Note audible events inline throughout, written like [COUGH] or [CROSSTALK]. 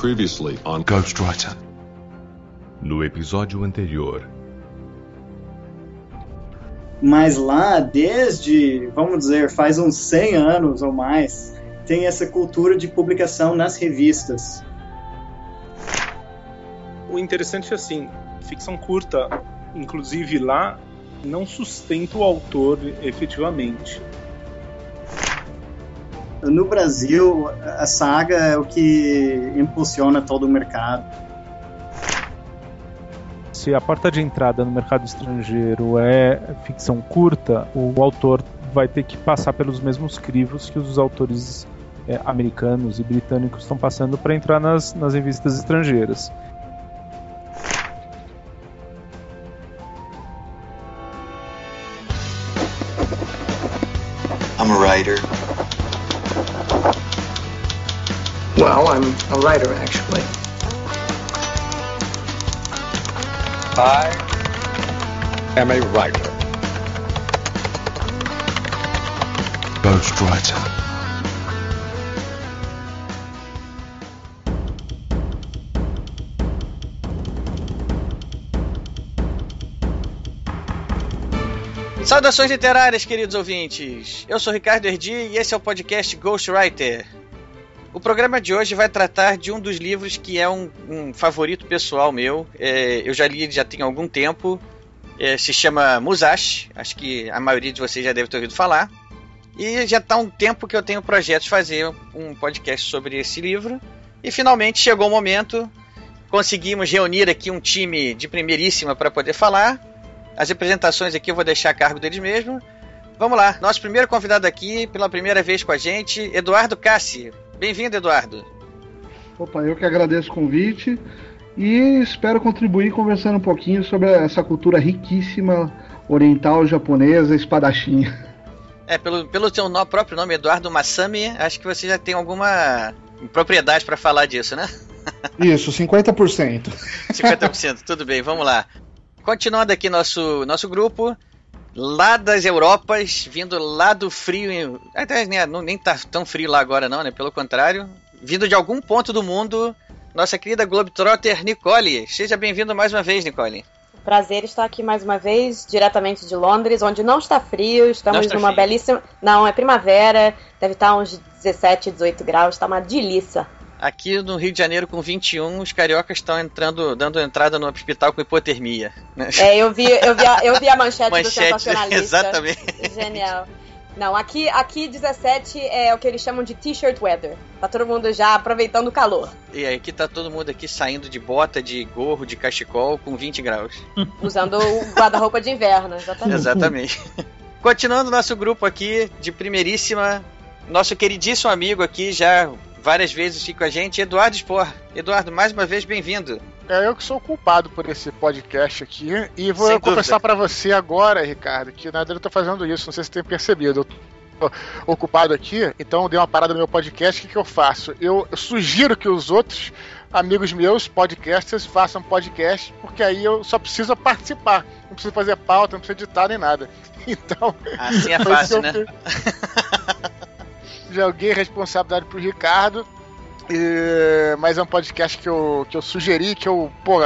Previously on Ghostwriter. No episódio anterior. Mas lá, desde, vamos dizer, faz uns 100 anos ou mais, tem essa cultura de publicação nas revistas. O interessante é assim, ficção curta, inclusive lá, não sustenta o autor efetivamente. No Brasil, a saga é o que impulsiona todo o mercado. Se a porta de entrada no mercado estrangeiro é ficção curta, o autor vai ter que passar pelos mesmos crivos que os autores é, americanos e britânicos estão passando para entrar nas, nas revistas estrangeiras. I'm a writer. I'm a writer, actually. I am a writer. Ghostwriter. Saudações literárias, queridos ouvintes. Eu sou Ricardo Erdi e esse é o podcast Ghostwriter. O programa de hoje vai tratar de um dos livros que é um, um favorito pessoal meu. É, eu já li já tem algum tempo. É, se chama Musashi. Acho que a maioria de vocês já deve ter ouvido falar. E já está um tempo que eu tenho projetos de fazer um podcast sobre esse livro. E finalmente chegou o momento. Conseguimos reunir aqui um time de primeiríssima para poder falar. As apresentações aqui eu vou deixar a cargo deles mesmos. Vamos lá, nosso primeiro convidado aqui, pela primeira vez com a gente, Eduardo Cassi. Bem-vindo, Eduardo. Opa, eu que agradeço o convite e espero contribuir conversando um pouquinho sobre essa cultura riquíssima oriental japonesa espadachim. É, pelo, pelo seu no, próprio nome, Eduardo Masami, acho que você já tem alguma propriedade para falar disso, né? [LAUGHS] Isso, 50%. 50%, tudo bem, vamos lá. Continuando aqui nosso, nosso grupo, lá das Europas, vindo lá do frio, até né, não, nem tá tão frio lá agora não, né? Pelo contrário, vindo de algum ponto do mundo, nossa querida Globetrotter Nicole. Seja bem-vindo mais uma vez, Nicole. Prazer estar aqui mais uma vez, diretamente de Londres, onde não está frio, estamos está numa frio. belíssima. Não, é primavera, deve estar uns 17, 18 graus, está uma delícia. Aqui no Rio de Janeiro, com 21, os cariocas estão entrando, dando entrada no hospital com hipotermia. Né? É, eu vi, eu vi, a, eu vi a manchete, do [LAUGHS] Manchete, sensacionalista. exatamente. Genial. Não, aqui, aqui 17 é o que eles chamam de t-shirt weather. Tá todo mundo já aproveitando o calor, E aí, aqui tá todo mundo aqui saindo de bota, de gorro, de cachecol, com 20 graus. [LAUGHS] usando o guarda-roupa de inverno, exatamente. Exatamente. Continuando nosso grupo aqui, de primeiríssima, nosso queridíssimo amigo aqui, já várias vezes fica com a gente, Eduardo Spor. Eduardo, mais uma vez, bem-vindo. É eu que sou o culpado por esse podcast aqui. E vou Sem confessar pra você agora, Ricardo, que nada eu tô fazendo isso, não sei se você tem percebido. Eu tô ocupado aqui, então eu dei uma parada no meu podcast. O que, que eu faço? Eu, sugiro que os outros amigos meus, podcasters, façam podcast, porque aí eu só preciso participar. Não preciso fazer pauta, não preciso editar nem nada. [LAUGHS] Então. Assim é [LAUGHS] fácil, eu né? [LAUGHS] Joguei a responsabilidade pro Ricardo. e- mas é um podcast que eu, que eu sugeri, que eu, pô,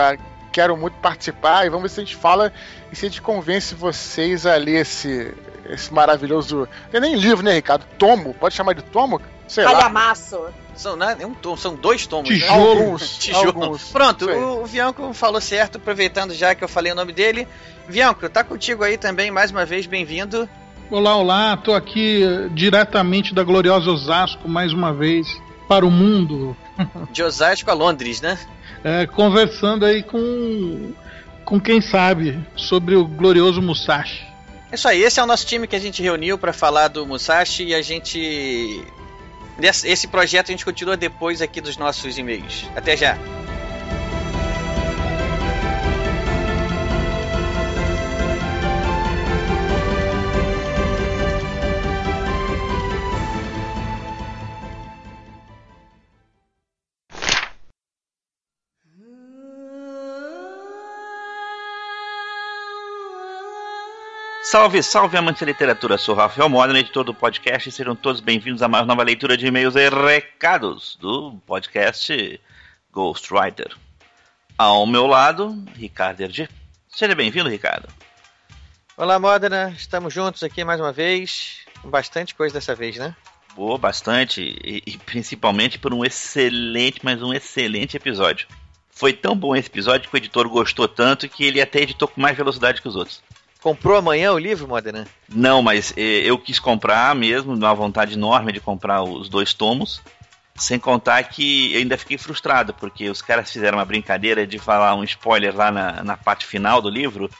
quero muito participar. E vamos ver se a gente fala e se a gente convence vocês a ler esse, esse maravilhoso. Não é nem livro, né, Ricardo? Tomo. Pode chamar de tomo? Sei lá. Calhamaço. São, né, é um tom, são dois tomos, né? Tijolo. Alguns. [LAUGHS] Pronto, o, o Bianco falou certo, aproveitando já que eu falei o nome dele. Bianco, tá contigo aí também, mais uma vez, bem-vindo. Olá, olá, tô aqui eh, diretamente da gloriosa Osasco mais uma vez para o mundo, [LAUGHS] De Osasco a Londres, né? eh, conversando aí com com quem sabe sobre o glorioso Musashi. É isso aí, esse é o nosso time que a gente reuniu pra falar do Musashi e a gente. Esse projeto a gente continua depois aqui dos nossos e-mails. Até já. Salve, salve, amante da literatura. Sou Rafael Modena, editor do podcast, e sejam todos bem-vindos a mais nova leitura de e-mails e recados do podcast Ghostwriter. Ao meu lado, Ricardo Erdi. Seja bem-vindo, Ricardo. Olá, Modena. Estamos juntos aqui mais uma vez. Bastante coisa dessa vez, né? Boa, bastante. E, e principalmente por um excelente, mas um excelente episódio. Foi tão bom esse episódio que o editor gostou tanto que ele até editou com mais velocidade que os outros. Comprou amanhã o livro, Modena? Não, mas eh, eu quis comprar mesmo, uma vontade enorme de comprar os dois tomos. Sem contar que eu ainda fiquei frustrado, porque os caras fizeram uma brincadeira de falar um spoiler lá na, na parte final do livro.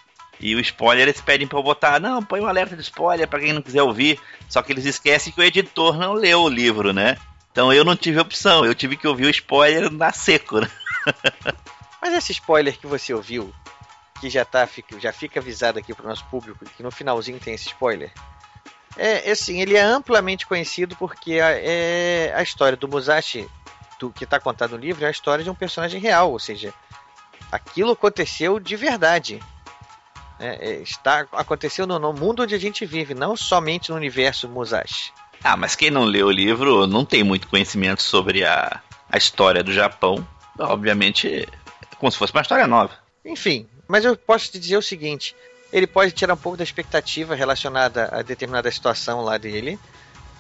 E o spoiler eles pedem pra eu botar, não, põe um alerta de spoiler pra quem não quiser ouvir. Só que eles esquecem que o editor não leu o livro, né? Então eu não tive opção, eu tive que ouvir o spoiler na seco, né? [LAUGHS] Mas esse spoiler que você ouviu, que já, tá, já fica avisado aqui pro nosso público, que no finalzinho tem esse spoiler. É, assim, ele é amplamente conhecido porque a, é, a história do Musashi, do, que está contado no livro, é a história de um personagem real, ou seja, aquilo aconteceu de verdade. É, é, está aconteceu no, no, mundo onde a gente vive, não somente no universo Musashi. Ah, mas quem não leu o livro não tem muito conhecimento sobre a, a história do Japão. Obviamente, é como se fosse uma história nova. Enfim, mas eu posso te dizer o seguinte: ele pode tirar um pouco da expectativa relacionada a determinada situação lá dele,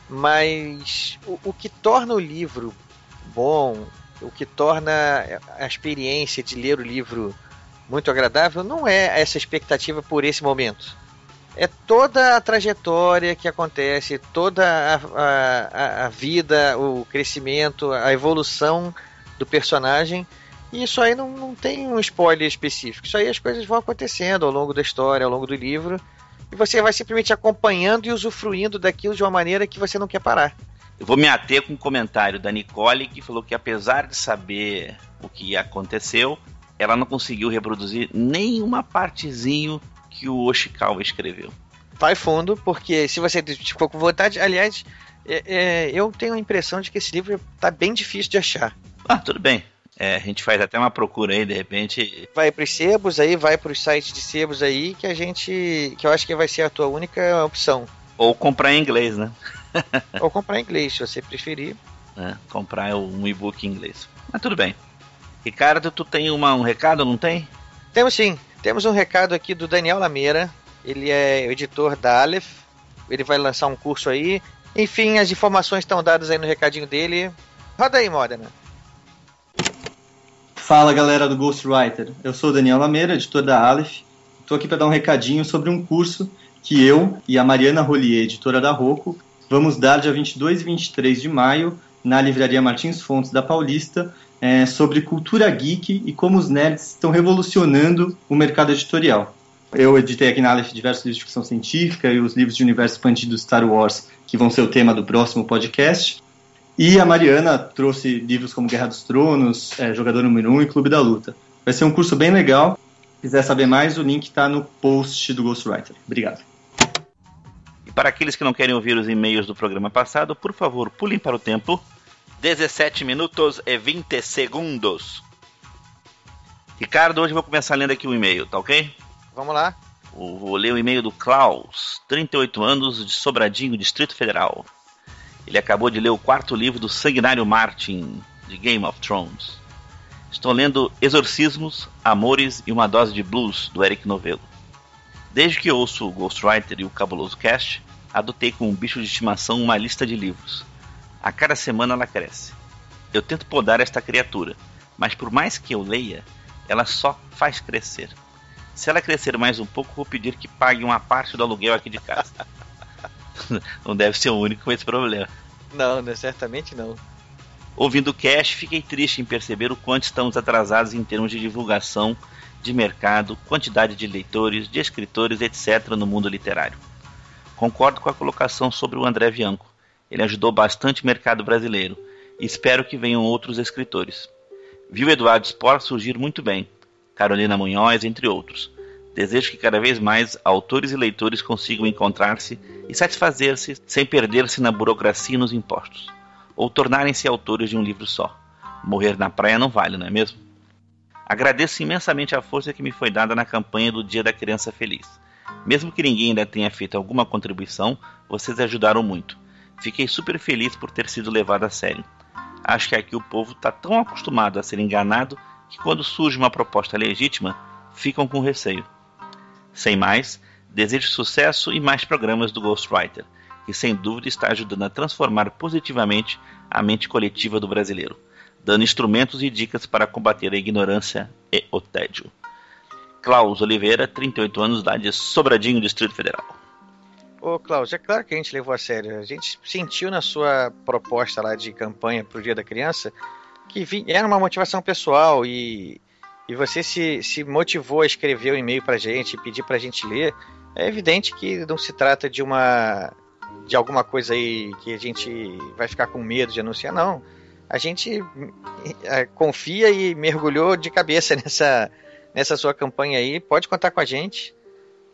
mas o, o que torna o livro bom, o que torna a experiência de ler o livro muito agradável não é essa expectativa por esse momento. É toda a trajetória que acontece, toda a, a, a vida, o crescimento, a evolução do personagem. E isso aí não, não tem um spoiler específico. Isso aí as coisas vão acontecendo ao longo da história, ao longo do livro. E você vai simplesmente acompanhando e usufruindo daquilo de uma maneira que você não quer parar. Eu vou me ater com um comentário da Nicole que falou que apesar de saber o que aconteceu, ela não conseguiu reproduzir nenhuma partezinho que o Oshikawa escreveu. Vai fundo, porque se você ficou com vontade, aliás, é, é, eu tenho a impressão de que esse livro está bem difícil de achar. Ah, tudo bem. É, a gente faz até uma procura aí, de repente. Vai para os sebos aí, vai para os sites de sebos aí, que a gente. que eu acho que vai ser a tua única opção. Ou comprar em inglês, né? [LAUGHS] Ou comprar em inglês, se você preferir. É, comprar um e-book em inglês. Mas tudo bem. Ricardo, tu tem uma, um recado, não tem? Temos sim. Temos um recado aqui do Daniel Lameira. Ele é editor da Aleph. Ele vai lançar um curso aí. Enfim, as informações estão dadas aí no recadinho dele. Roda aí, Modena. Fala galera do Ghostwriter, eu sou o Daniel Lameira, editor da Aleph. Estou aqui para dar um recadinho sobre um curso que eu e a Mariana Rolier, editora da Rocco, vamos dar dia 22 e 23 de maio na Livraria Martins Fontes da Paulista é, sobre cultura geek e como os nerds estão revolucionando o mercado editorial. Eu editei aqui na Aleph diversos livros de ficção científica e os livros de universo expandido Star Wars, que vão ser o tema do próximo podcast. E a Mariana trouxe livros como Guerra dos Tronos, é, Jogador Número 1 e Clube da Luta. Vai ser um curso bem legal. Se quiser saber mais, o link está no post do Ghostwriter. Obrigado. E para aqueles que não querem ouvir os e-mails do programa passado, por favor, pulem para o tempo. 17 minutos e 20 segundos. Ricardo, hoje eu vou começar lendo aqui o um e-mail, tá ok? Vamos lá. Vou ler o e-mail do Klaus, 38 anos, de Sobradinho, Distrito Federal. Ele acabou de ler o quarto livro do Sanguinário Martin, de Game of Thrones. Estou lendo Exorcismos, Amores e uma Dose de Blues, do Eric Novello. Desde que ouço o Ghostwriter e o Cabuloso Cast, adotei como bicho de estimação uma lista de livros. A cada semana ela cresce. Eu tento podar esta criatura, mas por mais que eu leia, ela só faz crescer. Se ela crescer mais um pouco, vou pedir que pague uma parte do aluguel aqui de casa. [LAUGHS] não deve ser o único com esse problema. Não, né, certamente não. Ouvindo o cast, fiquei triste em perceber o quanto estamos atrasados em termos de divulgação, de mercado, quantidade de leitores, de escritores, etc. no mundo literário. Concordo com a colocação sobre o André Bianco. Ele ajudou bastante o mercado brasileiro e espero que venham outros escritores. Vi o Eduardo Sport surgir muito bem, Carolina Munhoz, entre outros. Desejo que cada vez mais autores e leitores consigam encontrar-se e satisfazer-se sem perder-se na burocracia e nos impostos, ou tornarem-se autores de um livro só. Morrer na praia não vale, não é mesmo? Agradeço imensamente a força que me foi dada na campanha do Dia da Criança Feliz. Mesmo que ninguém ainda tenha feito alguma contribuição, vocês ajudaram muito. Fiquei super feliz por ter sido levado a sério. acho que aqui o povo está tão acostumado a ser enganado que quando surge uma proposta legítima, ficam com receio. Sem mais, desejo sucesso e mais programas do Ghostwriter, que sem dúvida está ajudando a transformar positivamente a mente coletiva do brasileiro, dando instrumentos e dicas para combater a ignorância e o tédio. Klaus Oliveira, 38 anos, idade Sobradinho, Distrito Federal. Ô, Klaus, é claro que a gente levou a sério. A gente sentiu na sua proposta lá de campanha pro Dia da Criança que era uma motivação pessoal e, e você se, se motivou a escrever o um e-mail pra gente, pedir pra gente ler. É evidente que não se trata de uma de alguma coisa aí que a gente vai ficar com medo de anunciar, não. A gente é, confia e mergulhou de cabeça [LAUGHS] nessa, nessa sua campanha aí. Pode contar com a gente.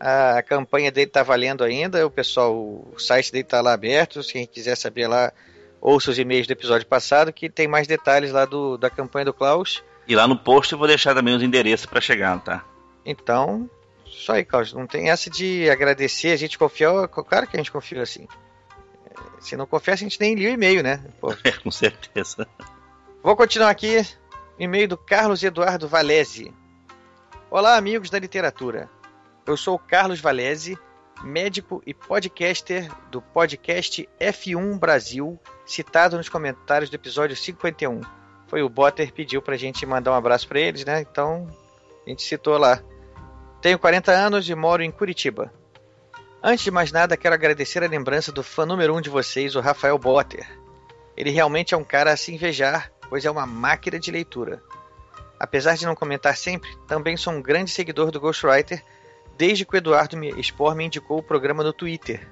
A, a campanha dele está valendo ainda. O pessoal, o site dele está lá aberto. Se quem quiser saber lá, ouça os e-mails do episódio passado, que tem mais detalhes lá do, da campanha do Klaus. E lá no post eu vou deixar também os endereços para chegar, tá? Então, só aí, Klaus. Não tem essa de agradecer. A gente confiou. Claro que a gente confia assim. Se não confia, a gente nem lia o e-mail, né? Pô. [LAUGHS] É, com certeza. Vou continuar aqui. E-mail do Carlos Eduardo Valese. Olá, amigos da literatura. Eu sou o Carlos Valese, médico e podcaster do podcast F1 Brasil, citado nos comentários do episódio 51. Foi o Botter pediu pra gente mandar um abraço para eles, né? Então, a gente citou lá. Tenho 40 anos e moro em Curitiba. Antes de mais nada, quero agradecer a lembrança do fã número um de vocês, o Rafael Botter. Ele realmente é um cara a se invejar, pois é uma máquina de leitura. Apesar de não comentar sempre, também sou um grande seguidor do Ghostwriter desde que o Eduardo Spor me indicou o programa no Twitter.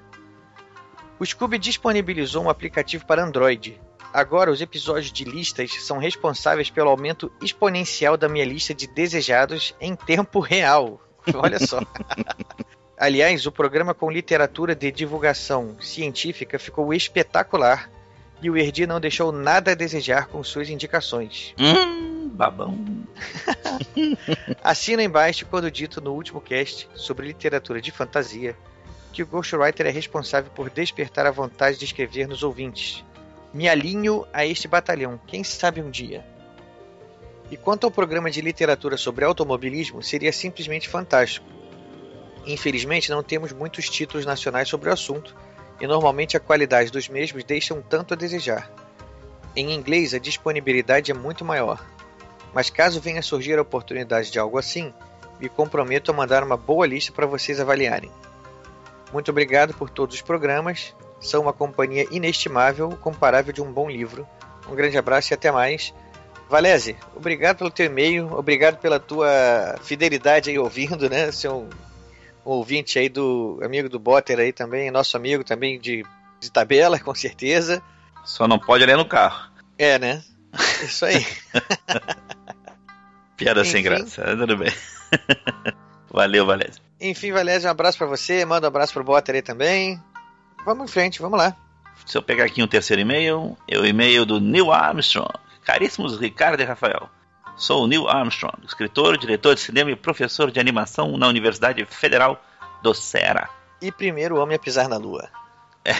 O Scooby disponibilizou um aplicativo para Android. Agora, os episódios de listas são responsáveis pelo aumento exponencial da minha lista de desejados em tempo real. [LAUGHS] Olha só. [LAUGHS] Aliás, o programa com literatura de divulgação científica ficou espetacular e o Erdi não deixou nada a desejar com suas indicações. Hum, babão. [LAUGHS] Assina embaixo quando dito no último cast sobre literatura de fantasia que o Ghostwriter é responsável por despertar a vontade de escrever nos ouvintes. Me alinho a este batalhão, quem sabe um dia. E quanto ao programa de literatura sobre automobilismo, seria simplesmente fantástico. Infelizmente, não temos muitos títulos nacionais sobre o assunto, e normalmente a qualidade dos mesmos deixa um tanto a desejar. Em inglês, a disponibilidade é muito maior. Mas caso venha surgir a oportunidade de algo assim, me comprometo a mandar uma boa lista para vocês avaliarem. Muito obrigado por todos os programas. São uma companhia inestimável, comparável de um bom livro. Um grande abraço e até mais. Valese, obrigado pelo teu e-mail, obrigado pela tua fidelidade aí ouvindo, né? Seu um ouvinte aí do amigo do Botter aí também, nosso amigo também de, de tabela, com certeza. Só não pode ler no carro. É, né? Isso aí. [LAUGHS] Piada Enfim. sem graça, tudo bem. [LAUGHS] Valeu, Valézio. Enfim, Valézio, um abraço para você, manda um abraço pro Botter aí também. Vamos em frente, vamos lá. Se eu pegar aqui um terceiro e-mail, é o e-mail do Neil Armstrong. Caríssimos Ricardo e Rafael. Sou o Neil Armstrong, escritor, diretor de cinema e professor de animação na Universidade Federal do Ceará. E primeiro homem a pisar na lua. É. [LAUGHS]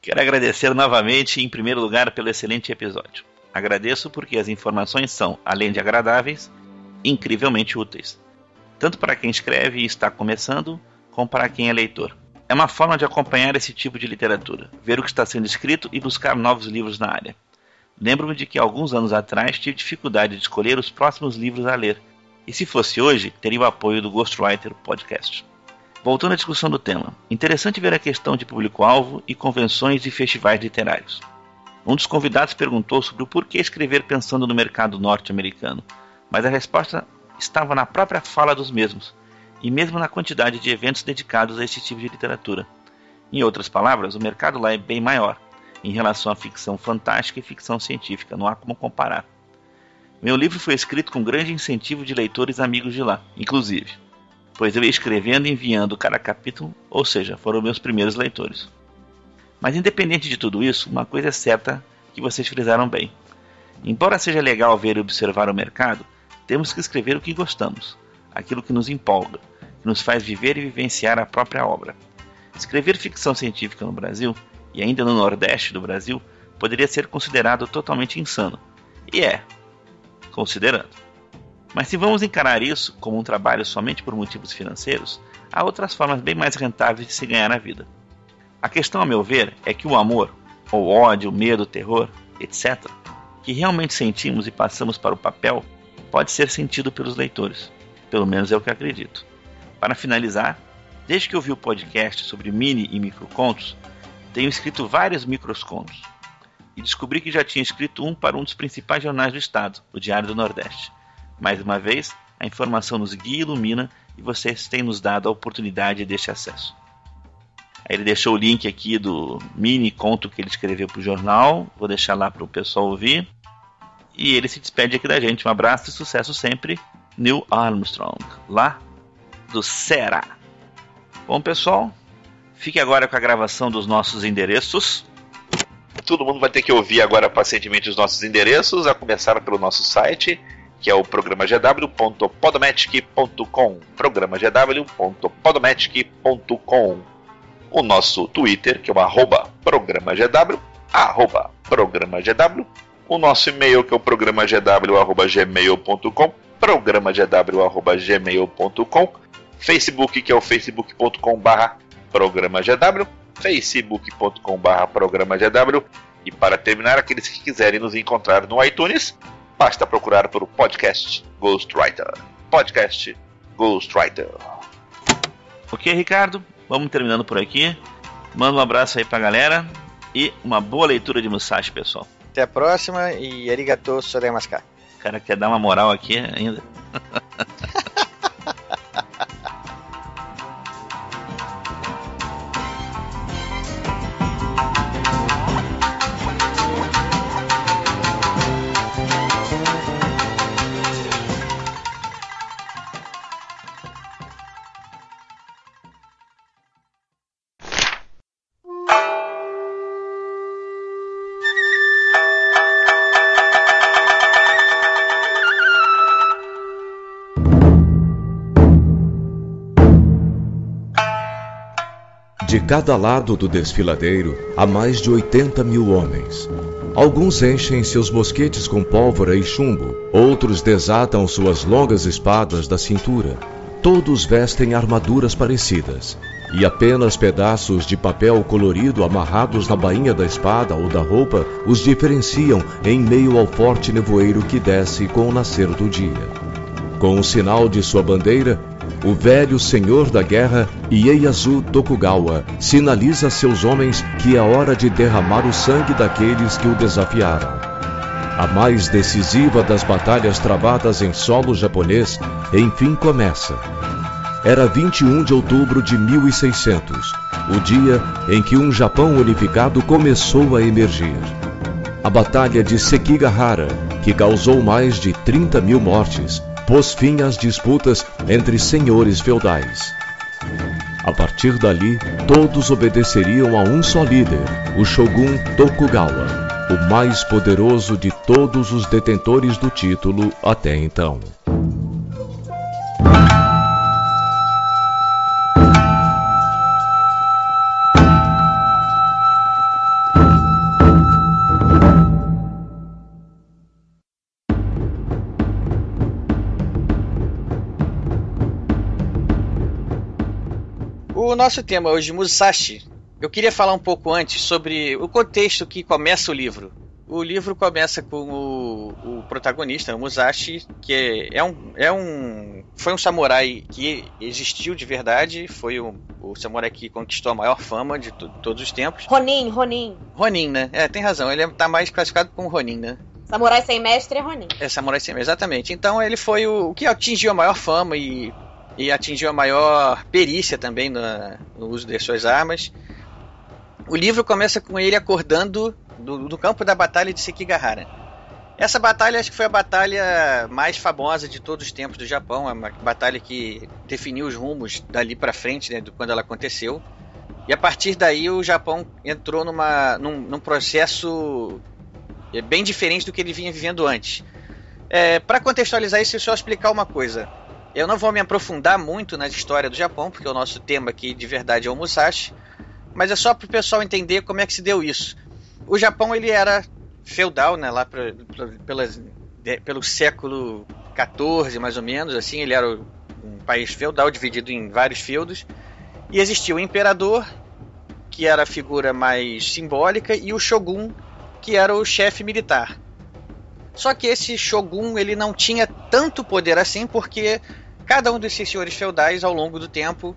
Quero agradecer novamente, em primeiro lugar, pelo excelente episódio. Agradeço porque as informações são, além de agradáveis, incrivelmente úteis. Tanto para quem escreve e está começando, como para quem é leitor. É uma forma de acompanhar esse tipo de literatura, ver o que está sendo escrito e buscar novos livros na área. Lembro-me de que alguns anos atrás tive dificuldade de escolher os próximos livros a ler, e se fosse hoje, teria o apoio do Ghostwriter Podcast. Voltando à discussão do tema, interessante ver a questão de público-alvo e convenções e festivais literários. Um dos convidados perguntou sobre o porquê escrever pensando no mercado norte-americano, mas a resposta estava na própria fala dos mesmos, e mesmo na quantidade de eventos dedicados a esse tipo de literatura. Em outras palavras, o mercado lá é bem maior em relação à ficção fantástica e ficção científica, não há como comparar. Meu livro foi escrito com grande incentivo de leitores amigos de lá, inclusive, pois eu ia escrevendo e enviando cada capítulo, ou seja, foram meus primeiros leitores. Mas independente de tudo isso, uma coisa é certa que vocês frisaram bem. Embora seja legal ver e observar o mercado, temos que escrever o que gostamos, aquilo que nos empolga, que nos faz viver e vivenciar a própria obra. Escrever ficção científica no Brasil, e ainda no Nordeste do Brasil, poderia ser considerado totalmente insano. E é, considerando. Mas se vamos encarar isso como um trabalho somente por motivos financeiros, há outras formas bem mais rentáveis de se ganhar a vida. A questão, a meu ver, é que o amor, ou ódio, medo, terror, etc., que realmente sentimos e passamos para o papel, pode ser sentido pelos leitores. Pelo menos é o que acredito. Para finalizar, desde que eu vi o podcast sobre mini e microcontos, tenho escrito vários microcontos e descobri que já tinha escrito um para um dos principais jornais do estado, o Diário do Nordeste. Mais uma vez, a informação nos guia e ilumina e vocês têm nos dado a oportunidade deste acesso. Aí ele deixou o link aqui do mini conto que ele escreveu para o jornal, vou deixar lá para o pessoal ouvir. E ele se despede aqui da gente. Um abraço e sucesso sempre, Neil Armstrong, lá do Ceará. Bom, pessoal, fique agora com a gravação dos nossos endereços todo mundo vai ter que ouvir agora pacientemente os nossos endereços, a começar pelo nosso site, que é o programagw.podomatic.com, programagw.podomatic.com. O nosso Twitter, que é o arroba arroba. O nosso e-mail, que é o programagw.gmail.com, programagw.gmail.com. Facebook, que é o facebook.com barra programagw facebook.com.br programa GW. E para terminar, aqueles que quiserem nos encontrar no iTunes, basta procurar pelo podcast Ghostwriter. Podcast Ghostwriter. Ok, Ricardo, vamos terminando por aqui. Manda um abraço aí pra galera e uma boa leitura de Musashi, pessoal. Até a próxima e arigatou soremaska. O cara quer dar uma moral aqui ainda. [LAUGHS] cada lado do desfiladeiro há mais de 80 mil homens. Alguns enchem seus mosquetes com pólvora e chumbo, outros desatam suas longas espadas da cintura. Todos vestem armaduras parecidas, e apenas pedaços de papel colorido amarrados na bainha da espada ou da roupa os diferenciam em meio ao forte nevoeiro que desce com o nascer do dia. Com o sinal de sua bandeira, o velho senhor da guerra, Ieyasu Tokugawa, sinaliza a seus homens que é hora de derramar o sangue daqueles que o desafiaram. A mais decisiva das batalhas travadas em solo japonês, enfim começa. Era 21 de outubro de 1600, o dia em que um Japão unificado começou a emergir. A Batalha de Sekigahara, que causou mais de 30 mil mortes, pôs fim às disputas entre senhores feudais. A partir dali, todos obedeceriam a um só líder, o Shogun Tokugawa, o mais poderoso de todos os detentores do título até então. Nosso tema hoje, Musashi. Eu queria falar um pouco antes sobre o contexto que começa o livro. O livro começa com o, o protagonista, o Musashi, que é um, é um. Foi um samurai que existiu de verdade, foi o, o samurai que conquistou a maior fama de todos os tempos. Ronin, Ronin. Ronin, né? É, tem razão, ele tá mais classificado como Ronin, né? Samurai sem mestre é Ronin. É, samurai sem mestre, exatamente. Então ele foi o, o que atingiu a maior fama e e atingiu a maior perícia também no, uso de suas armas. O livro começa com ele acordando do, do, campo da batalha de Sekigahara. Essa batalha acho que foi a batalha mais famosa de todos os tempos do Japão, é uma batalha que definiu os rumos dali para frente, né, quando ela aconteceu. E a partir daí o Japão entrou numa, num, num processo é, bem diferente do que ele vinha vivendo antes. É, para contextualizar isso, eu só explicar uma coisa. Eu não vou me aprofundar muito na história do Japão, porque o nosso tema aqui de verdade é o Musashi, mas é só para o pessoal entender como é que se deu isso. O Japão ele era feudal, né, lá pra, pra, pelas, de, pelo século 14 mais ou menos, assim, ele era um país feudal dividido em vários feudos e existia o imperador que era a figura mais simbólica e o shogun que era o chefe militar. Só que esse shogun ele não tinha tanto poder assim porque cada um desses senhores feudais ao longo do tempo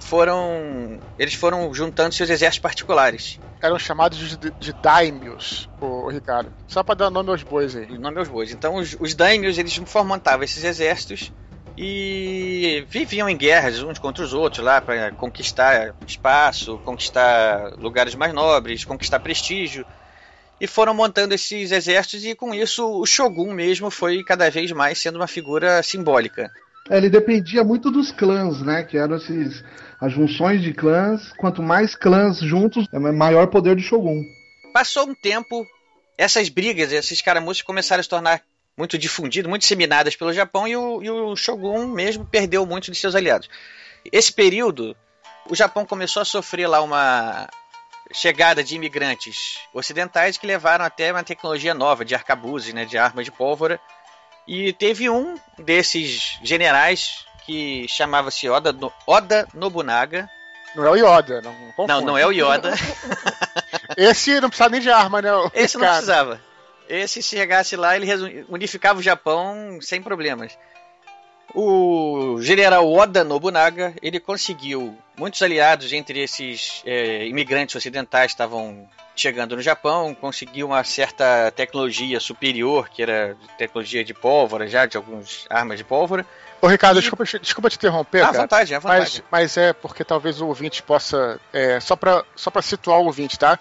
foram eles foram juntando seus exércitos particulares. Eram chamados de, de daimios, o, Ricardo. Só para dar nome aos bois aí. Nome aos bois. Então os, os daimios eles formantavam esses exércitos e viviam em guerras uns contra os outros lá para conquistar espaço, conquistar lugares mais nobres, conquistar prestígio. E foram montando esses exércitos e com isso o shogun mesmo foi cada vez mais sendo uma figura simbólica. É, ele dependia muito dos clãs, né? Que eram esses as junções de clãs. Quanto mais clãs juntos, é maior poder do Shogun. Passou um tempo, essas brigas, esses caramuços começaram a se tornar muito difundidas, muito disseminadas pelo Japão e o, e o Shogun mesmo perdeu muitos de seus aliados. Esse período, o Japão começou a sofrer lá uma chegada de imigrantes ocidentais que levaram até uma tecnologia nova de arcabuzes, né, de armas de pólvora. E teve um desses generais que chamava-se Oda, Oda Nobunaga. Não é o Yoda, não confunde. Não, não é o Yoda. [LAUGHS] Esse não precisava nem de arma, né? Esse não precisava. Esse, se chegasse lá, ele unificava o Japão sem problemas. O general Oda Nobunaga, ele conseguiu muitos aliados entre esses é, imigrantes ocidentais que estavam chegando no Japão, conseguiu uma certa tecnologia superior, que era tecnologia de pólvora, já de algumas armas de pólvora. Ô Ricardo, e... desculpa, desculpa te interromper, ah, cara. vontade, à vontade. Mas, mas é porque talvez o ouvinte possa. É, só para só pra situar o ouvinte, tá?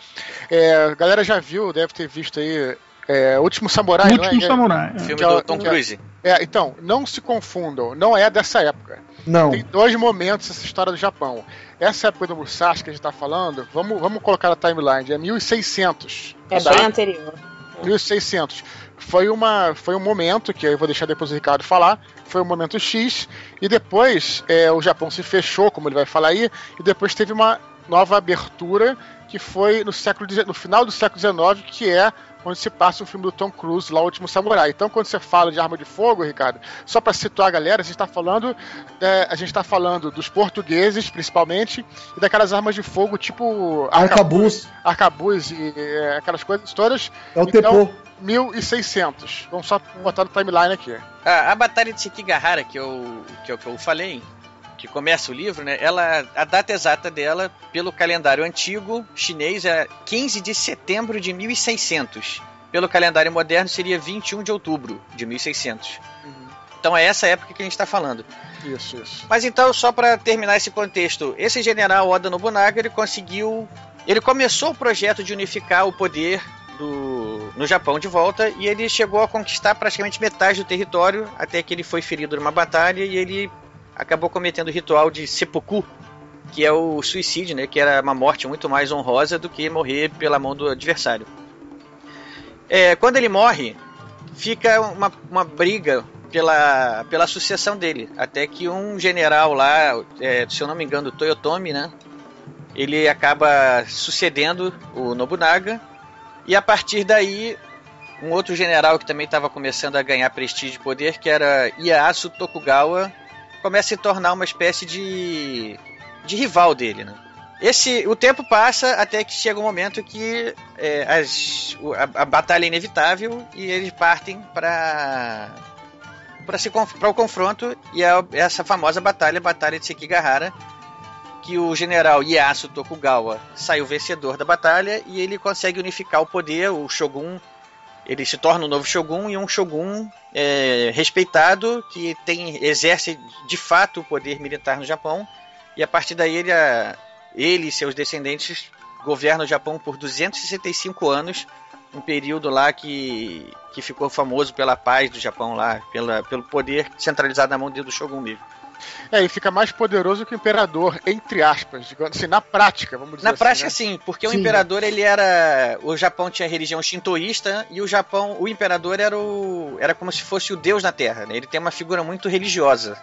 É, a galera já viu, deve ter visto aí. É, Último Samurai, Último é? Samurai. É, filme do Tom Cruise. É, então, não se confundam, não é dessa época. Não. Tem dois momentos essa história do Japão. Essa época do Musashi que a gente tá falando, vamos, vamos colocar a timeline, é 1600. É bem anterior. 1600. Foi, uma, foi um momento, que eu vou deixar depois o Ricardo falar, foi um momento X, e depois é, o Japão se fechou, como ele vai falar aí, e depois teve uma nova abertura que foi no, século, no final do século XIX, que é onde se passa o filme do Tom Cruise, lá o Último Samurai. Então, quando você fala de arma de fogo, Ricardo, só para situar a galera, a gente está falando, é, a gente tá falando dos portugueses, principalmente, e daquelas armas de fogo tipo arcabuz, arcabuz e é, aquelas coisas todas. É o então, Tepô. 1600. Vamos só botar no timeline aqui. a batalha de Sekigahara que eu, que eu, que eu falei, que começa o livro, né? Ela, a data exata dela, pelo calendário antigo chinês, é 15 de setembro de 1600. Pelo calendário moderno, seria 21 de outubro de 1600. Uhum. Então é essa época que a gente está falando. Isso, isso. Mas então, só para terminar esse contexto, esse general Oda Nobunaga, ele conseguiu... Ele começou o projeto de unificar o poder do, no Japão de volta e ele chegou a conquistar praticamente metade do território até que ele foi ferido numa batalha e ele acabou cometendo o ritual de seppuku, que é o suicídio, né? Que era uma morte muito mais honrosa do que morrer pela mão do adversário. É, quando ele morre, fica uma, uma briga pela, pela sucessão dele, até que um general lá, é, se eu não me engano, Toyotomi, né? Ele acaba sucedendo o Nobunaga e a partir daí um outro general que também estava começando a ganhar prestígio e poder, que era Ieyasu Tokugawa, começa a se tornar uma espécie de, de rival dele, né? Esse, o tempo passa até que chega um momento que é, as, a, a, batalha é inevitável e eles partem para para o confronto e essa famosa batalha, a batalha de Sekigahara, que o general Ieyasu Tokugawa saiu vencedor da batalha e ele consegue unificar o poder, o shogun ele se torna um novo shogun e um shogun é, respeitado que tem exerce de fato o poder militar no Japão. E a partir daí ele, a, ele e seus descendentes governam o Japão por 265 anos um período lá que, que ficou famoso pela paz do Japão lá pela, pelo poder centralizado na mão do shogun mesmo é, ele fica mais poderoso que o imperador, entre aspas, digamos assim, na prática, vamos dizer Na assim, prática, né? sim, porque sim. o imperador, ele era. O Japão tinha religião shintoísta e o Japão, o imperador era o. era como se fosse o deus na terra, né? Ele tem uma figura muito religiosa.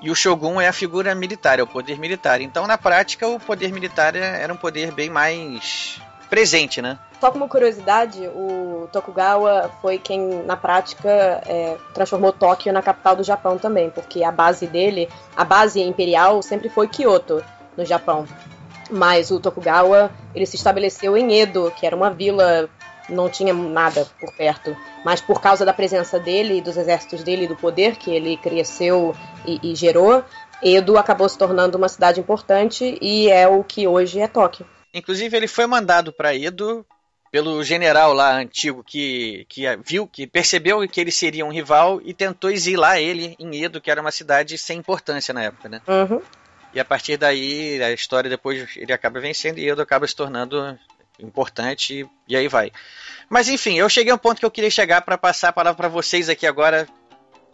E o shogun é a figura militar, é o poder militar. Então, na prática, o poder militar era um poder bem mais presente, né? Só como curiosidade, o Tokugawa foi quem, na prática, é, transformou Tóquio na capital do Japão também, porque a base dele, a base imperial, sempre foi Kyoto, no Japão. Mas o Tokugawa, ele se estabeleceu em Edo, que era uma vila, não tinha nada por perto. Mas por causa da presença dele, dos exércitos dele e do poder que ele cresceu e, e gerou, Edo acabou se tornando uma cidade importante e é o que hoje é Tóquio. Inclusive, ele foi mandado para Edo pelo general lá antigo que, que viu, que percebeu que ele seria um rival e tentou exilar ele em Edo, que era uma cidade sem importância na época, né? Uhum. E a partir daí, a história depois ele acaba vencendo e Edo acaba se tornando importante e, e aí vai. Mas enfim, eu cheguei a um ponto que eu queria chegar para passar a palavra para vocês aqui agora,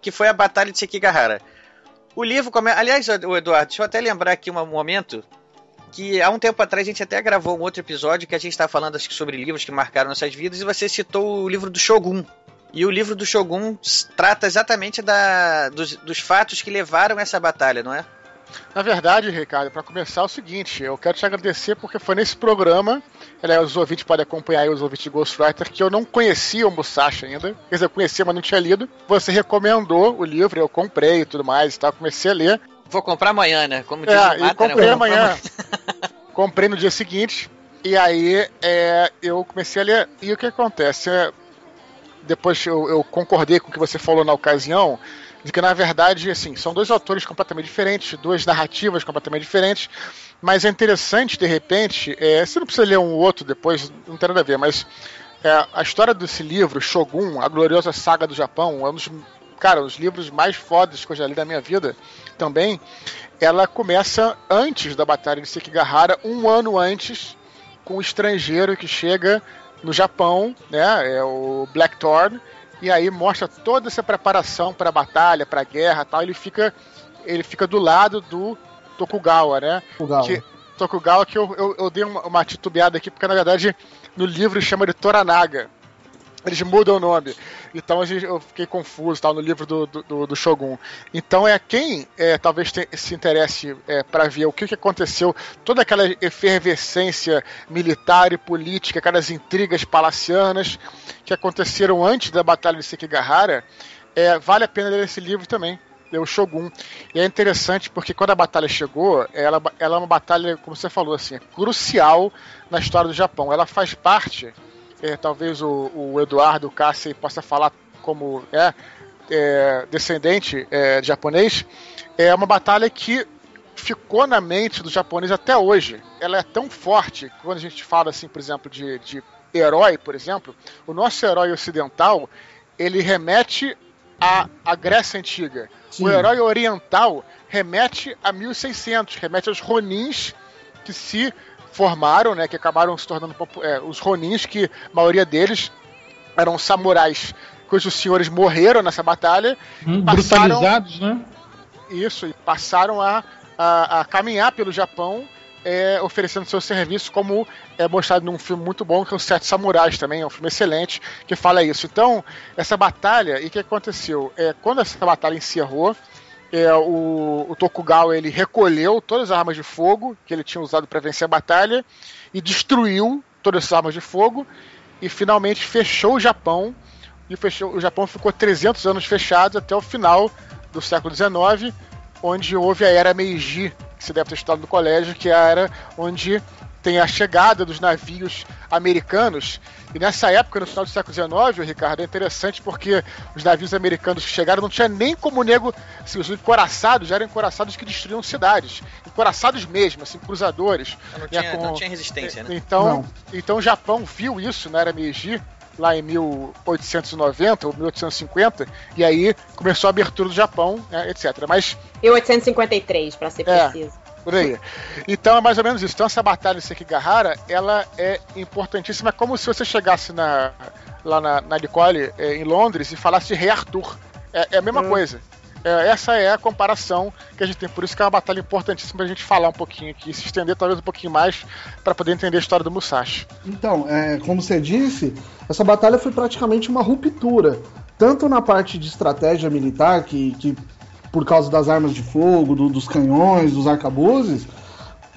que foi a Batalha de Sekigahara. O livro começa. Aliás, o Eduardo, deixa eu até lembrar aqui um momento que há um tempo atrás a gente até gravou um outro episódio que a gente está falando acho que sobre livros que marcaram nossas vidas e você citou o livro do Shogun. E o livro do Shogun trata exatamente da, dos, dos fatos que levaram essa batalha, não é? Na verdade, Ricardo, para começar é o seguinte, eu quero te agradecer porque foi nesse programa, aliás, os ouvintes podem acompanhar aí os ouvintes de Ghostwriter, que eu não conhecia o Musashi ainda, quer dizer, eu conhecia, mas não tinha lido. Você recomendou o livro, eu comprei e tudo mais e tal, comecei a ler. Vou comprar amanhã, né? Como diz é, o Mata, comprei né? amanhã. [LAUGHS] comprei no dia seguinte. E aí é, eu comecei a ler. E o que acontece? É, depois eu, eu, concordei com o que você falou na ocasião, de que na verdade, assim, são dois autores completamente diferentes, duas narrativas completamente diferentes. Mas é interessante, de repente, é, você não precisa ler um outro depois, não tem nada a ver, mas é, a história desse livro, Shogun, a gloriosa saga do Japão, é um dos, cara, um dos livros mais fodas que eu já li na minha vida também, ela começa antes da Batalha de Sekigahara, um ano antes, com um estrangeiro que chega no Japão, né? É o Blackthorn, e aí mostra toda essa preparação para a batalha, para a guerra, tal. Ele fica, ele fica do lado do Tokugawa, né? Tokugawa. Que, Tokugawa que eu, eu, eu dei uma, uma titubeada aqui porque na verdade no livro chama de Toranaga eles mudam o nome. Então eu fiquei confuso tal, no livro do, do, do Shogun. Então é quem é, talvez te, se interesse é, para ver o que, que aconteceu, toda aquela efervescência militar e política, aquelas intrigas palacianas que aconteceram antes da Batalha de Sekigahara, é, vale a pena ler esse livro também. Ler o Shogun. E é interessante porque quando a batalha chegou, ela, ela é uma batalha, como você falou, assim, é crucial na história do Japão. Ela faz parte é, talvez o, o Eduardo Cassi possa falar como é, é descendente é, de japonês, é uma batalha que ficou na mente do japonês até hoje. Ela é tão forte que quando a gente fala assim, por exemplo, de, de herói, por exemplo, o nosso herói ocidental ele remete à, à Grécia Antiga. Sim. O herói oriental remete a 1600, remete aos Ronins que se formaram, né, que acabaram se tornando é, os Ronins, que a maioria deles eram samurais cujos senhores morreram nessa batalha. Hum, passaram, brutalizados, né? Isso, e passaram a, a, a caminhar pelo Japão é, oferecendo seu serviço, como é mostrado num filme muito bom, que é o Sete Samurais também, é um filme excelente, que fala isso. Então, essa batalha, e o que aconteceu? É, quando essa batalha encerrou, é, o, o, Tokugawa ele recolheu todas as armas de fogo que ele tinha usado para vencer a batalha e destruiu todas as armas de fogo e finalmente fechou o Japão. E fechou, o Japão ficou 300 anos fechado até o final do século XIX, onde houve a era Meiji, que você deve ter estudado no colégio, que é era onde tem a chegada dos navios americanos. E nessa época, no final do século XIX, Ricardo, é interessante porque os navios americanos que chegaram não tinha nem como nego. Assim, os encoraçados já eram encoraçados que destruíam cidades. Encoraçados mesmo, assim, cruzadores. Não tinha, com... não tinha resistência, né? Então, então o Japão viu isso na era Meiji, lá em 1890 ou 1850, e aí começou a abertura do Japão, né, etc. Mas 1853, para ser é, preciso por aí. Então é mais ou menos isso. Então essa batalha de Sekigahara, ela é importantíssima, é como se você chegasse na, lá na, na Nicole, é, em Londres, e falasse de Rei Arthur. É, é a mesma hum. coisa. É, essa é a comparação que a gente tem. Por isso que é uma batalha importantíssima pra gente falar um pouquinho aqui, se estender talvez um pouquinho mais para poder entender a história do Musashi. Então, é, como você disse, essa batalha foi praticamente uma ruptura. Tanto na parte de estratégia militar, que, que por causa das armas de fogo, do, dos canhões, dos arcabuzes,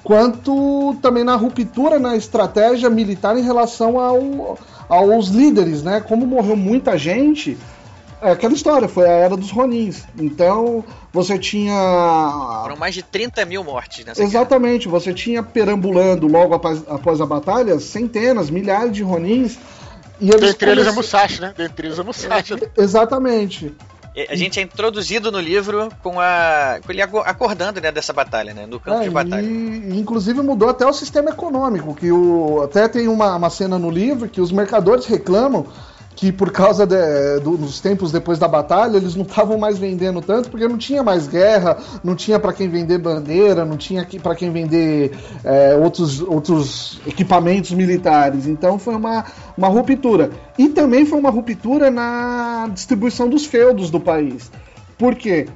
quanto também na ruptura na estratégia militar em relação ao, aos líderes, né? Como morreu muita gente, é aquela história, foi a era dos Ronins. Então, você tinha. Foram mais de 30 mil mortes nessa Exatamente, guerra. você tinha perambulando logo após, após a batalha centenas, milhares de Ronins. E eles Dentre eles a Musashi, né? Dentre eles a Musashi. Exatamente. A gente é introduzido no livro com, a, com ele acordando né, dessa batalha, né, no campo é, de batalha. E, inclusive mudou até o sistema econômico, que o, até tem uma, uma cena no livro que os mercadores reclamam que por causa de, do, dos tempos depois da batalha, eles não estavam mais vendendo tanto, porque não tinha mais guerra, não tinha para quem vender bandeira, não tinha para quem vender é, outros, outros equipamentos militares. Então foi uma, uma ruptura. E também foi uma ruptura na distribuição dos feudos do país. Por quê?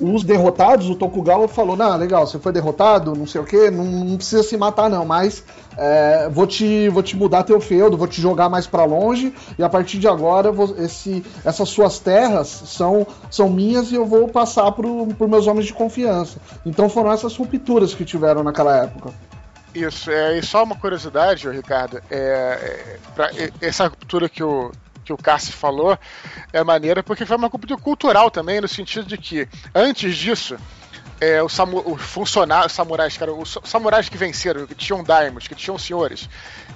Os derrotados, o Tokugawa falou: Não, legal, você foi derrotado, não sei o que, não, não, precisa se matar, não, mas é, vou, te, vou te mudar teu feudo, vou te jogar mais para longe, e a partir de agora vou, esse, essas suas terras são, são minhas e eu vou passar pro, por meus homens de confiança. Então foram essas rupturas que tiveram naquela época. Isso, é, e só uma curiosidade, Ricardo, é, é, pra, essa ruptura que o, que o Cássio falou é maneira porque foi uma ruptura cultural também, no sentido de que, antes disso, é, os, samu os funcionários, samurais, cara, os samurais que venceram, que tinham daimos, que tinham senhores,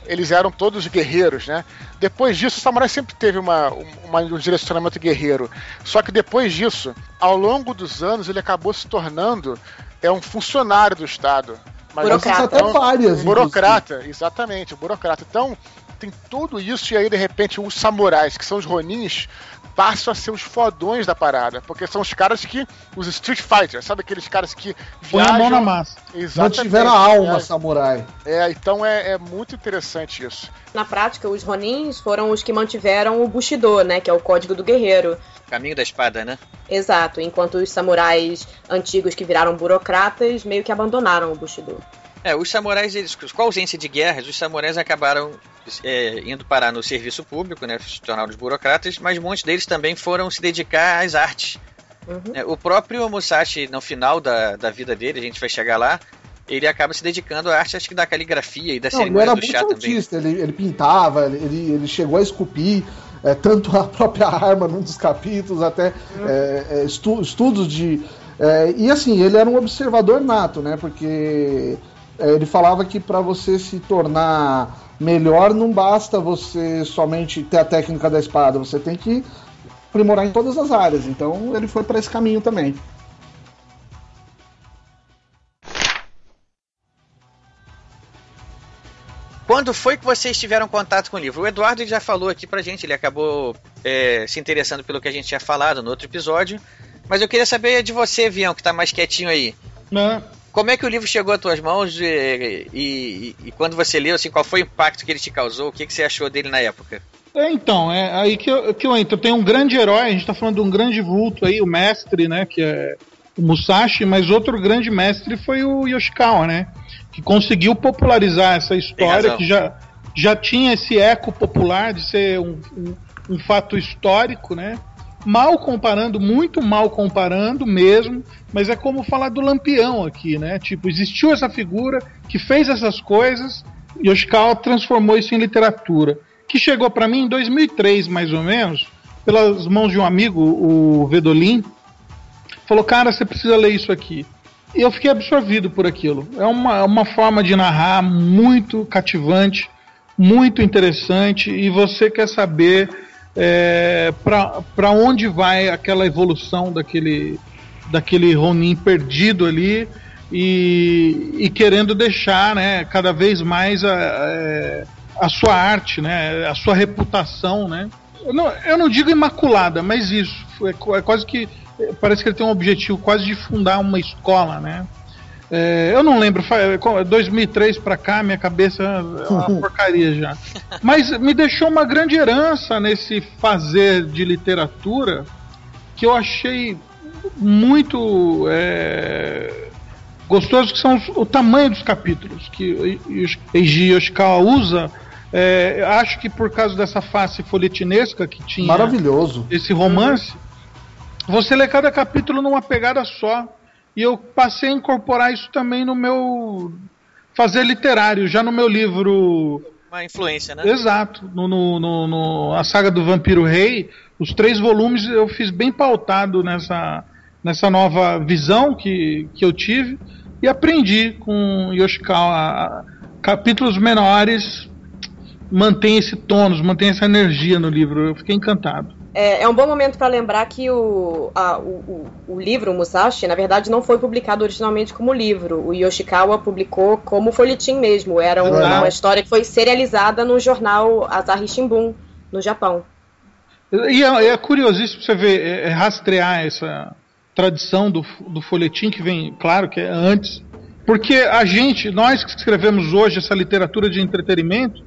eles eram todos guerreiros, né? Depois disso, o samurai sempre teve uma, uma, um direcionamento guerreiro. Só que depois disso, ao longo dos anos, ele acabou se tornando é um funcionário do Estado. Mas burocrata. Até várias, um burocrata, exatamente, um burocrata. Então, tem tudo isso e aí de repente os samurais, que são os ronins, passam a ser os fodões da parada, porque são os caras que os Street Fighters, sabe aqueles caras que viajam, Põe a mão na massa. Exatamente. Mantiveram a alma é, samurai. É, então é, é, muito interessante isso. Na prática, os ronins foram os que mantiveram o Bushido, né, que é o código do guerreiro. Caminho da espada, né? Exato, enquanto os samurais antigos que viraram burocratas meio que abandonaram o Bushido. É, os samurais, eles, com a ausência de guerras, os samurais acabaram é, indo parar no serviço público, né, se tornaram os burocratas, mas muitos deles também foram se dedicar às artes. Uhum. É, o próprio Musashi, no final da, da vida dele, a gente vai chegar lá, ele acaba se dedicando à arte, acho que da caligrafia e da Não, cerimônia do chá também. Artista, ele, ele pintava, ele, ele chegou a esculpir é, tanto a própria [LAUGHS] arma num dos capítulos, até uhum. é, é estu, estudos de. É, e assim, ele era um observador nato, né? Porque ele falava que para você se tornar melhor não basta você somente ter a técnica da espada, você tem que aprimorar em todas as áreas. Então ele foi para esse caminho também. Quando foi que vocês tiveram contato com o livro? O Eduardo já falou aqui pra gente, ele acabou é, se interessando pelo que a gente tinha falado no outro episódio. Mas eu queria saber de você, Vião, que tá mais quietinho aí. Não. Como é que o livro chegou às tuas mãos e, e, e, quando você leu, assim, qual foi o impacto que ele te causou? O que, que você achou dele na época? É, então, é aí que eu, que eu entro. Tem um grande herói, a gente está falando de um grande vulto aí, o mestre, né, que é o Musashi, mas outro grande mestre foi o Yoshikawa, né, que conseguiu popularizar essa história, que já, já tinha esse eco popular de ser um, um, um fato histórico, né, mal comparando, muito mal comparando mesmo, mas é como falar do Lampião aqui, né? Tipo, existiu essa figura que fez essas coisas e Yoshikawa transformou isso em literatura, que chegou para mim em 2003, mais ou menos, pelas mãos de um amigo, o Vedolin, falou: "Cara, você precisa ler isso aqui". E eu fiquei absorvido por aquilo. É uma, uma forma de narrar muito cativante, muito interessante, e você quer saber é, para onde vai aquela evolução daquele, daquele Ronin perdido ali e, e querendo deixar né, cada vez mais a, a, sua arte, né, a sua reputação. Né? Eu, não, eu não digo imaculada, mas isso. É, é quase que. Parece que ele tem um objetivo quase de fundar uma escola, né? É, eu não lembro, 2003 para cá, minha cabeça é uma [LAUGHS] porcaria já. Mas me deixou uma grande herança nesse fazer de literatura que eu achei muito é, gostoso, que são os, o tamanho dos capítulos que Eiji Yoshikawa usa. É, acho que por causa dessa face folhetinesca que tinha maravilhoso esse romance, você lê cada capítulo numa pegada só. E eu passei a incorporar isso também no meu fazer literário. Já no meu livro. Uma influência, né? Exato. No, no, no, no, a saga do Vampiro Rei, os três volumes eu fiz bem pautado nessa, nessa nova visão que, que eu tive e aprendi com Yoshikawa. Capítulos menores mantém esse tônus, mantém essa energia no livro. Eu fiquei encantado. É, é um bom momento para lembrar que o, a, o, o, o, livro Musashi, na verdade, não foi publicado originalmente como livro. O Yoshikawa publicou como folhetim mesmo. Era uma, uma história que foi serializada no jornal Asahi Shimbun, no Japão. E é, é curiosíssimo você ver, é, é rastrear essa tradição do, do folhetim que vem, claro que é antes, porque a gente, nós que escrevemos hoje essa literatura de entretenimento,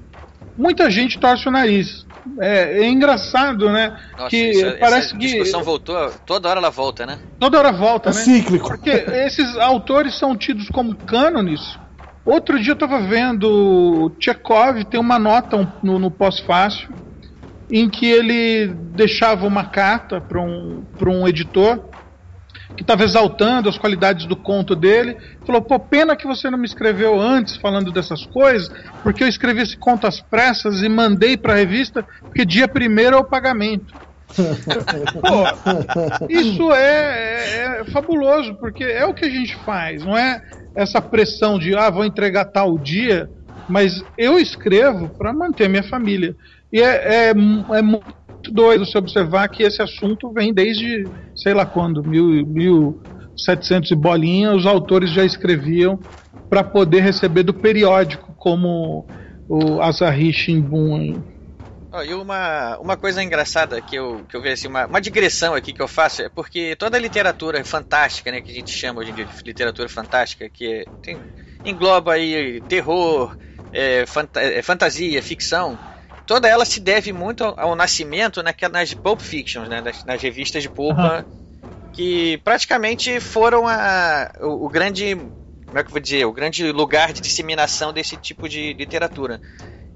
muita gente torce o nariz. É, é engraçado, né? Nossa, que isso, parece essa que discussão voltou, toda hora ela volta, né? Toda hora volta, É né? cíclico. Porque esses autores são tidos como cânones. Outro dia eu estava vendo Chekhov tem uma nota no, no pós-fácil em que ele deixava uma carta para um, pra um editor que estava exaltando as qualidades do conto dele. Falou: pô, pena que você não me escreveu antes falando dessas coisas, porque eu escrevi esse conto às pressas e mandei para a revista, porque dia primeiro é o pagamento. [LAUGHS] Pô, isso é, é, é fabuloso, porque é o que a gente faz, não é essa pressão de, ah, vou entregar tal dia, mas eu escrevo para manter minha família. E é, é, é muito doido você observar que esse assunto vem desde, sei lá quando, mil, 1700 e bolinha, os autores já escreviam para poder receber do periódico, como o Asahi Shimbun. Oh, e uma, uma coisa engraçada que eu, que eu vejo assim, uma, uma digressão aqui que eu faço é porque toda a literatura fantástica, né, que a gente chama hoje em dia de literatura fantástica, que tem, engloba aí terror, é, fanta, é, fantasia, ficção, toda ela se deve muito ao, ao nascimento naquelas Pulp Fictions, né, nas, nas revistas de pulpa, uhum. que praticamente foram a, o, o grande, como é que vou dizer, o grande lugar de disseminação desse tipo de literatura.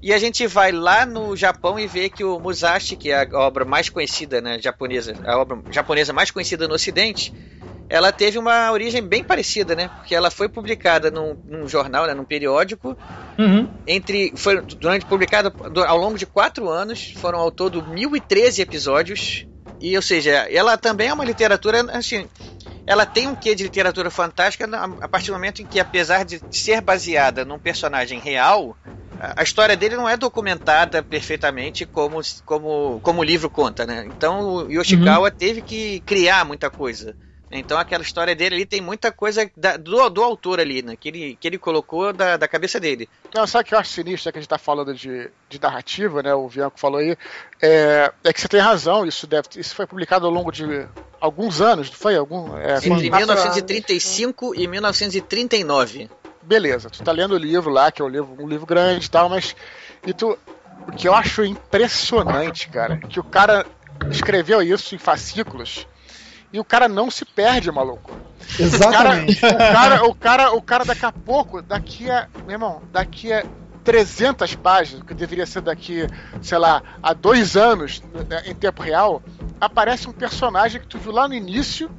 E a gente vai lá no Japão e vê que o Musashi, que é a obra mais conhecida né, japonesa, a obra japonesa mais conhecida no Ocidente, ela teve uma origem bem parecida, né? Porque ela foi publicada num, num jornal, né, num periódico, uhum. entre foi durante publicada ao longo de quatro anos, foram ao todo 1013 episódios. E, ou seja, ela também é uma literatura assim, ela tem um quê de literatura fantástica a partir do momento em que, apesar de ser baseada num personagem real, a história dele não é documentada perfeitamente como, como, como o livro conta, né? Então o Yoshikawa uhum. teve que criar muita coisa. Então aquela história dele ali tem muita coisa da, do, do autor ali, né? Que ele, que ele colocou da, da cabeça dele. Não, sabe o que eu acho sinistro, é que a gente tá falando de, de narrativa, né? O Bianco falou aí. É, é que você tem razão, isso, deve, isso foi publicado ao longo de alguns anos, não foi? Algum, é, Entre 1935 e 1939 beleza, tu tá lendo o livro lá, que é um livro, um livro grande e tal, mas. E tu. O que eu acho impressionante, cara, que o cara escreveu isso em fascículos e o cara não se perde, maluco. Exatamente. O cara, o cara, o cara, o cara daqui a pouco, daqui a. Meu irmão, daqui a 300 páginas, que deveria ser daqui, sei lá, a dois anos, né, em tempo real, aparece um personagem que tu viu lá no início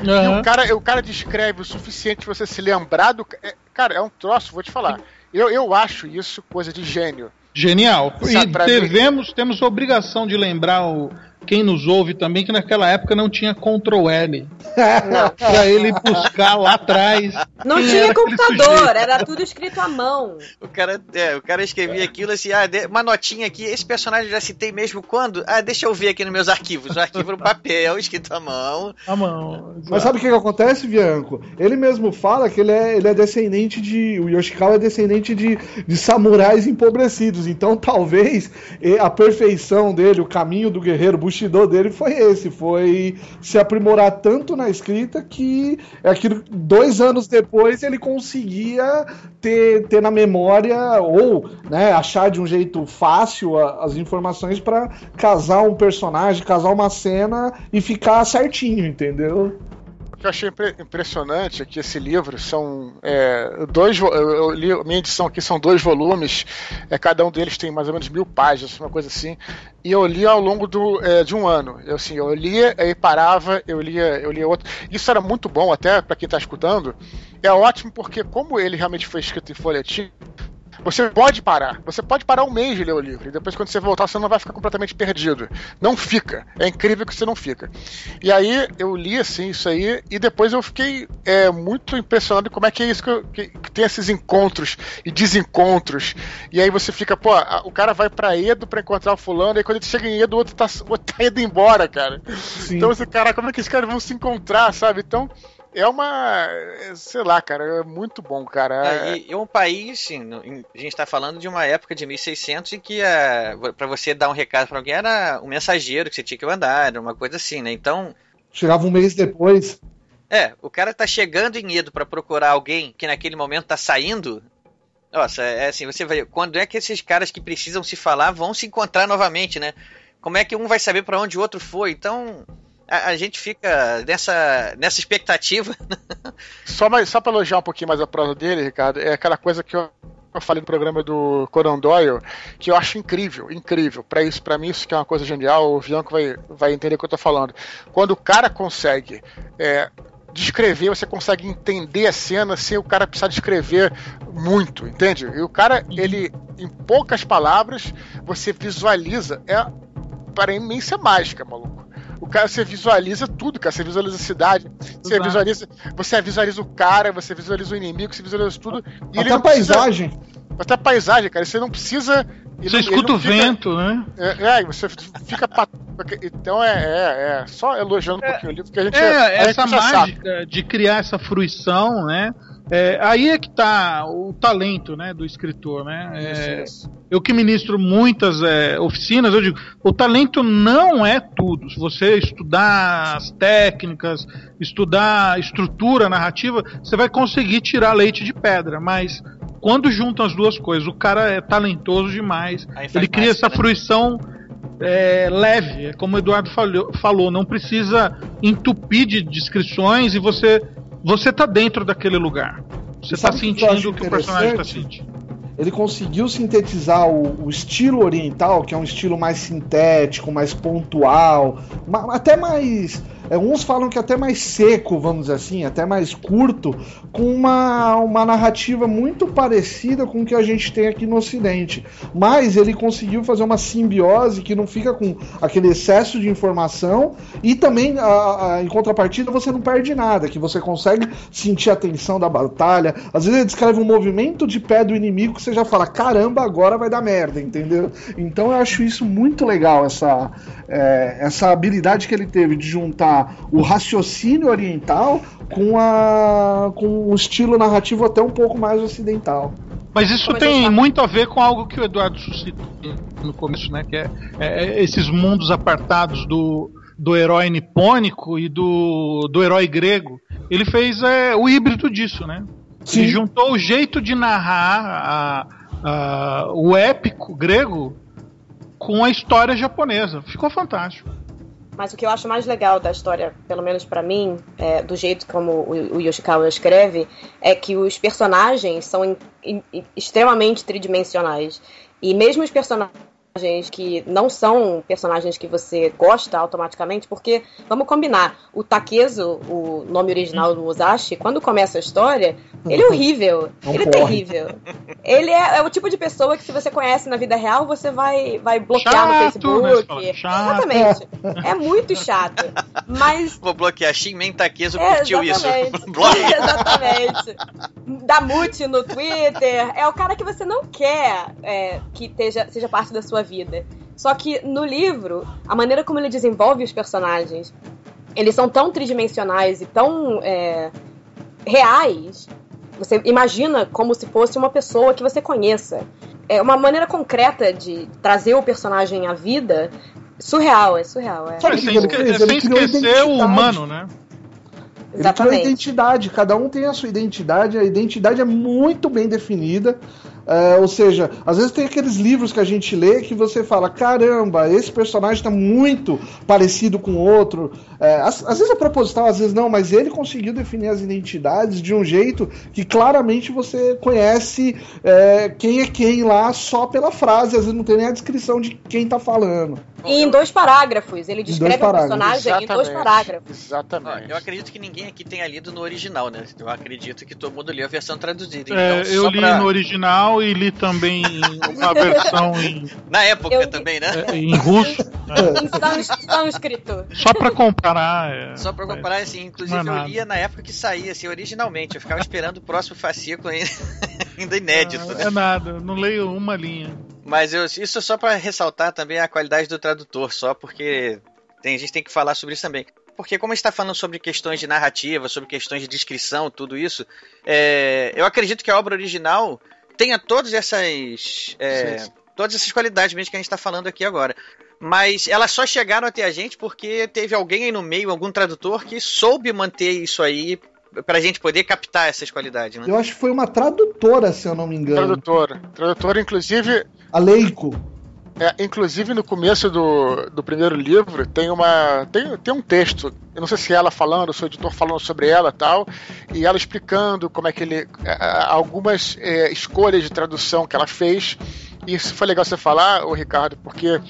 uhum. e o cara, o cara descreve o suficiente pra você se lembrar do. Cara, é um troço, vou te falar. Eu, eu acho isso coisa de gênio. Genial. Sabe, e devemos, mim... temos a obrigação de lembrar o, quem nos ouve também que naquela época não tinha Ctrl L. [LAUGHS] Pra ele buscar lá atrás. Não tinha computador, era tudo escrito à mão. O cara, é, o cara escrevia aquilo assim, ah, uma notinha aqui, esse personagem eu já citei mesmo quando? Ah, deixa eu ver aqui nos meus arquivos. O arquivo no papel, escrito à mão. À mão. Mas sabe o que, que acontece, Bianco? Ele mesmo fala que ele é, ele é descendente de. O Yoshikawa é descendente de, de samurais empobrecidos. Então talvez a perfeição dele, o caminho do guerreiro Bushido dele foi esse, foi se aprimorar tanto na escrita que é aquilo dois anos depois ele conseguia ter, ter na memória ou né, achar de um jeito fácil a, as informações para casar um personagem, casar uma cena e ficar certinho, entendeu? Que eu achei impre- impressionante é que esse livro são é, dois. Eu, li, minha edição aqui são dois volumes, é, cada um deles tem mais ou menos mil páginas, uma coisa assim. E eu li ao longo do, é, de um ano. Eu, assim, eu lia, aí parava, eu lia, eu lia outro. Isso era muito bom, até para quem está escutando. É ótimo porque, como ele realmente foi escrito em folhetim, você pode parar. Você pode parar um mês de ler o livro. E depois, quando você voltar, você não vai ficar completamente perdido. Não fica. É incrível que você não fica. E aí, eu li assim isso aí. E depois eu fiquei é, muito impressionado como é que é isso que, eu- que- que tem esses encontros e desencontros. E aí você fica, pô, a- o cara vai pra Edo pra encontrar o fulano. E quando ele chega em Edo, o outro tá, o outro tá indo embora, cara. Então você, cara, como é que esses caras vão se encontrar, sabe? Então. É uma. é, Sei lá, cara, é muito bom, cara. É, e, e um país, assim, em- a gente está falando de uma época de 1600 em que para você dar um recado para alguém era um mensageiro que você tinha que mandar, era uma coisa assim, né? Então, Chegava um mês depois. é, o cara tá chegando em Edo para procurar alguém que naquele momento tá saindo. Nossa, é assim, você vai. Quando é que esses caras que precisam se falar vão se encontrar novamente, né? Como é que um vai saber para onde o outro foi? Então, a, a gente fica nessa, nessa expectativa. [LAUGHS] Só, mais, só pra elogiar um pouquinho mais a prosa dele, Ricardo, é aquela coisa que eu, eu falei no programa do Conan Doyle, que eu acho incrível, incrível. Para isso, para mim, isso que é uma coisa genial, o Bianco vai, vai entender o que eu tô falando. Quando o cara consegue é, descrever, você consegue entender a cena sem o cara precisar descrever muito, entende? E o cara, ele, em poucas palavras, você visualiza. É, para mim, isso é mágica, maluco. O cara, você visualiza tudo, cara. Você visualiza a cidade, você Exato. visualiza, você visualiza o cara, você visualiza o inimigo, você visualiza tudo. E Até a paisagem. Precisa, até a paisagem, cara. Você não precisa. ele Você não- escuta o fica- vento, né? É, é, você fica. pat- Então é, é, é. Só elogiando um pouquinho o livro, que a gente. É, a gente essa já sabe. mágica de criar essa fruição, né? É, aí é que tá o talento, né, do escritor, né? É, Eu que ministro muitas é, oficinas, eu digo, o talento não é tudo. Se você estudar as técnicas, estudar estrutura narrativa, você vai conseguir tirar leite de pedra, mas quando juntam as duas coisas, o cara é talentoso demais, ele cria essa né? fruição é, leve, é como o Eduardo falou, falou, não precisa entupir de descrições e você você tá dentro daquele lugar. Você tá sentindo o que o personagem tá sentindo. Ele conseguiu sintetizar o, o estilo oriental, que é um estilo mais sintético, mais pontual, ma- até mais. é, uns falam que até mais seco, vamos dizer assim, até mais curto, com uma, uma narrativa muito parecida com o que a gente tem aqui no Ocidente. Mas ele conseguiu fazer uma simbiose que não fica com aquele excesso de informação e também, a- a- em contrapartida, você não perde nada, que você consegue sentir a tensão da batalha. Às vezes ele descreve um movimento de pé do inimigo você já fala, caramba, agora vai dar merda, entendeu? Então eu acho isso muito legal, essa, é, essa habilidade que ele teve de juntar o raciocínio oriental com, a, com o estilo narrativo até um pouco mais ocidental. Mas isso Como tem muito a ver com algo que o Eduardo suscitou no começo, né? Que é, é esses mundos apartados do, do herói nipônico e do, do herói grego. Ele fez é, o híbrido disso, né? Ele Sim. juntou o jeito de narrar a- a- o épico grego com a história japonesa. Ficou fantástico. Mas o que eu acho mais legal da história, pelo menos pra mim, é, do jeito como o, o Yoshikawa escreve, é que os personagens são in- in- extremamente tridimensionais. E mesmo os personagens que não são personagens que você gosta automaticamente, porque, vamos combinar, o Takezo, o nome original do Musashi, quando começa a história, ele é [LAUGHS] horrível. Não ele é terrível. Ele é, é o tipo de pessoa que se você conhece na vida real, você vai, vai bloquear no Chato? Você Facebook. fala, chato. Exatamente. É muito chato. Mas. Vou bloquear Shinmen Takezo É, curtiu isso. exatamente. [LAUGHS] Bloqueia. exatamente. Da Mute no Twitter. É o cara que você não quer é, que esteja, seja parte da sua vida. Só que no livro, a maneira como ele desenvolve os personagens, eles são tão tridimensionais e tão é, reais. Você imagina como se fosse uma pessoa que você conheça. É uma maneira concreta de trazer o personagem à vida. Surreal, é surreal. É. Sem ele esque- sem Ele criou esquecer o humano, né? Ele criou Exatamente. identidade, cada um tem a sua identidade, a identidade é muito bem definida. É, ou seja, às vezes tem aqueles livros que a gente lê que você fala: caramba, esse personagem está muito parecido com outro. É, às, às, vezes é proposital, às vezes não, mas ele conseguiu definir as identidades de um jeito que claramente você conhece é, quem é quem lá só pela frase, às vezes não tem nem a descrição de quem está falando. E em dois parágrafos, ele descreve o personagem Exatamente. em dois parágrafos. Exatamente. eu acredito que ninguém aqui tenha lido no original, né? Eu acredito que todo mundo leu a versão traduzida. É, então, eu li pra... no original e li também uma versão em. [LAUGHS] Na época eu... também, né? É, em russo. Em sânscrito. Só pra comparar. É... Só pra comparar, assim, inclusive eu lia na época que saía, assim, originalmente. Eu ficava esperando o próximo fascículo ainda, [LAUGHS] ainda inédito. né? É nada, não leio uma linha. Mas eu, isso só para ressaltar também a qualidade do tradutor, só porque tem, a gente tem que falar sobre isso também. Porque como está falando sobre questões de narrativa, sobre questões de descrição, tudo isso, é, eu acredito que a obra original tenha todas essas é, todas essas qualidades mesmo que a gente está falando aqui agora. Mas elas só chegaram até a gente porque teve alguém aí no meio, algum tradutor, que soube manter isso aí pra gente poder captar essas qualidades, né? Eu acho que foi uma tradutora, se eu não me engano. Tradutora. Tradutora, inclusive. A Leico. É, inclusive no começo do, do primeiro livro tem uma tem, tem um texto, eu não sei se é ela falando, se o editor falando sobre ela tal, e ela explicando como é que ele é, algumas é, escolhas de tradução que ela fez. E isso foi legal você falar, o Ricardo, porque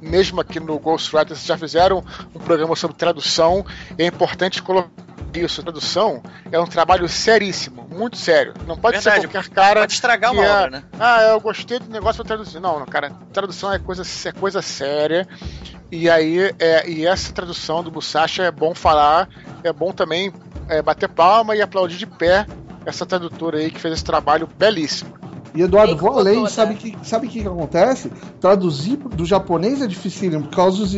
mesmo aqui no Ghostwriter vocês já fizeram um programa sobre tradução, é importante colocar isso, tradução, é um trabalho seríssimo, muito sério. Não pode Verdade, ser qualquer cara. Pode estragar uma é, obra, né? Ah, eu gostei do negócio pra traduzir. Não, não, cara, tradução é coisa, é coisa séria. E aí, é, e essa tradução do Musashi é bom falar, é bom também é, bater palma e aplaudir de pé essa tradutora aí que fez esse trabalho belíssimo. E Eduardo, vou além, sabe que sabe o que, que acontece? Traduzir do japonês é dificílimo, por causa dos,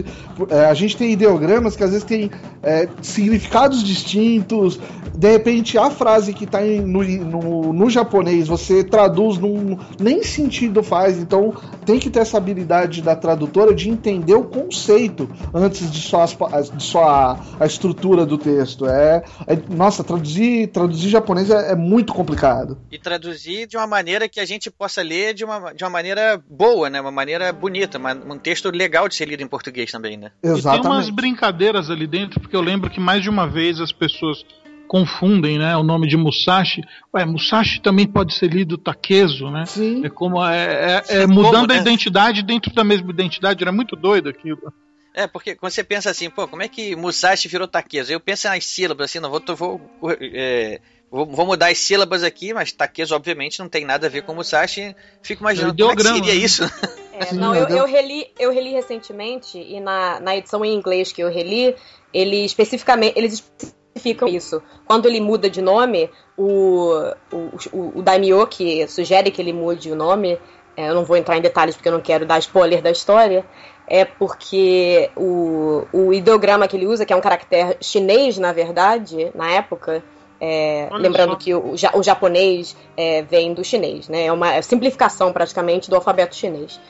é, a gente tem ideogramas que às vezes tem é, significados distintos. De repente, a frase que está no, no, no, japonês você traduz num nem sentido faz. Então, tem que ter essa habilidade da tradutora de entender o conceito antes de só, as, de só a, a, estrutura do texto. É, é nossa, traduzir traduzir japonês é, é muito complicado. E traduzir de uma maneira que a gente possa ler de uma, de uma maneira boa, né? Uma maneira bonita, uma, um texto legal de ser lido em português também, né? Exatamente. E tem umas brincadeiras ali dentro, porque eu lembro que mais de uma vez as pessoas confundem, né, o nome de Musashi. Ué, Musashi também pode ser lido Takezo, né? Sim. É como é, é, é mudando como, né? a identidade dentro da mesma identidade. Era muito doido aquilo. É, porque quando você pensa assim, pô, como é que Musashi virou Takezo? Eu penso nas sílabas, assim, não vou, vou é, Vou, vou, mudar as sílabas aqui, mas Takezo obviamente não tem nada a ver com Musashi. Fico imaginando como é que seria isso. É, não, eu, eu, reli, eu reli recentemente e na, na edição em inglês que eu reli, ele especificamente, eles especificam isso. Quando ele muda de nome, o, o, o Daimyo, que sugere que ele mude o nome, é, eu não vou entrar em detalhes porque eu não quero dar spoiler da história, é porque o, o ideograma que ele usa, que é um caractere chinês, na verdade, na época, é, lembrando só. que o, o japonês é, vem do chinês, né? É uma simplificação praticamente do alfabeto chinês.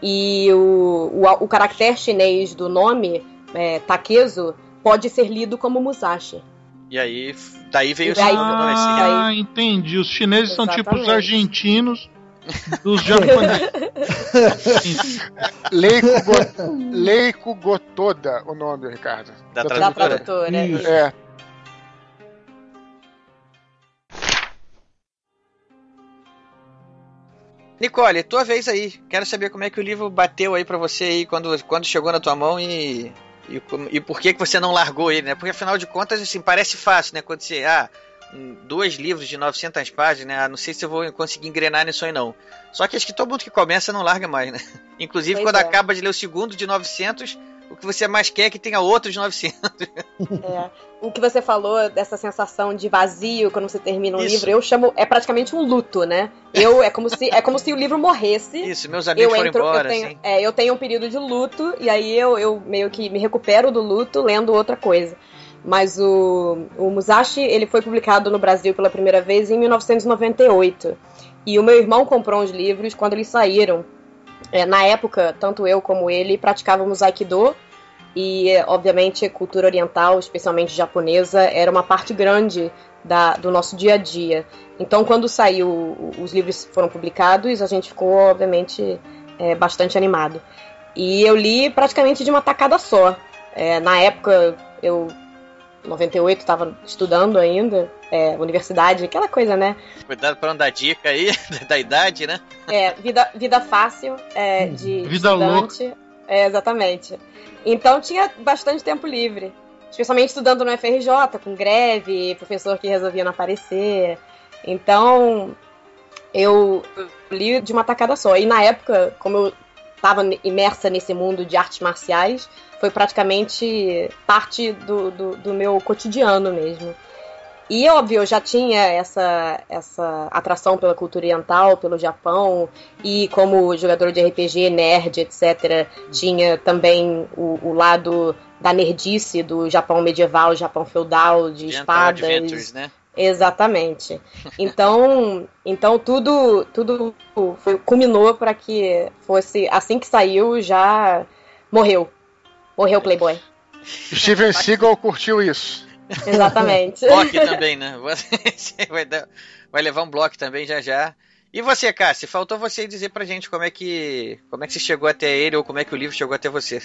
E o, o, o caractere chinês do nome, é, Takezo, pode ser lido como Musashi. E aí, daí veio o daí, Ah, daí... entendi. Os chineses Exatamente. são tipo os argentinos [LAUGHS] dos japoneses. [LAUGHS] Leiko, Go... Leiko Gotoda, o nome, Ricardo. Da, da tradutora. Da tradutora é. Nicole, tua vez aí. Quero saber como é que o livro bateu aí para você aí quando, quando chegou na tua mão e, e, e, por que, que você não largou ele, né? Porque afinal de contas, assim, parece fácil, né? Quando você. Ah, dois livros de 900 páginas, né? Ah, não sei se eu vou conseguir engrenar nisso aí não. Só que acho que todo mundo que começa não larga mais, né? [LAUGHS] Inclusive pois quando é. acaba de ler o segundo de 900, o que você mais quer é que tenha outros 900. É. O que você falou dessa sensação de vazio quando você termina um Isso. livro, eu chamo é praticamente um luto, né? Eu é como se é como se o livro morresse. Isso, meus amigos eu foram entro, embora, eu tenho, assim. É, eu tenho um período de luto e aí eu, eu meio que me recupero do luto lendo outra coisa. Mas o, o Musashi, ele foi publicado no Brasil pela primeira vez em 1998. E o meu irmão comprou uns livros quando eles saíram. É, na época, tanto eu como ele praticávamos Aikido e, obviamente, cultura oriental, especialmente japonesa, era uma parte grande da, do nosso dia a dia. Então, quando saiu, os livros foram publicados, a gente ficou, obviamente, é, bastante animado. E eu li praticamente de uma tacada só. É, na época, eu 98 estava estudando ainda, é, universidade, aquela coisa, né? Cuidado para não dar dica aí [LAUGHS] da idade, né? É, vida, vida fácil é, de Vida estudante. louca. É, exatamente. Então tinha bastante tempo livre. Especialmente estudando no FRJ, com greve, professor que resolvia não aparecer. Então, eu li de uma tacada só. E na época, como eu estava imersa nesse mundo de artes marciais, foi praticamente parte do, do, do meu cotidiano mesmo. E óbvio, eu já tinha essa, essa atração pela cultura oriental, pelo Japão, e como jogador de RPG, nerd, etc., tinha também o, o lado da nerdice do Japão medieval, Japão feudal, de Oriental espadas. Adventures, né? Exatamente. Então, então tudo, tudo foi, culminou para que fosse assim que saiu já morreu, morreu o Playboy. Steven Seagal curtiu isso. Exatamente. Block também, né? Você vai, dar- vai levar um bloco também já já. E você, Cássio, faltou você dizer pra gente como é que como é que você chegou até ele ou como é que o livro chegou até você.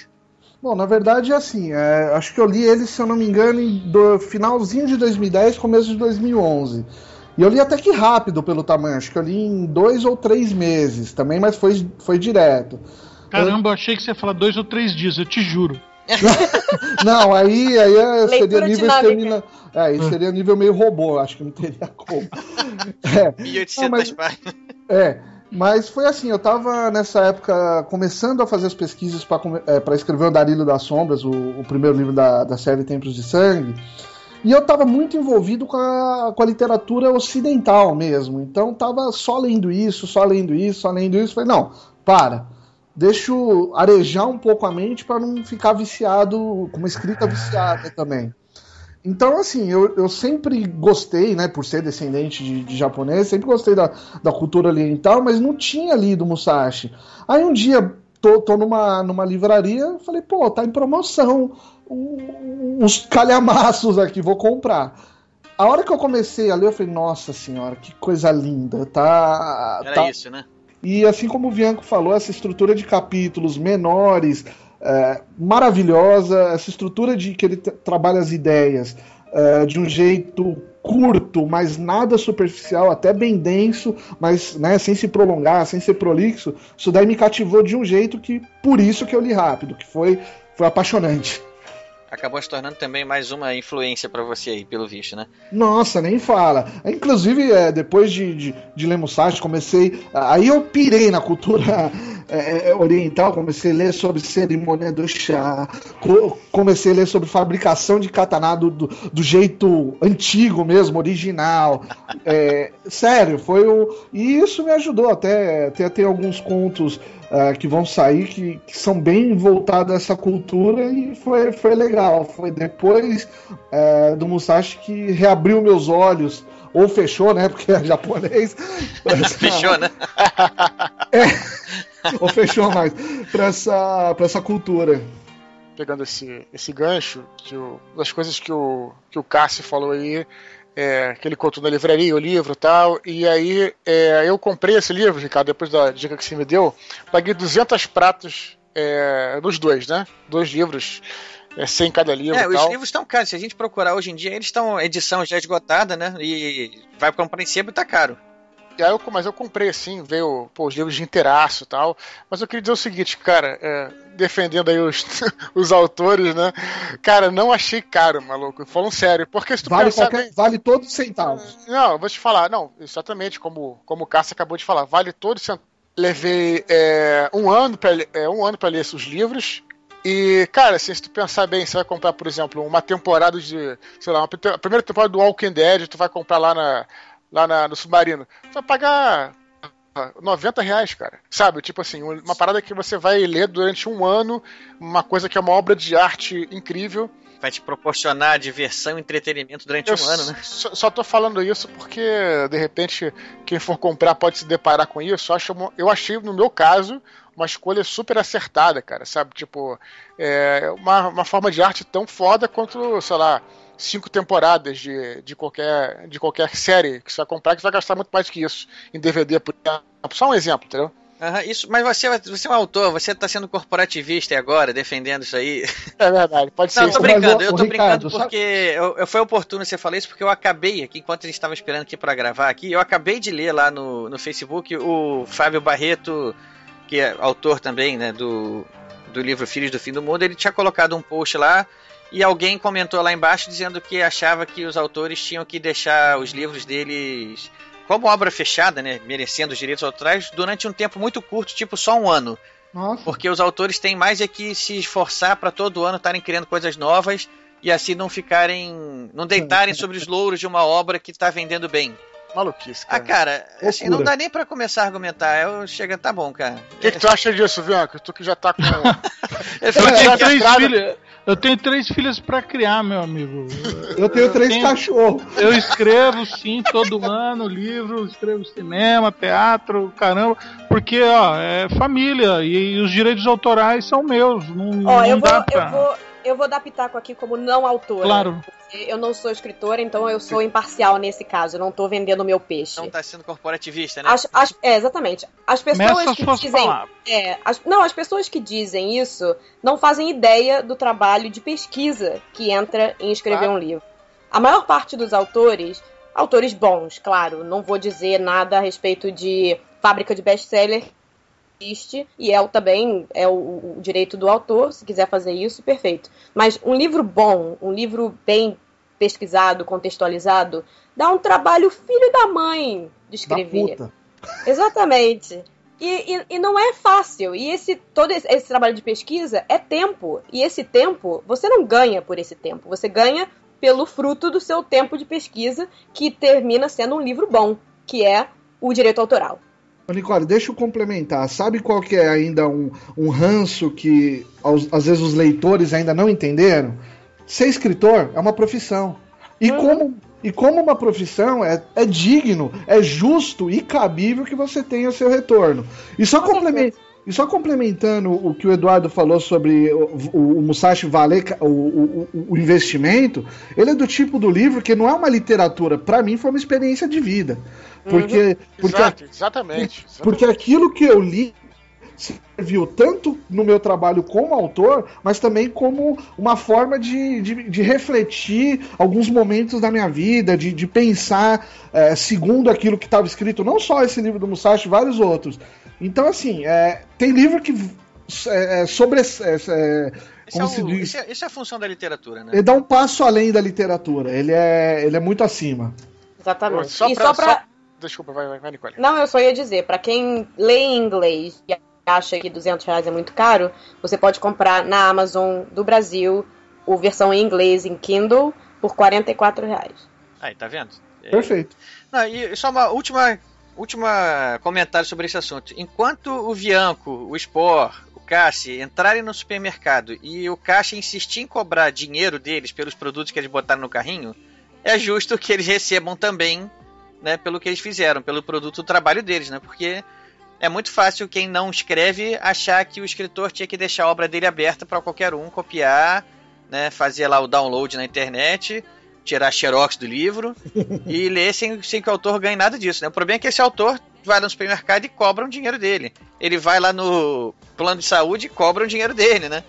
Bom, na verdade, assim, é, acho que eu li ele, se eu não me engano, em do finalzinho de 2010, começo de 2011. E eu li até que rápido pelo tamanho, acho que eu li em dois ou três meses também, mas foi, foi direto. Caramba, eu achei que você ia falar dois ou três dias, eu te juro. [LAUGHS] Não, aí, aí é- seria nível extermina... É, aí seria nível meio robô, acho que não teria como. [LAUGHS] É, 1800 Não, mas- páginas. é, mas foi assim, eu tava nessa época começando a fazer as pesquisas para escrever o Darilho das Sombras, o, o primeiro livro da, da série Tempos de Sangue, e eu tava muito envolvido com a, com a literatura ocidental mesmo, então tava só lendo isso, só lendo isso, só lendo isso, falei, não, para, deixa arejar um pouco a mente para não ficar viciado, com uma escrita viciada também. Então, assim, eu, eu sempre gostei, né, por ser descendente de, de japonês, sempre gostei da, da cultura oriental, mas não tinha lido Musashi. Aí um dia, tô, tô numa, numa livraria, falei, pô, tá em promoção, uns calhamaços aqui, vou comprar. A hora que eu comecei a ler, eu falei, nossa senhora, que coisa linda, tá... Era tá isso, né? e assim como o Bianco falou, essa estrutura de capítulos menores, é, maravilhosa, essa estrutura de que ele tra- trabalha as ideias é, de um jeito curto, mas nada superficial, até bem denso, mas né, sem se prolongar, sem ser prolixo, isso daí me cativou de um jeito que, por isso que eu li rápido, que foi, foi apaixonante. Acabou se tornando também mais uma influência pra você aí, pelo visto, né? Nossa, nem fala. Inclusive, é, depois de, de, de ler Musashi, comecei. Aí eu pirei na cultura é, é, oriental, comecei a ler sobre cerimônia do chá, co- comecei a ler sobre fabricação de katana do, do, do jeito antigo mesmo, original. É, sério, foi o. E isso me ajudou até. Até tem alguns contos ah, que vão sair que, que são bem voltados a essa cultura e foi, foi legal. Foi depois é, do Musashi que reabriu meus olhos, ou fechou, né? Porque é japonês. [LAUGHS] Fechou, né? [LAUGHS] [LAUGHS] ou fechou mais, pra essa, pra essa cultura. Pegando esse, esse gancho, que o, das coisas que o, que o Cássio falou aí, é, que ele contou na livraria, o livro e tal, e aí é, eu comprei esse livro, Ricardo, depois da dica que você me deu, paguei 200 pratos é, nos dois, né? Dois livros, é, 100 cada livro É, e os tal. livros estão caros. Se a gente procurar hoje em dia, eles estão edição já esgotada, né? E vai comprar em sebo e tá caro. E aí eu, mas eu comprei assim, veio pô, os livros de inteiraço e tal. Mas eu queria dizer o seguinte, cara, é, defendendo aí os, [LAUGHS] os autores, né? Cara, não achei caro, maluco. Falando sério. Porque se tu Vale, pensar qualquer, vale todos os centavos. Não, eu vou te falar, não, exatamente como, como o Cássio acabou de falar, vale todo cent... Levei é, um ano para é, um ano para ler esses livros. E, cara, assim, se tu pensar bem, você vai comprar, por exemplo, uma temporada de. Sei lá, uma, a primeira temporada do Walking Dead, tu vai comprar lá, na, lá na- no Submarino. Tu vai pagar 90 reais, cara. Sabe? Tipo assim, uma parada que você vai ler durante um ano, uma coisa que é uma obra de arte incrível. Vai te proporcionar diversão e entretenimento durante Eu um ano, né? Só, só tô falando isso porque, de repente, quem for comprar pode se deparar com isso. Eu, acho, eu achei, no meu caso, uma escolha super acertada, cara, sabe? Tipo, é uma, uma forma de arte tão foda quanto, sei lá, cinco temporadas de, de, qualquer, de qualquer série que você vai comprar, que você vai gastar muito mais que isso em DVD, por exemplo. Só um exemplo, entendeu? Uhum, isso, mas você, você é um autor, você está sendo corporativista agora, defendendo isso aí. É verdade, pode ser. Não, eu tô brincando, eu tô brincando porque eu, eu, foi oportuno você falar isso, porque eu acabei aqui, enquanto a gente estava esperando aqui para gravar aqui, eu acabei de ler lá no, no Facebook o Fábio Barreto, que é autor também, né, do, do livro Filhos do Fim do Mundo, ele tinha colocado um post lá e alguém comentou lá embaixo dizendo que achava que os autores tinham que deixar os livros deles como obra fechada, né, merecendo os direitos autorais, durante um tempo muito curto, tipo só um ano. Nossa. Porque os autores têm mais é que se esforçar para todo ano estarem criando coisas novas e assim não ficarem. não deitarem sobre os louros de uma obra que está vendendo bem. Maluquice, cara. Ah, cara, assim, não dá nem para começar a argumentar. Eu chega, tá bom, cara. O que, que, tu acha disso, Bianca? Tu que já tá com. [LAUGHS] eu, tenho três filhas, eu tenho três filhas para criar, meu amigo. Eu tenho três tenho... cachorros. Eu escrevo, sim, todo ano, livro, escrevo cinema, teatro, caramba. Porque, ó, é família e, e os direitos autorais são meus. Não, ó, não eu, dá vou, pra... eu vou eu vou dar pitaco aqui como não autora. Claro. Eu não sou escritora, então eu sou imparcial nesse caso. Eu não tô vendendo meu peixe. Não tá sendo corporativista, né? As, as, é, exatamente. As pessoas que dizem. É, as, não, as pessoas que dizem isso não fazem ideia do trabalho de pesquisa que entra em escrever claro. um livro. A maior parte dos autores, autores bons, claro, não vou dizer nada a respeito de fábrica de best-seller existe e é o, também é o, o, direito do autor, se quiser fazer isso, perfeito. Mas um livro bom, um livro bem pesquisado, contextualizado, dá um trabalho filho da mãe de escrever. [LAUGHS] Exatamente. E, e, e, não é fácil. E esse todo esse, esse, trabalho de pesquisa é tempo. E esse tempo, você não ganha por esse tempo. Você ganha pelo fruto do seu tempo de pesquisa, que termina sendo um livro bom, que é o direito autoral. Ô, Nicole, deixa eu complementar. Sabe qual que é ainda um, um ranço que aos, às vezes os leitores ainda não entenderam? Ser escritor é uma profissão. E, uhum. como, e como uma profissão, é, é digno, é justo e cabível que você tenha seu retorno. E só, complement, e só complementando o que o Eduardo falou sobre o, o, o Musashi valer o, o, o, investimento, ele é do tipo do livro que não é uma literatura. Para mim, foi uma experiência de vida. Porque, uhum. porque, Exato, exatamente, [LAUGHS] exatamente. Porque aquilo que eu li serviu tanto no meu trabalho como autor, mas também como uma forma de, de, de refletir alguns momentos da minha vida, de, de pensar é, segundo aquilo que estava escrito, não só esse livro do Musashi, vários outros. Então, assim, é, tem livro que é, é sobre. É, é, como é o, se diz? Isso é, isso é a função da literatura, né? Ele dá um passo além da literatura, ele é, ele é muito acima. Exatamente. Só e pra, só pra. Só Desculpa, vai, vai, vai, Nicole. Não, eu só ia dizer, para quem lê em inglês e acha que 200 reais é muito caro, você pode comprar na Amazon do Brasil o versão em inglês em Kindle por 44 reais. Aí, tá vendo? É... Perfeito. Não, e só uma última, última comentário sobre esse assunto. Enquanto o Vianco, o Spor, o Cassi entrarem no supermercado e o caixa insistir em cobrar dinheiro deles pelos produtos que eles botaram no carrinho, é justo que eles recebam também né, pelo que eles fizeram, pelo produto do trabalho deles, né? Porque é muito fácil quem não escreve achar que o escritor tinha que deixar a obra dele aberta para qualquer um copiar, né, fazer lá o download na internet, tirar xerox do livro [LAUGHS] e ler sem, sem que o autor ganhe nada disso. Né? O problema é que esse autor vai no supermercado e cobra um dinheiro dele. Ele vai lá no plano de saúde e cobra um dinheiro dele, né?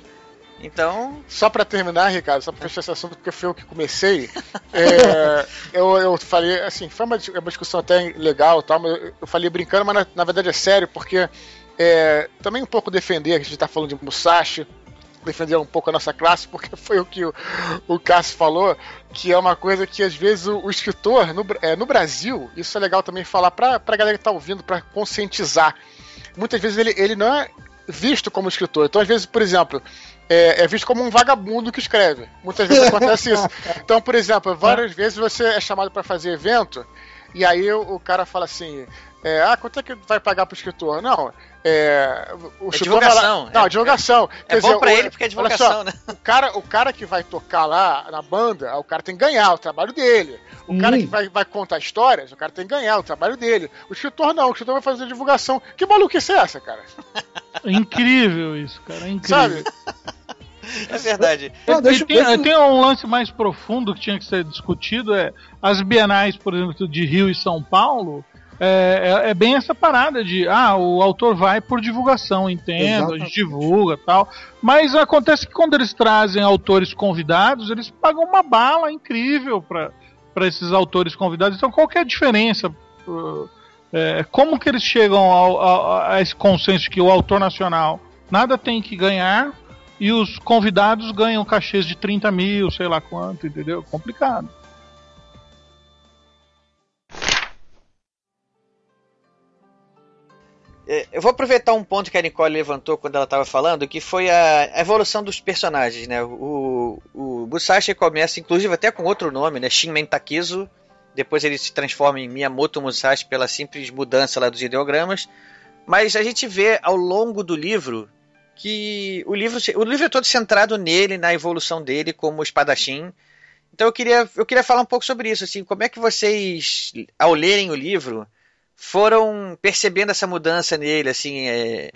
Então. Só para terminar, Ricardo, só para fechar esse assunto, porque foi eu que comecei. [LAUGHS] é, eu, eu falei, assim, foi uma, uma discussão até legal tal, mas eu, eu falei brincando, mas na, na, verdade é sério, porque é, também um pouco defender, a gente está falando de Musashi, defender um pouco a nossa classe, porque [LAUGHS] foi o que o, o Cássio falou, que é uma coisa que às vezes o, o escritor, no, é, no Brasil, isso é legal também falar para a galera que está ouvindo, para conscientizar. Muitas vezes ele, ele não é visto como escritor. Então, às vezes, por exemplo, é, é, visto como um vagabundo que escreve. Muitas vezes acontece isso. Então, por exemplo, várias vezes você é chamado para fazer evento e aí o, o cara fala assim: é, ah, quanto é que vai pagar pro escritor? Não, é. O é divulgação. Lá, não, é, divulgação. É, Quer é dizer, bom pra o, ele porque é divulgação, só, né? O cara, o cara que vai tocar lá na banda, o cara tem que ganhar o trabalho dele. O hum. cara que vai, vai contar histórias, o cara tem que ganhar o trabalho dele. O escritor não, o escritor vai fazer divulgação. Que maluquice é essa, cara? É incrível isso, cara. É incrível. Sabe? [LAUGHS] É verdade. Não, deixa- E tem, deixa- tem um lance mais profundo que tinha que ser discutido, é as bienais, por exemplo, de Rio e São Paulo, é, é- é bem essa parada de, ah, o autor vai por divulgação, entendo, a Exatamente. gente divulga tal, mas acontece que quando eles trazem autores convidados, eles pagam uma bala incrível para esses autores convidados, então qual que é a diferença? Uh, é, como que eles chegam ao- ao- a esse consenso que o autor nacional nada tem que ganhar e os convidados ganham cachês de 30 mil, sei lá quanto, entendeu? Complicado. É, Eu vou aproveitar um ponto que a Nicole levantou quando ela estava falando, que foi a evolução dos personagens, né? O, o Musashi começa, inclusive, até com outro nome, né? Shinmen Takizo. Depois ele se transforma em Miyamoto Musashi pela simples mudança lá dos ideogramas. Mas a gente vê ao longo do livro que o livro, o livro é todo centrado nele, na evolução dele como espadachim. Então eu queria, eu queria falar um pouco sobre isso, assim, como é que vocês, ao lerem o livro, foram percebendo essa mudança nele, assim, é,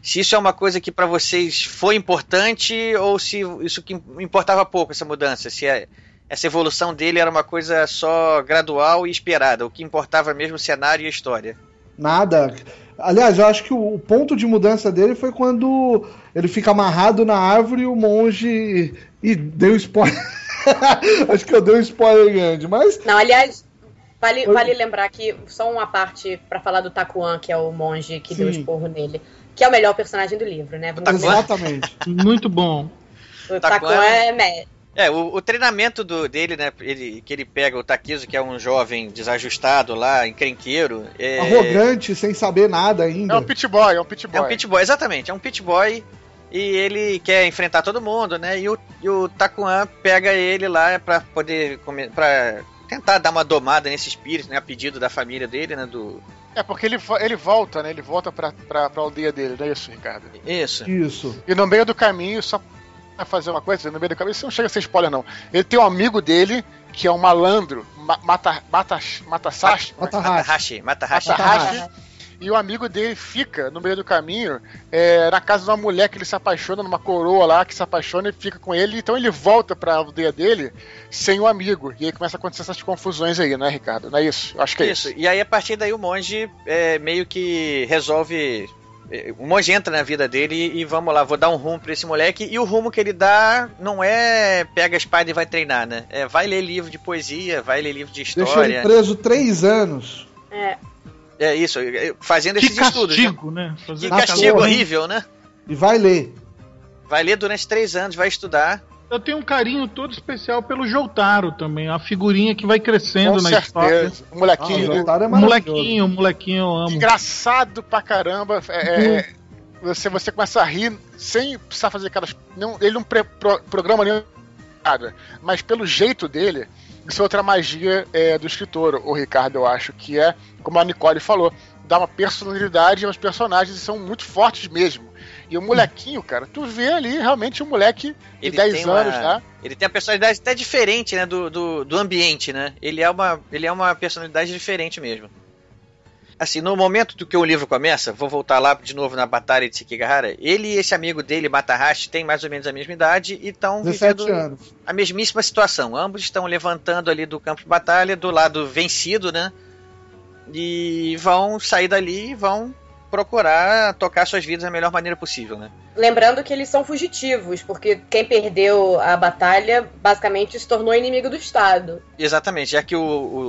se isso é uma coisa que para vocês foi importante ou se isso que importava pouco essa mudança, se é- essa evolução dele era uma coisa só gradual e esperada, o que importava mesmo o cenário e a história. Nada. Aliás, eu acho que o, ponto de mudança dele foi quando ele fica amarrado na árvore e o monge. E deu spoiler. [LAUGHS] acho que eu dei um spoiler grande, mas. Não, aliás, vale, vale lembrar que só uma parte pra falar do Takuan, que é o monge que deu Sim. esporro nele, que é o melhor personagem do livro, né? Exatamente. Muito bom. O Takuan Takuan é- é, o, o treinamento do, dele, né, ele, que ele pega o Takizo, que é um jovem desajustado lá, encrenqueiro. É, Arrogante, sem saber nada ainda. É um pit boy, é um pit boy. É um pit boy, exatamente, é um pit boy e ele quer enfrentar todo mundo, né? E o, e o Takuan pega ele lá pra poder pra tentar dar uma domada nesse espírito, né? A pedido da família dele, né? Do É porque ele, ele volta, né? Ele volta pra, pra, pra aldeia dele, não é isso, Ricardo? isso. Isso. E no meio do caminho, só pra fazer uma coisa, no meio do caminho, isso não chega a ser spoiler, não. Ele tem um amigo dele, que é um malandro, ma mata, mata, Matasashi, Matahashi. Matahashi, Matahashi. Matahashi, e o amigo dele fica no meio do caminho é, na casa de uma mulher que ele se apaixona, numa coroa lá que se apaixona e fica com ele. Então ele volta pra aldeia dele sem o amigo. E aí começa a acontecer essas confusões aí, né, Ricardo? Não é isso? Acho que é isso. Isso. E aí a partir daí o monge é, meio que resolve é, o monge entra na vida dele e, e vamos lá, vou dar um rumo pra esse moleque. E o rumo que ele dá não é pega a espada e vai treinar, né? É vai ler livro de poesia, vai ler livro de Deixa ele história. preso três anos. é, É isso, fazendo Que esses estudos. Né? castigo, né? Fazer Que castigo horrível, né? E vai ler. Vai ler durante três anos, vai estudar. Eu tenho um carinho todo especial pelo Jotaro também, a figurinha que vai crescendo Com na história. certeza. O molequinho. Ah, o é molequinho, o molequinho eu amo. engraçado pra caramba. É, é, você, você começa a rir sem precisar fazer aquelas. Não, ele não pre- pro- programa nenhum nada. Mas pelo jeito dele, isso é outra magia é, do escritor, o Ricardo, eu acho, que é, como a Nicole falou, dá uma personalidade aos personagens e são muito fortes mesmo. E o molequinho, cara, tu vê ali realmente um moleque de Ele 10 tem anos, uma- tá? Ele tem a personalidade até diferente, né? Do, do, do ambiente, né? Ele é, uma, ele é uma personalidade diferente mesmo. Assim, no momento do que o livro começa, vou voltar lá de novo na batalha de Sekigahara, ele e esse amigo dele, Matahashi, têm mais ou menos a mesma idade e estão 17 vivendo anos. a mesmíssima situação. Ambos estão levantando ali do campo de batalha, do lado vencido, né? E vão sair dali e vão procurar tocar suas vidas da melhor maneira possível, né? Lembrando que eles são fugitivos, porque quem perdeu a batalha basicamente se tornou inimigo do Estado. Exatamente, já que o,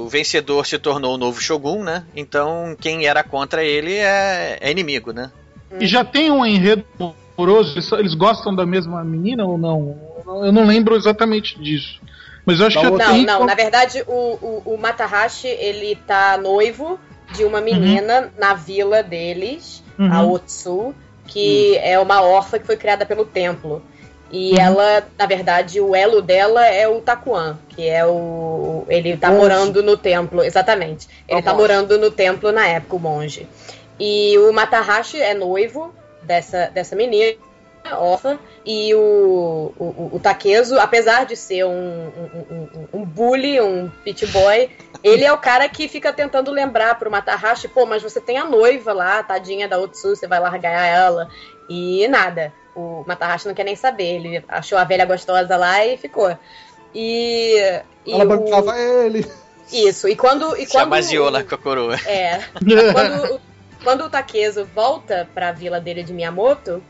o vencedor se tornou o novo Shogun, né? Então quem era contra ele é, é inimigo, né? E já tem um enredo amoroso, eles, eles gostam da mesma menina ou não? Eu não lembro exatamente disso. Mas eu acho Da que outra- Não, tem. não, na verdade o, o, o Matahashi, ele tá noivo de uma menina na vila deles, Uhum. a Otsu, que é uma órfã que foi criada pelo templo. E Uhum. ela, na verdade, o elo dela é o Takuan, que é o. Ele tá Monge. morando no templo, exatamente. Ele o tá monge. morando no templo na época, o monge. E o Matahashi é noivo dessa, dessa menina. Órfã, e o, o, o Takezo, apesar de ser um, um, um, um bully, um pit boy, ele é o cara que fica tentando lembrar pro Matahashi, pô, mas você tem a noiva lá, tadinha da Otsu, você vai largar ela, e nada. O Matahashi não quer nem saber, ele achou a velha gostosa lá e ficou. E. e Ela o- bancava ele. Isso, e quando. E Se quando amaziou lá com a coroa. é. [LAUGHS] quando, o- quando o Takezo volta pra vila dele de Miyamoto,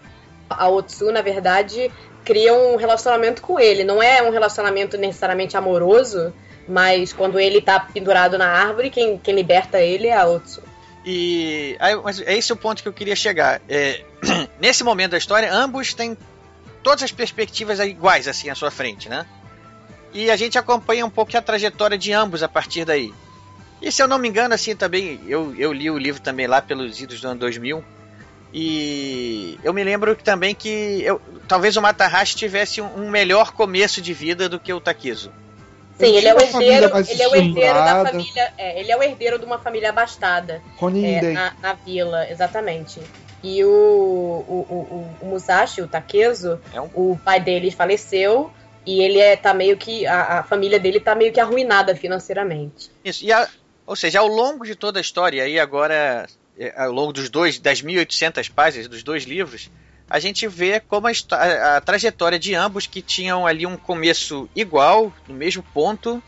a Otsu, na verdade, cria um relacionamento com ele. Não é um relacionamento necessariamente amoroso, mas quando ele tá pendurado na árvore, quem, quem liberta ele é a Otsu. E aí, mas é esse o ponto que eu queria chegar. É, [CLEARS THROAT] nesse momento da história, ambos têm todas as perspectivas iguais assim à sua frente, né? E a gente acompanha um pouco a trajetória de ambos a partir daí. E se eu não me engano, assim também, eu, eu li o livro também lá pelos idos do ano 2000. E eu me lembro também que eu, talvez o Matahashi tivesse um, melhor começo de vida do que o Takizo. Sim, ele é o herdeiro, ele é o herdeiro da família. É, ele é o herdeiro de uma família abastada. Ronin é, Day. na, na vila, exatamente. E o, o, o, o- Musashi, o Takezo, É um- o pai dele faleceu e ele é, tá meio que. A, a família dele tá meio que arruinada financeiramente. Isso, e a- ou seja, ao longo de toda a história, aí agora, ao longo dos dois, das 1.800 páginas dos dois livros, a gente vê como a, a- trajetória de ambos, que tinham ali um começo igual, no mesmo ponto,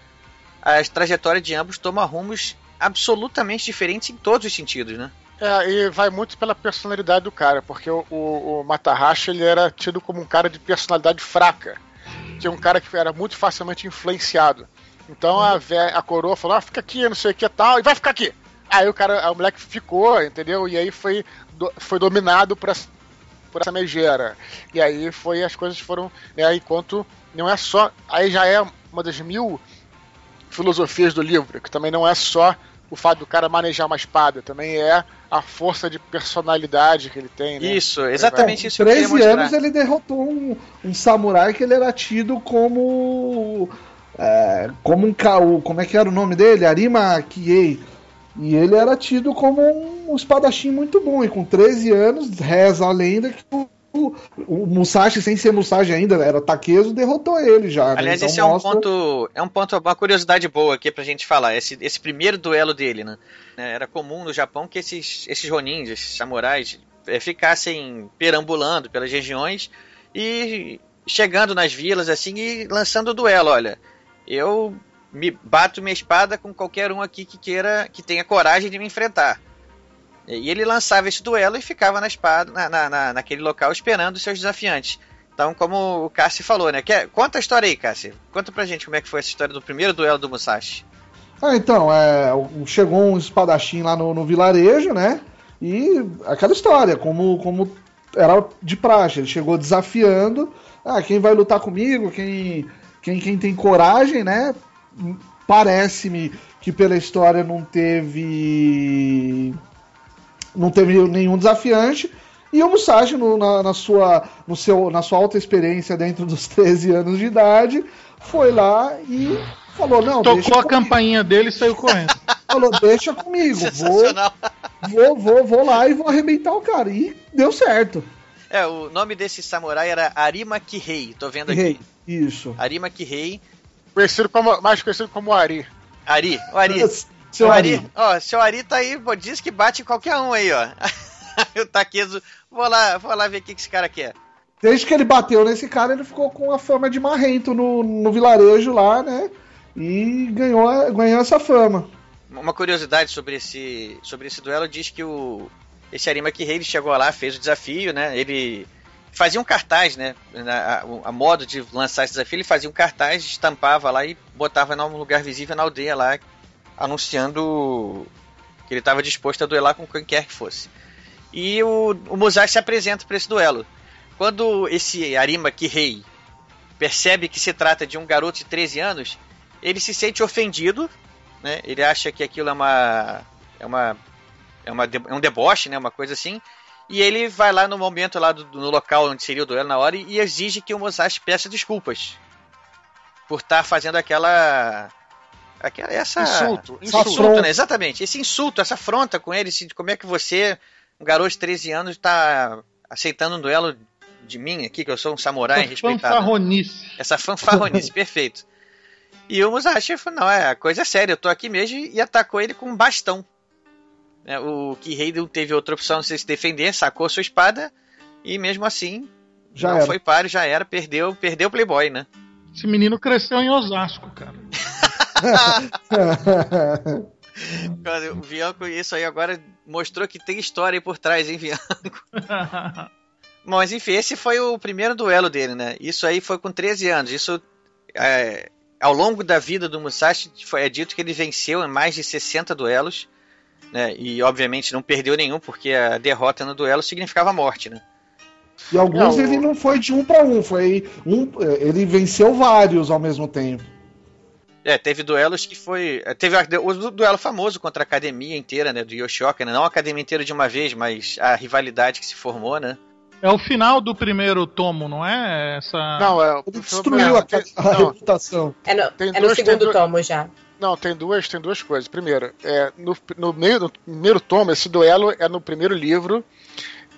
a trajetória de ambos toma rumos absolutamente diferentes em todos os sentidos, né? É, e vai muito pela personalidade do cara, porque o, o, o Matahashi ele era tido como um cara de personalidade fraca, que é um cara que era muito facilmente influenciado. Então a, vé- a coroa falou: ah, fica aqui, não sei o que tal, e vai ficar aqui. Aí o cara, o moleque ficou, entendeu? E aí foi, do- foi dominado por essa, por essa megera. E aí foi, as coisas foram, né, enquanto não é só, aí já é uma das mil filosofias do livro, que também não é só o fato do cara manejar uma espada, também é a força de personalidade que ele tem, né? Isso, exatamente Com isso que eu queria 13 mostrar. anos ele derrotou um, um samurai que ele era tido como. é, como um caô. Como é que era o nome dele? Arima Kiei. E ele era tido como um espadachim muito bom. E com 13 anos, reza a lenda que o, o, o Musashi, sem ser Musashi ainda, era Takezo, derrotou ele já. né? Aliás, Então esse é um mostra- ponto, é um ponto, uma curiosidade boa aqui pra gente falar. Esse, esse primeiro duelo dele, né? É, Era comum no Japão que esses, esses ronins, esses samurais, eh, ficassem perambulando pelas regiões e chegando nas vilas assim e lançando o duelo. Olha, eu me bato minha espada com qualquer um aqui que queira, que tenha coragem de me enfrentar. E ele lançava esse duelo e ficava na espada, na, na- na- naquele local esperando os seus desafiantes. Então, como o Cassi falou, né? Quer, conta a história aí, Cassi. Conta pra gente como é que foi essa história do primeiro duelo do Musashi. Ah, então, é, chegou um espadachim lá no, no vilarejo, né? E aquela história, como, como era de praxe, ele chegou desafiando, ah, quem vai lutar comigo, quem, quem, quem tem coragem, né? Parece-me que pela história não teve não teve nenhum desafiante. E o Musashi, no- na, na sua, no seu, na sua alta experiência dentro dos [LAUGHS] 13 anos de idade, foi lá e falou: Não, deixa Tocou a comigo. campainha dele e saiu correndo. [LAUGHS] Falou: Deixa comigo, vou, vou, vou, vou lá e vou arrebentar o cara. E deu certo. É, o nome desse samurai era Arima Kihei. Tô vendo aqui. Errei. Isso. Arima Kihei. Conhecido como, mais conhecido como Ari. Ari. O Ari. Seu o Ari. Ari. Ó, seu Ari tá aí, pô, diz que bate em qualquer um aí, ó. [LAUGHS] o Takezo. Vou lá, vou lá ver o que que esse cara quer. Desde que ele bateu nesse cara, ele ficou com a fama de marrento no, no vilarejo lá, né? E ganhou, ganhou essa fama. Uma curiosidade sobre esse, sobre esse duelo diz que o esse Arima ele chegou lá, fez o desafio, né? Ele fazia um cartaz, né? A, a- modo de lançar esse desafio, ele fazia um cartaz, estampava lá e botava num lugar visível na aldeia lá, anunciando que ele estava disposto a duelar com quem quer que fosse. E o, o Musashi se apresenta para esse duelo. Quando esse Arima Kihei percebe que se trata de um garoto de 13 anos, ele se sente ofendido, né? Ele acha que aquilo é uma é uma é, uma, é um deboche, né? Uma coisa assim. E ele vai lá no momento lá do, no local onde seria o duelo na hora e, e exige que o Musashi peça desculpas por estar fazendo aquela aquela essa Insulto, insulto. insulto, né? Exatamente. Esse insulto, essa afronta com ele, assim, de como é que você, um garoto de 13 anos, está aceitando um duelo de mim aqui, que eu sou um samurai Essa respeitado. fanfarronice. Essa fanfarronice, [LAUGHS] perfeito. E o Musashi falou, não, é, a coisa é séria, eu tô aqui mesmo e atacou ele com um bastão. É, o Kihei não teve outra opção de se defender, sacou sua espada e mesmo assim Já não era. foi páreo, já era, perdeu, perdeu o Playboy, né? Esse menino cresceu em Osasco, cara. Cara, O Bianco, isso aí agora mostrou que tem história aí por trás, hein, Bianco? [LAUGHS] Mas enfim, esse foi o primeiro duelo dele, né? Isso aí foi com 13 anos. Isso, é, ao longo da vida do Musashi, foi, é dito que ele venceu em mais de 60 duelos, né? E obviamente não perdeu nenhum, porque a derrota no duelo significava morte, né? E alguns Não, ele não foi de um pra um, foi um. Ele venceu vários ao mesmo tempo. É, teve duelos que foi. é, Teve a- o du- duelo famoso contra a academia inteira, né? Do Yoshioka, né? Não a academia inteira de uma vez, mas a rivalidade que se formou, né? É o final do primeiro tomo, não é? Essa... Não, é. Ele destruiu a, a não, reputação. É no, é no dois- segundo dois- tomo já. Não, tem duas, tem duas coisas. Primeiro, é, no, no meio do primeiro tomo, esse duelo é no primeiro livro.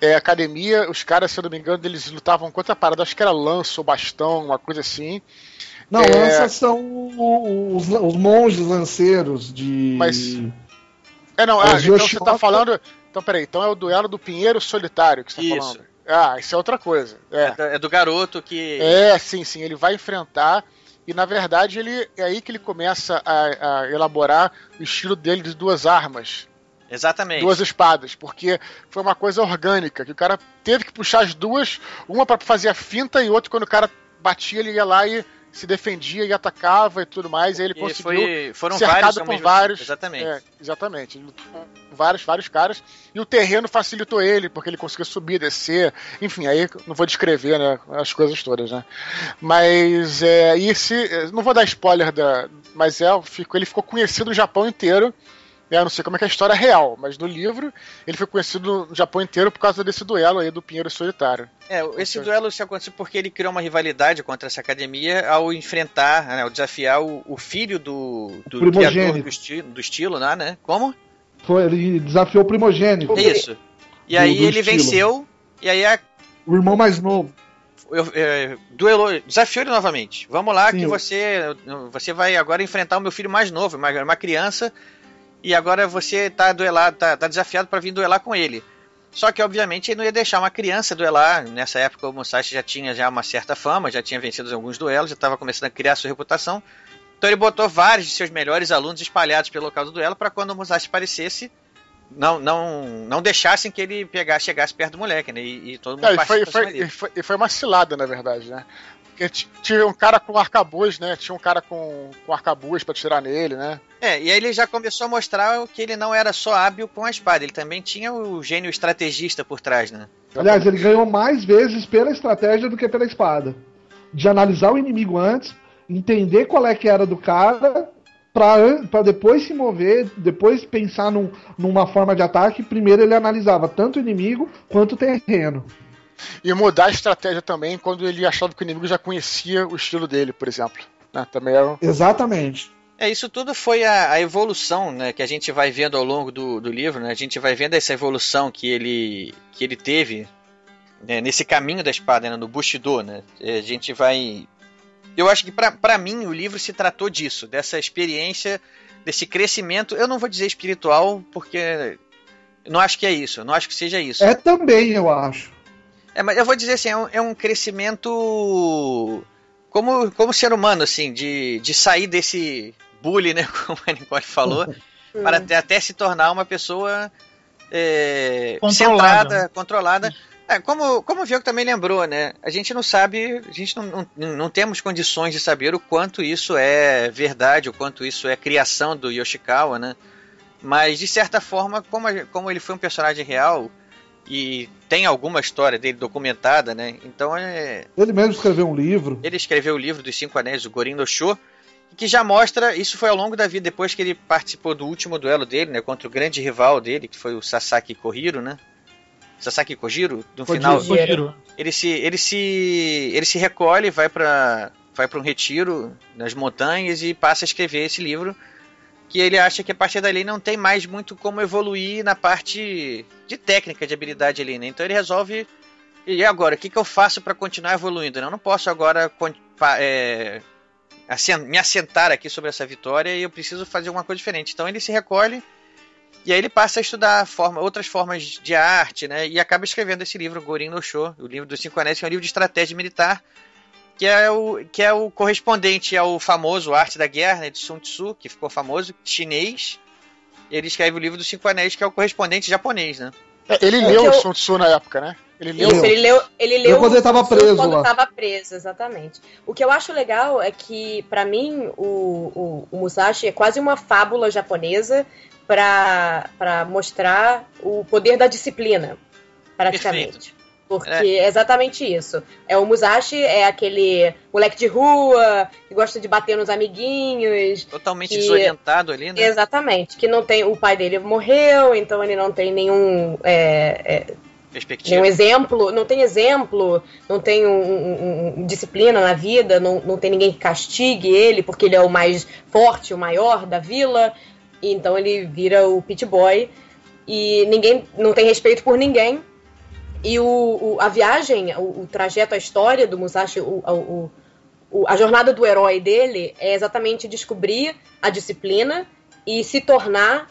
É, academia, os caras, se eu não me engano, eles lutavam contra a parada, acho que era lança ou bastão, uma coisa assim. Não, É. lanças são os, os monges lanceiros de. Mas- É, não, ah, então você tá falando. Então, peraí, então é o duelo do Pinheiro Solitário que você tá Isso. falando. Ah, isso é outra coisa. É, É. do- é do garoto que. É, sim, sim, ele vai enfrentar. E na verdade ele é aí que ele começa a, a elaborar o estilo dele de duas armas. Exatamente. duas espadas, porque foi uma coisa orgânica, que o cara teve que puxar as duas, uma pra fazer a finta e outra quando o cara batia, ele ia lá e se defendia e atacava e tudo mais, e ele E conseguiu foi, foram cercado vários por mesmo vários. Exatamente. É, exatamente. Vários, vários caras. E o terreno facilitou ele, porque ele conseguiu subir, descer. Enfim, aí não vou descrever né, as coisas todas, né? Mas é, e se. Não vou dar spoiler da. Mas é, ele ficou conhecido no Japão inteiro. É, eu não sei como é que é a história real, mas no livro ele foi conhecido no Japão inteiro por causa desse duelo aí do Pinheiro Solitário. É, esse Ok. duelo se aconteceu porque ele criou uma rivalidade contra essa academia ao enfrentar, né, ao desafiar o, o filho do, do Primogênito. criador do, esti do estilo lá, né? Como? Foi, ele desafiou o primogênito. Isso. E Do- aí do ele estilo. venceu, e aí a, O irmão mais novo. eu, é, duelou, desafiou ele novamente. Vamos lá, Sim, que eu- você, você vai agora enfrentar o meu filho mais novo, uma, uma criança, e agora você tá duelado, tá, tá desafiado para vir duelar com ele. Só que, obviamente, ele não ia deixar uma criança duelar. Nessa época, o Musashi já tinha já uma certa fama, já tinha vencido alguns duelos, já estava começando a criar sua reputação. Então ele botou vários de seus melhores alunos espalhados pelo local do duelo para quando o Musashi aparecesse, não, não, não deixassem que ele pegasse, chegasse perto do moleque, né? E, e todo mundo É, e, foi, foi, e, foi, e foi uma cilada, na verdade, né? Porque tinha um cara com arcabuz, né? Tinha um cara com, com arcabuz pra tirar nele, né? É, e aí ele já começou a mostrar que ele não era só hábil com a espada, ele também tinha o gênio estrategista por trás, né? Aliás, ele ganhou mais vezes pela estratégia do que pela espada. De analisar o inimigo antes, entender qual é que era do cara, pra depois se mover, depois pensar num- numa forma de ataque. Primeiro ele analisava tanto o inimigo quanto o terreno. E mudar a estratégia também quando ele achava que o inimigo já conhecia o estilo dele, por exemplo. Né? Também era. Exatamente. É, isso tudo foi a, a evolução né, que a gente vai vendo ao longo do, do livro, né? A gente vai vendo essa evolução que ele, que ele teve né, nesse caminho da espada, né, no Bushido, né? É, A gente vai... Eu acho que pra pra mim o livro se tratou disso, dessa experiência, desse crescimento, eu não vou dizer espiritual, porque eu não acho que é isso, eu não acho que seja isso. É também, eu acho. É, mas eu vou dizer assim, é um, é um crescimento como, como ser humano, assim, de, de sair desse bullying, né, [LAUGHS] como a Nicole falou, [LAUGHS] para até, até se tornar uma pessoa é, Controlada. centrada, controlada. É, como, como o Vieco também lembrou, né? A gente não sabe, a gente não, não, não temos condições de saber o quanto isso é verdade, o quanto isso é criação do Yoshikawa, né? Mas, de certa forma, como, a- como ele foi um personagem real e tem alguma história dele documentada, né? Então, é, Ele mesmo escreveu um livro. ele escreveu o livro dos Cinco Anéis, o Gorin no Sho, que já mostra, isso foi ao longo da vida, depois que ele participou do último duelo dele, né, contra o grande rival dele, que foi o Sasaki Kohiro, né? Sasaki Kojiro, no Kojiro. final, Kojiro. ele se ele se ele se recolhe, vai para vai para um retiro nas montanhas e passa a escrever esse livro que ele acha que a partir dali não tem mais muito como evoluir na parte de técnica, de habilidade ali, né? Então ele resolve E agora, o que, que eu faço para continuar evoluindo? Eu não posso agora é, me assentar aqui sobre essa vitória e eu preciso fazer alguma coisa diferente. Então ele se recolhe e aí ele passa a estudar forma, outras formas de arte, né? E acaba escrevendo esse livro, Gorin no Show, o livro dos Cinco Anéis, que é um livro de estratégia militar, que é o, que é o correspondente ao famoso Arte da Guerra, né, de Sun Tzu, que ficou famoso, chinês. Ele escreve o livro dos Cinco Anéis, que é o correspondente japonês, né? É, ele leu o Sun Tzu na época, né? Ele leu. Isso, ele leu, ele leu quando ele estava preso quando lá. estava preso, exatamente. O que eu acho legal é que, para mim, o, o, o, Musashi é quase uma fábula japonesa para mostrar o poder da disciplina, praticamente. Perfeito. Porque é. é. exatamente isso. É o Musashi é aquele moleque de rua que gosta de bater nos amiguinhos. Totalmente que... desorientado ali, né? Exatamente. Que não tem. O pai dele morreu, então ele não tem nenhum. É, é, Perspectiva. Nenhum exemplo, não tem exemplo, não tem um, um, um, disciplina na vida, não, não tem ninguém que castigue ele, porque ele é o mais forte, o maior da vila. Então ele vira o pit boy e ninguém não tem respeito por ninguém e o, o a viagem, o, o, trajeto, a história do Musashi, o, a jornada do herói dele é exatamente descobrir a disciplina e se tornar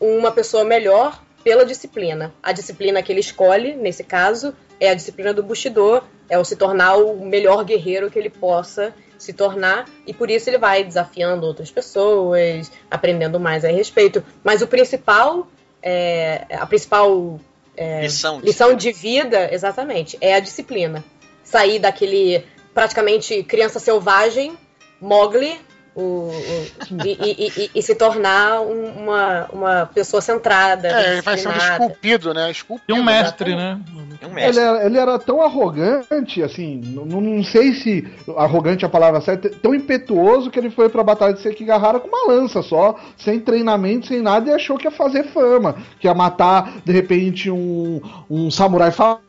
uma pessoa melhor pela disciplina. A disciplina que ele escolhe, nesse caso, é a disciplina do Bushido, é o se tornar o melhor guerreiro que ele possa se tornar, e por isso ele vai desafiando outras pessoas, aprendendo mais a respeito. Mas o principal, é, a principal é, lição, de, lição de vida, exatamente, é a disciplina. Sair daquele praticamente criança selvagem, Mogli, o, o, e, e, e, e, se tornar uma, uma pessoa centrada. É, ele vai sendo esculpido, né? Esculpido, e um mestre, né? Um mestre. Ele, era, ele, era, tão arrogante, assim, não, não sei se arrogante é a palavra certa, tão impetuoso que ele foi pra Batalha de Sekigahara com uma lança só, sem treinamento, sem nada, e achou que ia fazer fama, que ia matar, de repente, um, um samurai famoso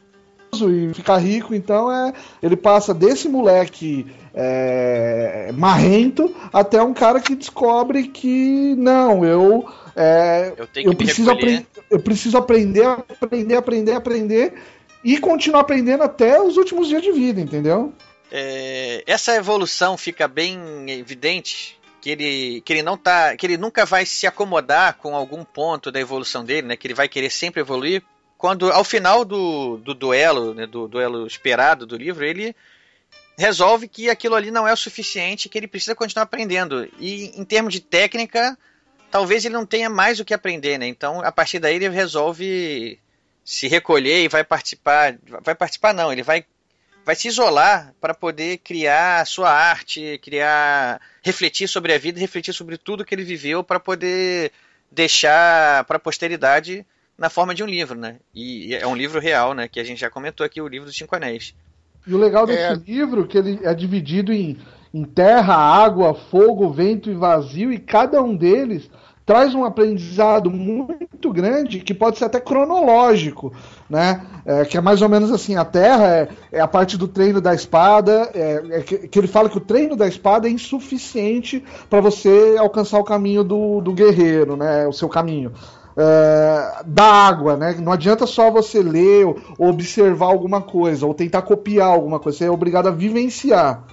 e ficar rico, então é ele passa desse moleque é, marrento até um cara que descobre que não, eu é, eu, eu preciso aprender, eu preciso aprender, aprender, aprender, aprender e continuar aprendendo até os últimos dias de vida, entendeu? É, essa evolução fica bem evidente que ele, que ele não tá, que ele nunca vai se acomodar com algum ponto da evolução dele, né? Que ele vai querer sempre evoluir. Quando ao final do, do duelo, né, do duelo esperado do livro, ele resolve que aquilo ali não é o suficiente, que ele precisa continuar aprendendo. E em termos de técnica, talvez ele não tenha mais o que aprender, né? Então, a partir daí ele resolve se recolher e vai participar, vai participar não, ele vai vai se isolar para poder criar sua arte, criar, refletir sobre a vida, refletir sobre tudo que ele viveu para poder deixar para a posteridade na forma de um livro, né? E é um livro real, né? Que a gente já comentou aqui, o livro dos Cinco Anéis. E o legal desse é... livro é que ele é dividido em, em terra, água, fogo, vento e vazio, e cada um deles traz um aprendizado muito grande que pode ser até cronológico, né? É, que é mais ou menos assim: a Terra é, é a parte do treino da espada, é, é que, que, ele fala que o treino da espada é insuficiente para você alcançar o caminho do, do guerreiro, né? O seu caminho. É, da água, né? Não adianta só você ler ou observar alguma coisa ou tentar copiar alguma coisa, você é obrigado a vivenciar.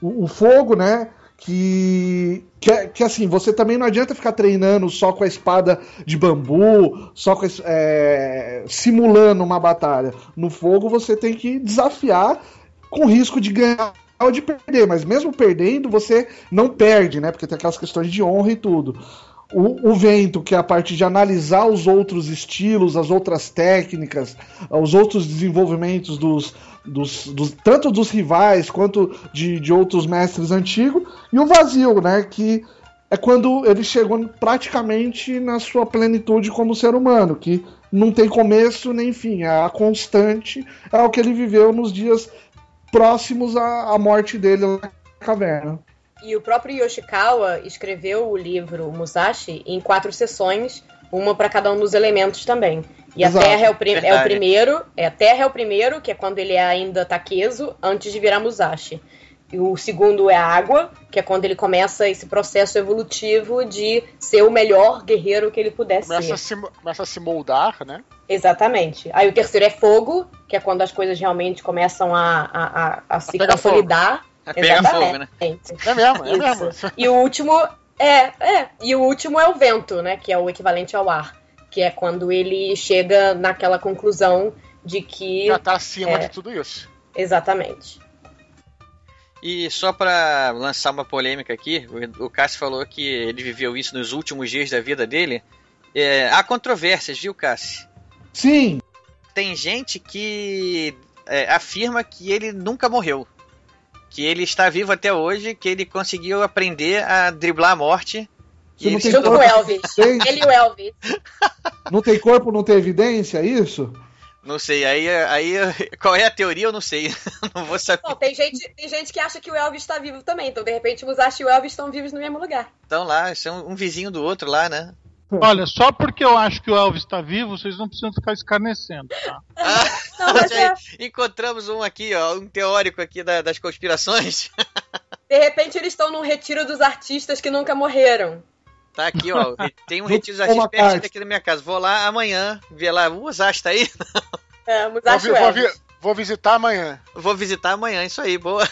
O, o fogo, né? Que, que, é, que, assim, você também não adianta ficar treinando só com a espada de bambu, só com é, simulando uma batalha. No fogo você tem que desafiar com risco de ganhar ou de perder, mas mesmo perdendo, você não perde, né? Porque tem aquelas questões de honra e tudo o, o, vento, que é a parte de analisar os outros estilos, as outras técnicas, os outros desenvolvimentos dos, dos, dos tanto dos rivais quanto de, de outros mestres antigos, e o vazio, né? Que é quando ele chegou praticamente na sua plenitude como ser humano, que não tem começo nem fim, é a constante, é o que ele viveu nos dias próximos à, à morte dele na caverna. E o próprio Yoshikawa escreveu o livro Musashi em quatro sessões, uma para cada um dos elementos também. E Exato, a Terra é o, é o, primeiro, é a Terra é o primeiro, que é quando ele é ainda Takezo, antes de virar Musashi. E o segundo é a água, que é quando ele começa esse processo evolutivo de ser o melhor guerreiro que ele pudesse Começa ser. a, se, começa a se moldar, né? Exatamente. Aí o terceiro é fogo, que é quando as coisas realmente começam a, a, a, a se consolidar. A pegar fogo, né? É mesmo, é mesmo. E o último é, é. E o último é o vento, né? Que é o equivalente ao ar. Que é quando ele chega naquela conclusão de que. Já tá acima É. de tudo isso. Exatamente. E só pra lançar uma polêmica aqui, o, o Cássio falou que ele viveu isso nos últimos dias da vida dele. É, há controvérsias, viu, Cássio? Sim. Tem gente que é, afirma que ele nunca morreu. Que ele está vivo até hoje, que ele conseguiu aprender a driblar a morte. Ele Junto com o Elvis. Tem- Ele e o Elvis. [LAUGHS] Não tem corpo, não tem evidência, é isso? Não sei, aí, aí [LAUGHS] qual é a teoria eu não sei. [LAUGHS] não vou saber. Bom, tem gente, tem gente que acha que o Elvis está vivo também. Então, de repente, os Ash e o Elvis estão vivos no mesmo lugar. Então lá, um, um vizinho do outro lá, né? Olha, só porque eu acho que o Elvis tá vivo, vocês não precisam ficar escarnecendo, tá? [LAUGHS] Não, mas é, encontramos um aqui, ó, um teórico aqui da- das conspirações. [LAUGHS] de repente, eles estão num retiro dos artistas que nunca morreram. Tá aqui, ó. [LAUGHS] Tem um retiro de Paul artistas pertinho McCartney. daqui da minha casa. Vou lá amanhã, ver lá. O Zash tá aí? É, os Vou, vou vou visitar amanhã. Vou visitar amanhã, isso aí, boa.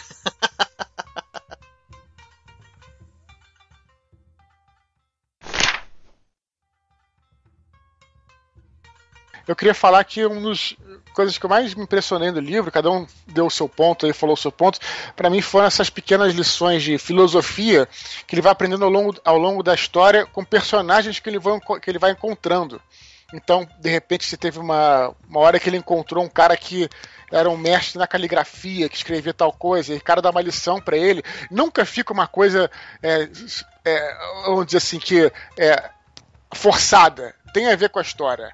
Eu queria falar que uma das coisas que eu mais me impressionei do livro, cada um deu o seu ponto aí, falou o seu ponto, para mim foram essas pequenas lições de filosofia que ele vai aprendendo ao longo, ao longo da história com personagens que ele, vai, que ele vai encontrando. Então, de repente, se teve uma, uma hora que ele encontrou um cara que era um mestre na caligrafia, que escrevia tal coisa, e o cara dá uma lição para ele. Nunca fica uma coisa, é, é, vamos dizer assim, que é forçada. Tem a ver com a história.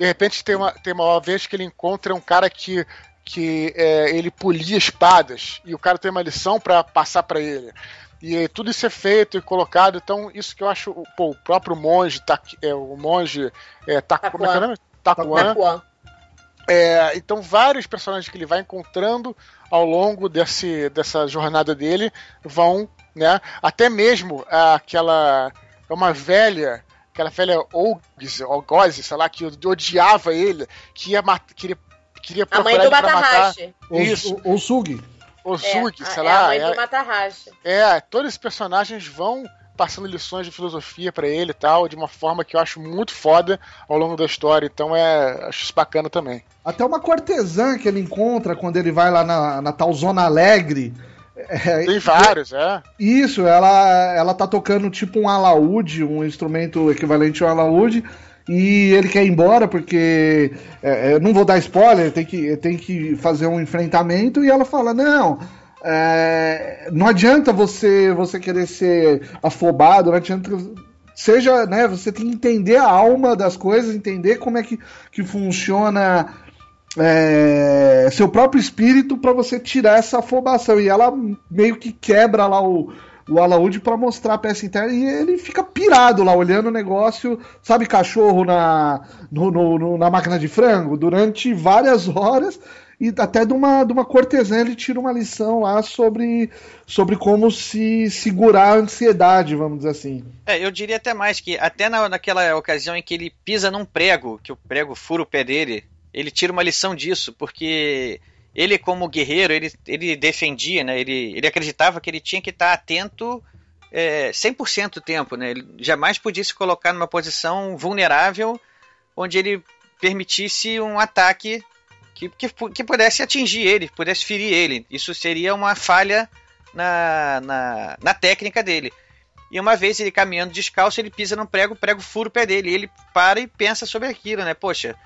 De repente tem uma, tem uma vez que ele encontra um cara que, que é, ele polia espadas e o cara tem uma lição para passar para ele. E tudo isso é feito e colocado, então isso que eu acho, pô, o próprio monge, tá, é, o monge é, tá, como é que é o nome? Takuan. É, então vários personagens que ele vai encontrando ao longo desse, dessa jornada dele vão, né? Até mesmo aquela é uma velha, aquela velha Ogz, Ogose, sei lá, que odiava ele, que ia mat- queria queria A mãe procurar do ele pra matar. Matarrashi. Isso, O, o Sugi. o É, Zug, a- sei é lá. a mãe é- do Matarrashi. é, todos esses personagens vão passando lições de filosofia pra ele e tal, de uma forma que eu acho muito foda ao longo da história. Então é, acho isso bacana também. Até uma cortesã que ele encontra quando ele vai lá na, na tal Zona Alegre. É, Tem vários, é. Isso, ela, ela tá tocando tipo um alaúde, um instrumento equivalente ao alaúde, e ele quer ir embora porque. é, é, não vou dar spoiler, tem que, tem que fazer um enfrentamento, e ela fala: Não, é, não adianta você, você querer ser afobado, não adianta. Seja, né? Você tem que entender a alma das coisas, entender como é que, que funciona é, seu próprio espírito para você tirar essa afobação. E ela meio que quebra lá o, o alaúde para mostrar a peça interna e ele fica pirado lá, olhando o negócio, sabe, cachorro na, no- no- no- na máquina de frango, durante várias horas. E até de uma, de uma cortesã ele tira uma lição lá sobre, sobre como se segurar a ansiedade, vamos dizer assim. É, eu diria até mais que até na, naquela ocasião em que ele pisa num prego, que o prego fura o pé dele, ele tira uma lição disso, porque ele como guerreiro, ele, ele defendia, né, ele, ele acreditava que ele tinha que estar atento é, 100% do tempo, né, ele jamais podia se colocar numa posição vulnerável onde ele permitisse um ataque que, que, que pudesse atingir ele, pudesse ferir ele. Isso seria uma falha na, na, na técnica dele. E uma vez ele caminhando descalço, ele pisa num prego, o prego fura o pé dele. Ele para e pensa sobre aquilo, né? Poxa,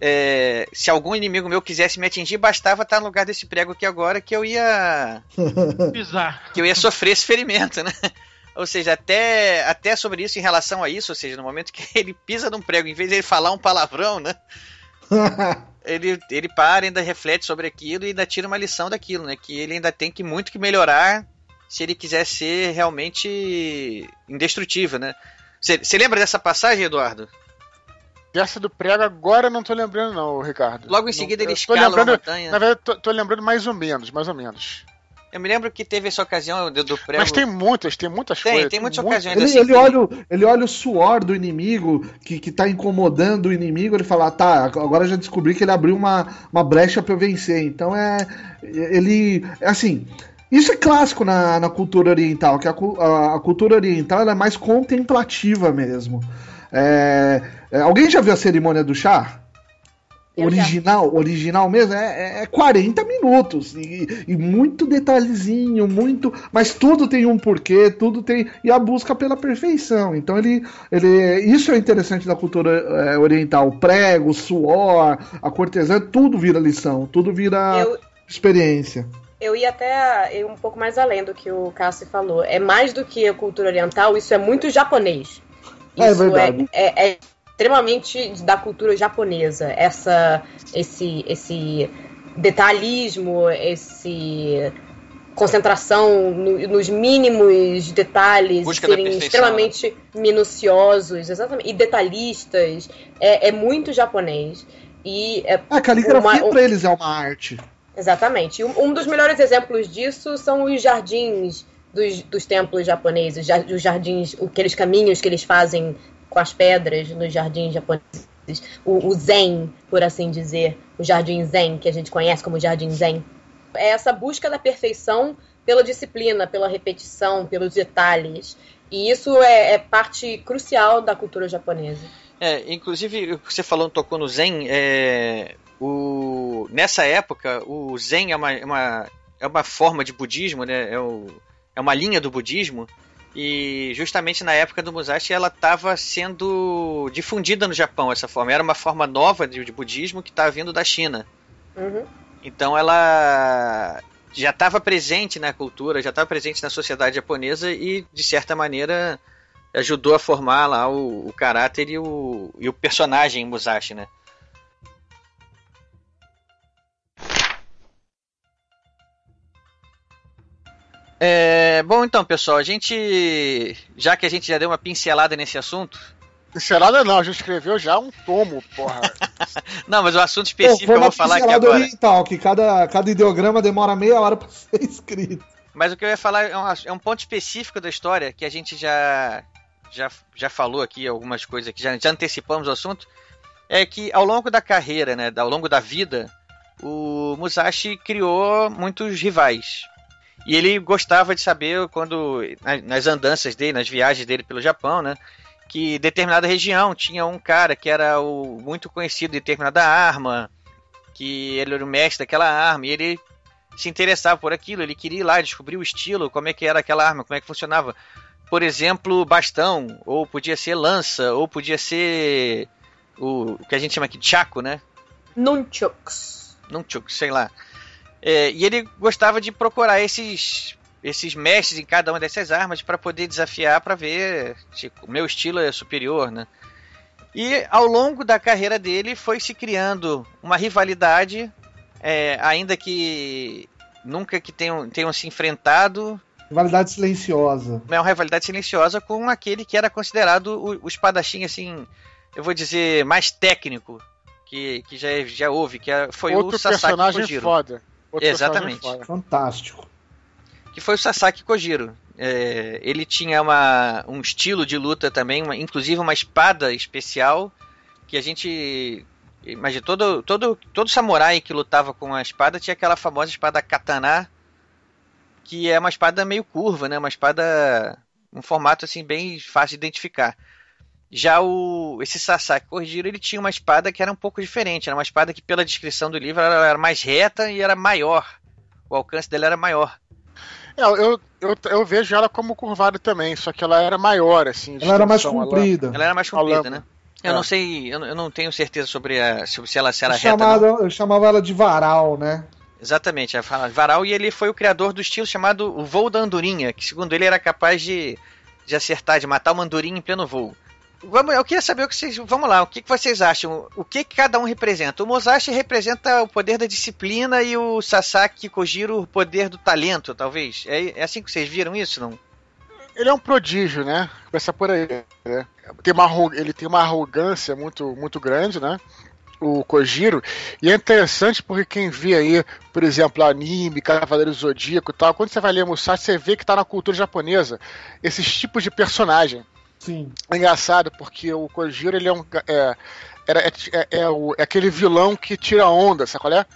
é, se algum inimigo meu quisesse me atingir, bastava estar no lugar desse prego aqui agora que eu ia. [LAUGHS] Pisar. que eu ia sofrer esse ferimento, né? [LAUGHS] Ou seja, até, até sobre isso, em relação a isso, ou seja, no momento que [LAUGHS] ele pisa num prego, em vez de ele falar um palavrão, né? ele, ele para, ainda reflete sobre aquilo e ainda tira uma lição daquilo, né? Que ele ainda tem que muito que melhorar se ele quiser ser realmente indestrutível, né? Você lembra dessa passagem, Eduardo? Essa do prego agora não tô lembrando, não, Ricardo. Logo em Não- seguida ele eu tô escala lembrando, montanha. Na verdade, tô, tô lembrando mais ou menos, mais ou menos. Eu me lembro que teve essa ocasião do, do prego. Mas tem muitas, tem muitas Tem, coisas. tem muitas muitas. ocasiões Ele, assim. ele, olha, o- ele olha o suor do inimigo que, que tá incomodando o inimigo, ele fala, tá, agora eu já descobri que ele abriu uma, uma brecha pra eu vencer. Então é. Ele. é Assim. Isso é clássico na, na cultura oriental, que a, a- a cultura oriental ela é mais contemplativa mesmo. É, é, alguém já viu a cerimônia do chá? Eu já. Original, original mesmo, é, é- é 40 minutos. E, e muito detalhezinho, muito. Mas tudo tem um porquê, tudo tem. E a busca pela perfeição. Então ele. ele isso é interessante da cultura é, oriental. O prego, o suor, a cortesã, tudo vira lição, tudo vira Eu, experiência. eu ia até ir um pouco mais além do que o Cassi falou. É mais do que a cultura oriental, isso é muito japonês. É Isso verdade. é, é extremamente da cultura japonesa. Essa, esse, esse detalhismo, esse concentração no- nos mínimos detalhes, Busca serem extremamente minuciosos, exatamente, e detalhistas. É, é muito japonês. E é A caligrafia uma- pra eles é uma arte. Exatamente. E Um, um dos melhores exemplos disso são os jardins dos, dos templos japoneses, os jardins, aqueles caminhos que eles fazem com as pedras nos jardins japoneses. O, o zen, por assim dizer, o jardim zen, que a gente conhece como jardim zen. É essa busca da perfeição pela disciplina, pela repetição, pelos detalhes. E isso é, é parte crucial da cultura japonesa. É, inclusive, você falou, tocou no Zen, é, o, nessa época, o Zen é uma, é uma, é uma forma de budismo, né? É, o, é uma linha do budismo. E justamente na época do Musashi ela estava sendo difundida no Japão, essa forma. Era uma forma nova de, de budismo que estava vindo da China. Uhum. Então ela já estava presente na cultura, já estava presente na sociedade japonesa e, de certa maneira, ajudou a formar lá o, o caráter e o, e o personagem Musashi, né? É, bom, então, pessoal, a gente. Já que a gente já deu uma pincelada nesse assunto. Pincelada não, a gente escreveu já um tomo, porra. [LAUGHS] Não, mas o assunto específico eu vou falar aqui pincelada agora. oriental, que cada, cada ideograma demora meia hora pra [LAUGHS] ser escrito. Mas o que eu ia falar é um, é um ponto específico da história que a gente já, já, já falou aqui, algumas coisas que já, já antecipamos o assunto. É que ao longo da carreira, né, ao longo da vida, o Musashi criou muitos rivais. E ele gostava de saber quando, na- nas andanças dele, nas viagens dele pelo Japão, né, que determinada região tinha um cara que era o muito conhecido de determinada arma, que ele era o mestre daquela arma, e ele se interessava por aquilo, ele queria ir lá descobrir o estilo, como é que era aquela arma, como é que funcionava. Por exemplo, bastão, ou podia ser lança, ou podia ser o, o que a gente chama aqui de chaco, né? Nunchucks. Nunchuk, sei lá. É, e ele gostava de procurar esses esses mestres em cada uma dessas armas para poder desafiar para ver se o meu estilo é superior, né? E ao longo da carreira dele foi se criando uma rivalidade, é, ainda que nunca que tenham, tenham se enfrentado, Rivalidade silenciosa. é uma rivalidade silenciosa com aquele que era considerado o, o espadachim, assim, eu vou dizer, mais técnico que, que já, já houve, que é- foi Outro o Sasaki personagem Kojiro. foda. Outro Exatamente. Fantástico. que foi o Sasaki Kojiro. É, ele tinha uma, um estilo de luta também, uma- inclusive uma espada especial que a gente imagina todo todo todo samurai que lutava com a espada tinha aquela famosa espada katana que é uma espada meio curva, né? Uma espada um formato assim bem fácil de identificar. Já o esse Sasaki Kojiro ele tinha uma espada que era um pouco diferente, era uma espada que pela descrição do livro ela era mais reta e era maior. O alcance dela era maior. É, eu, eu, eu vejo ela como curvada também, só que ela era maior, assim. Ela era mais comprida. Ela era mais comprida, né? Eu É. não sei, eu não, eu não tenho certeza sobre, a, sobre se ela, se ela Eu reta. não. chamava, eu chamava ela de varal, né? Exatamente, ela varal e ele foi o criador do estilo chamado o voo da andorinha, que segundo ele era capaz de, de acertar, de matar uma andorinha em pleno voo. Vamos, eu queria saber o que vocês. Vamos lá, o que, vocês acham? O que, cada um representa? O Musashi representa o poder da disciplina e o Sasaki Kojiro o poder do talento, talvez. É, é assim que vocês viram isso, não? Ele é um prodígio, né? Começa por aí. Né? Tem uma, ele tem uma arrogância muito, muito grande, né? o Kojiro, e é interessante porque quem vê aí, por exemplo, anime, Cavaleiro Zodíaco e tal, quando você vai ler Musashi, você vê que tá na cultura japonesa esses tipos de personagem. Sim. É engraçado, porque o Kojiro, ele é um. É, é, é, é o, é aquele vilão que tira onda, sabe qual é?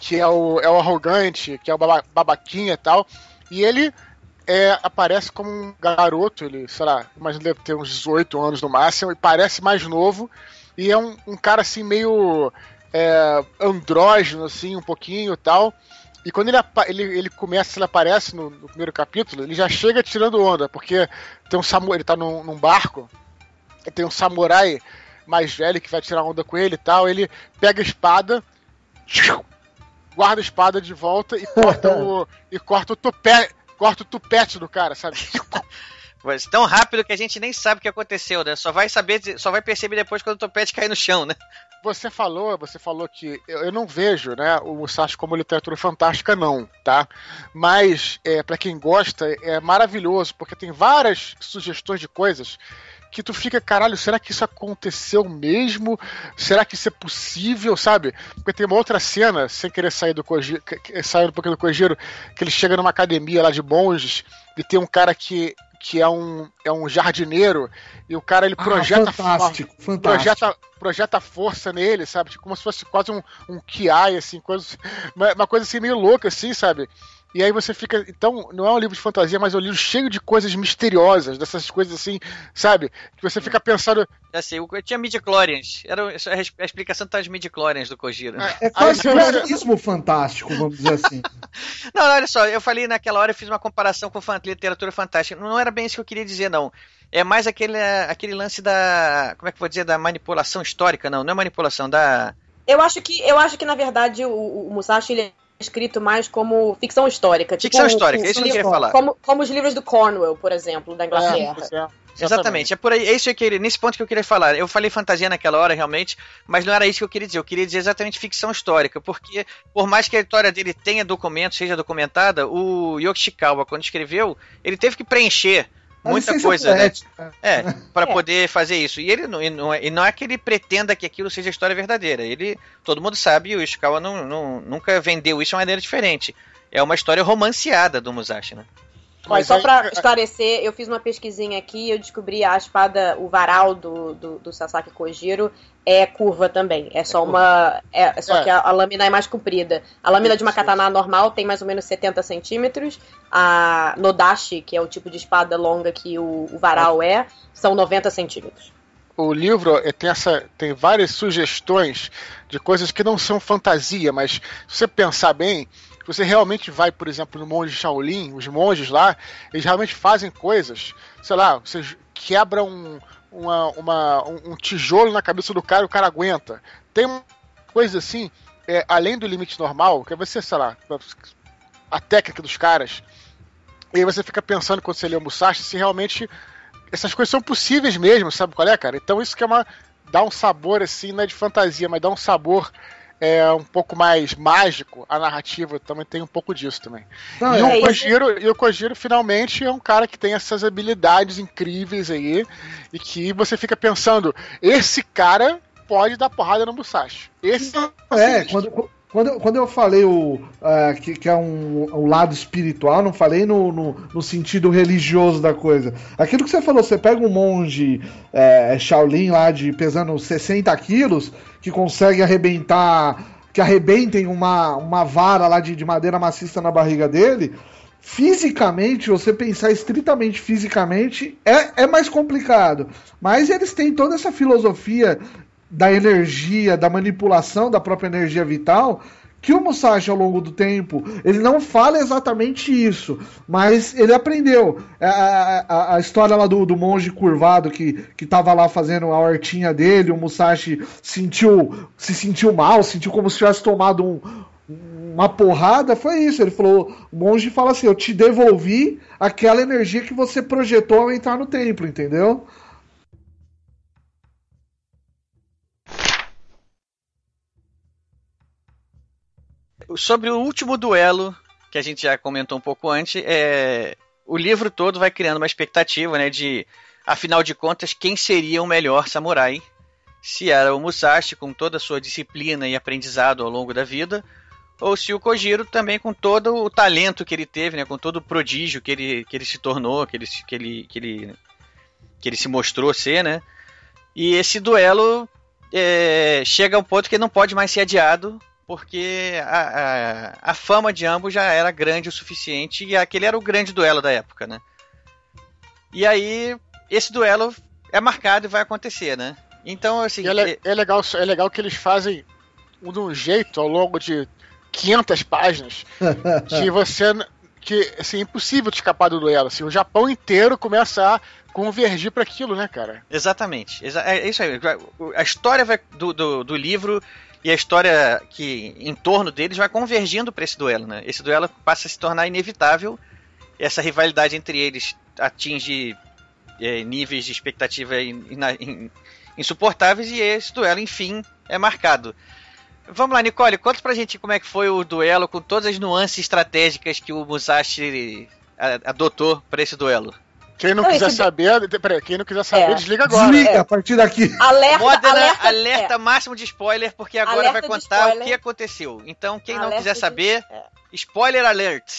Que é o, é o arrogante, que é o baba, babaquinha e tal. E ele é, aparece como um garoto, ele, sei lá, imagina deve ter uns 18 anos no máximo, e parece mais novo, e é um, um cara assim meio é, andrógeno, assim, um pouquinho e tal. E quando ele, ele, ele começa, ele aparece no, no, primeiro capítulo, ele já chega tirando onda, porque tem um samurai, ele tá num, num barco, tem um samurai mais velho que vai tirar onda com ele e tal, ele pega a espada, guarda a espada de volta e [LAUGHS] corta o e corta o topé, corta o tupete do cara, sabe? Mas tão rápido que a gente nem sabe o que aconteceu, né? Só vai saber, só vai perceber depois quando o topete cair no chão, né? Você falou, você falou que eu, eu não vejo, né, o Musashi como literatura fantástica, não, tá? Mas é, para quem gosta é maravilhoso porque tem várias sugestões de coisas que tu fica, caralho, será que isso aconteceu mesmo? Será que isso é possível, sabe? Porque tem uma outra cena, sem querer sair do Kojiro, sair um pouquinho do Kojiro, que ele chega numa academia lá de monges e tem um cara que que é um, é um jardineiro, e o cara ele Ah, projeta, fantástico, for- fantástico. projeta projeta força nele, sabe? Tipo, como se fosse quase um, um Kiai, assim, coisa, uma, uma coisa assim meio louca, assim, sabe? E aí você fica. Então, não é um livro de fantasia, mas é um livro cheio de coisas misteriosas, dessas coisas assim, sabe? Que você fica pensando. Já sei, eu tinha midi-chlorians. Era é a explicação tá as midi-chlorians do Kojiro. É quase um realismo fantástico, vamos dizer assim. [LAUGHS] Não, olha só, eu falei naquela hora, eu fiz uma comparação com literatura fantástica. Não era bem isso que eu queria dizer, não. É mais aquele, aquele lance da. Como é que eu vou dizer? Da manipulação histórica, não. Não é manipulação, da. Eu acho que, eu acho que na verdade, o, o Musashi ele é escrito mais como ficção histórica. tipo Ficção histórica, o- é isso que eu queria falar. Como, como os livros do Cornwell, por exemplo, da Inglaterra. Exatamente, é por aí, é isso que eu queria, nesse ponto que eu queria falar. Eu falei fantasia naquela hora, realmente, mas não era isso que eu queria dizer. Eu queria dizer exatamente ficção histórica, porque por mais que a história dele tenha documentos, seja documentada, o Yoshikawa, quando escreveu, ele teve que preencher muita coisa, né? poética. É, [LAUGHS] para É. poder fazer isso. E ele não, e não, é, e não é que ele pretenda que aquilo seja história verdadeira. Ele, todo mundo sabe, o Ishikawa não, não- nunca vendeu isso de uma maneira diferente. É uma história romanceada do Musashi, né? Mas só pra esclarecer, eu fiz uma pesquisinha aqui e eu descobri a espada, o varal do, do, do Sasaki Kojiro é curva também. É só uma. É, só É. que a, a lâmina é mais comprida. A lâmina de uma katana normal tem mais ou menos 70 centímetros. A Nodashi, que é o tipo de espada longa que o, o varal é, são 90 centímetros. o livro eh, tem, essa, tem várias sugestões de coisas que não são fantasia, mas se você pensar bem, se você realmente vai, por exemplo, no monge Shaolin, os monges lá, eles realmente fazem coisas, sei lá, você quebra um, uma, uma- um, tijolo na cabeça do cara e o cara aguenta. Tem uma coisa assim, é, além do limite normal, que é você, sei lá, a técnica dos caras. E aí você fica pensando quando você lê o Musashi se realmente essas coisas são possíveis mesmo, sabe qual é, cara? Então isso que é uma. dá um sabor assim, não é de fantasia, mas dá um sabor é, um pouco mais mágico. A narrativa também tem um pouco disso também. Não, e, é, o Kojiro, e o Kojiro finalmente é um cara que tem essas habilidades incríveis aí e que você fica pensando, esse cara pode dar porrada no Musashi. Esse É, quando, quando, eu- quando eu falei o, ah, que, que é um, um lado espiritual, não falei no, no, no sentido religioso da coisa. Aquilo que você falou, você pega um monge é, Shaolin lá de pesando 60 quilos, que consegue arrebentar, que arrebentem uma, uma vara lá de, de madeira maciça na barriga dele. Fisicamente, você pensar estritamente fisicamente, é, é mais complicado. Mas eles têm toda essa filosofia da energia, da manipulação da própria energia vital, que o Musashi ao longo do tempo, ele não fala exatamente isso, mas ele aprendeu. A, a- a história lá do, do monge curvado que, que tava lá fazendo a hortinha dele, o Musashi sentiu, se sentiu mal, sentiu como se tivesse tomado um, uma porrada, foi isso. Ele falou, o monge fala assim, eu te devolvi aquela energia que você projetou ao entrar no templo, entendeu? Sobre o último duelo, que a gente já comentou um pouco antes, é, o livro todo vai criando uma expectativa, né, de, afinal de contas, quem seria o melhor samurai? se era o Musashi com toda a sua disciplina e aprendizado ao longo da vida, ou se o Kojiro também com todo o talento que ele teve, né, com todo o prodígio que ele, que ele se tornou, que ele, que ele, que ele, que ele se mostrou ser, né? E esse duelo é, chega a um ponto que não pode mais ser adiado, porque a, a, a, fama de ambos já era grande o suficiente e aquele era o grande duelo da época, né? E aí, esse duelo é marcado e vai acontecer, né? Então, assim. É, é, legal, é legal que eles fazem de um jeito ao longo de 500 páginas [LAUGHS] que você. que assim, é impossível de escapar do duelo. Assim, o Japão inteiro começa a convergir para aquilo, né, cara? Exatamente. É isso aí. A história vai, do, do, do livro e a história que em torno deles vai convergindo para esse duelo, né? Esse duelo passa a se tornar inevitável. Essa rivalidade entre eles atinge é, níveis de expectativa in, in, insuportáveis e esse duelo, enfim, é marcado. Vamos lá, Nicole, conta pra gente como é que foi o duelo com todas as nuances estratégicas que o Musashi adotou para esse duelo. Quem não, não quiser esse... saber, peraí, quem não quiser saber, é. desliga agora. Desliga é. a partir daqui. Alerta, Modena, alerta, alerta é. máximo de spoiler, porque agora alerta vai contar o que aconteceu. Então, quem alerta não quiser saber, de... É. spoiler alert.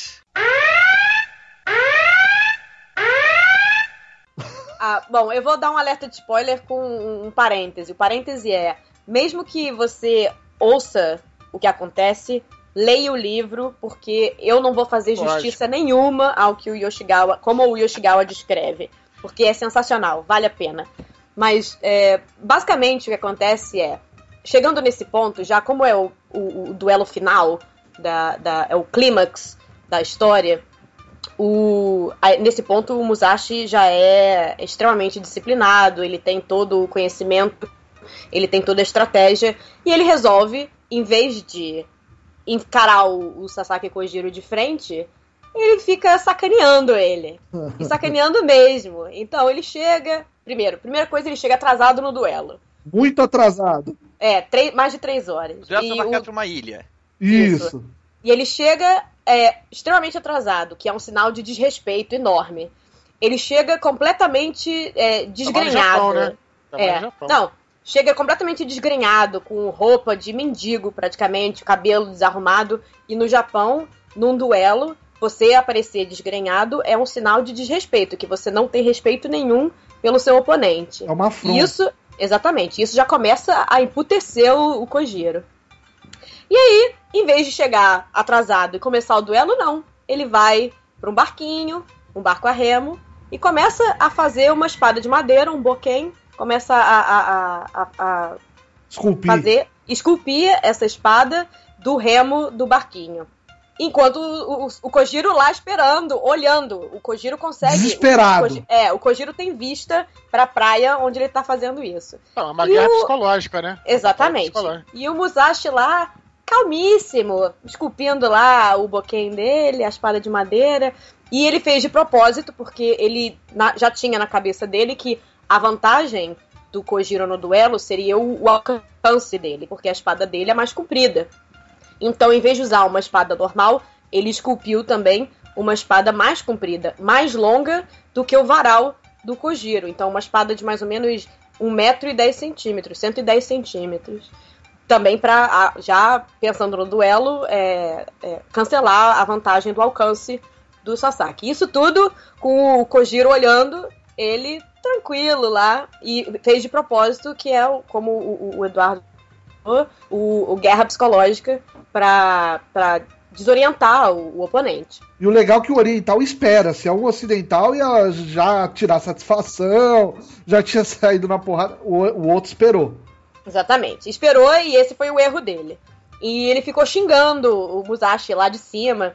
Ah, bom, eu vou dar um alerta de spoiler com um parêntese. O parêntese é: mesmo que você ouça o que acontece, leia o livro, porque eu não vou fazer justiça Lógico. nenhuma ao que o Yoshigawa, como o Yoshigawa descreve, porque é sensacional, vale a pena. Mas é, basicamente o que acontece é, chegando nesse ponto, já como é o, o, o duelo final, da, da, é o clímax da história, o, nesse ponto o Musashi já é extremamente disciplinado, ele tem todo o conhecimento, ele tem toda a estratégia, e ele resolve, em vez de encarar o, o Sasaki Kojiro de frente, ele fica sacaneando ele. E sacaneando [LAUGHS] mesmo. Então ele chega. Primeiro, primeira coisa, ele chega atrasado no duelo. Muito atrasado. É, três, mais de três horas. O duelo e tá o... uma ilha. Isso. Isso. E ele chega é, extremamente atrasado, que é um sinal de desrespeito enorme. Ele chega completamente é, desgrenhado. Japão, né? É. Não, chega completamente desgrenhado, com roupa de mendigo praticamente, cabelo desarrumado. E no Japão, num duelo, você aparecer desgrenhado é um sinal de desrespeito, que você não tem respeito nenhum pelo seu oponente. É uma afronta. Isso, exatamente, isso já começa a emputecer o, o Kojiro. E aí, em vez de chegar atrasado e começar o duelo, não. Ele vai para um barquinho, um barco a remo, e começa a fazer uma espada de madeira, um boquém, começa a, a, a, a esculpir. fazer, esculpir essa espada do remo do barquinho. Enquanto o, o, o, Kojiro lá esperando, olhando. O Kojiro consegue. Desesperado. O Kojiro, é, o Kojiro tem vista pra praia onde ele tá fazendo isso. É uma guerra psicológica, né? Exatamente. Psicológica. E o Musashi lá, calmíssimo, esculpindo lá o boquém dele, a espada de madeira. E ele fez de propósito, porque ele na, já tinha na cabeça dele que a vantagem do Kojiro no duelo seria o, o, alcance dele, porque a espada dele é mais comprida. Então, em vez de usar uma espada normal, ele esculpiu também uma espada mais comprida, mais longa do que o varal do Kojiro. Então, uma espada de mais ou menos 1 metro e 10 centímetros, 110 centímetros. Também para, já pensando no duelo, é, é, cancelar a vantagem do alcance do Sasaki. Isso tudo com o Kojiro olhando ele tranquilo lá e fez de propósito, que é como o, o Eduardo o, o guerra psicológica para desorientar o, o, oponente. E o legal é que o oriental espera, se é um ocidental ia já tirar satisfação, já tinha [LAUGHS] saído na porrada, o, o outro esperou. Exatamente, esperou e esse foi o erro dele. E ele ficou xingando o Musashi lá de cima,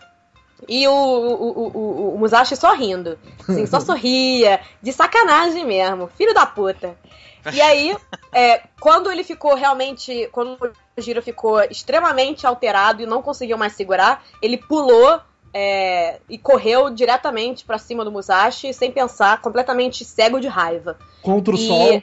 e o, o, o, o, Musashi só rindo. Assim, só [LAUGHS] sorria. De sacanagem mesmo. Filho da puta. E aí, [LAUGHS] é, quando ele ficou realmente. Quando o Giro ficou extremamente alterado e não conseguiu mais segurar, ele pulou é, e correu diretamente para cima do Musashi, sem pensar, completamente cego de raiva. Contra o e, sol.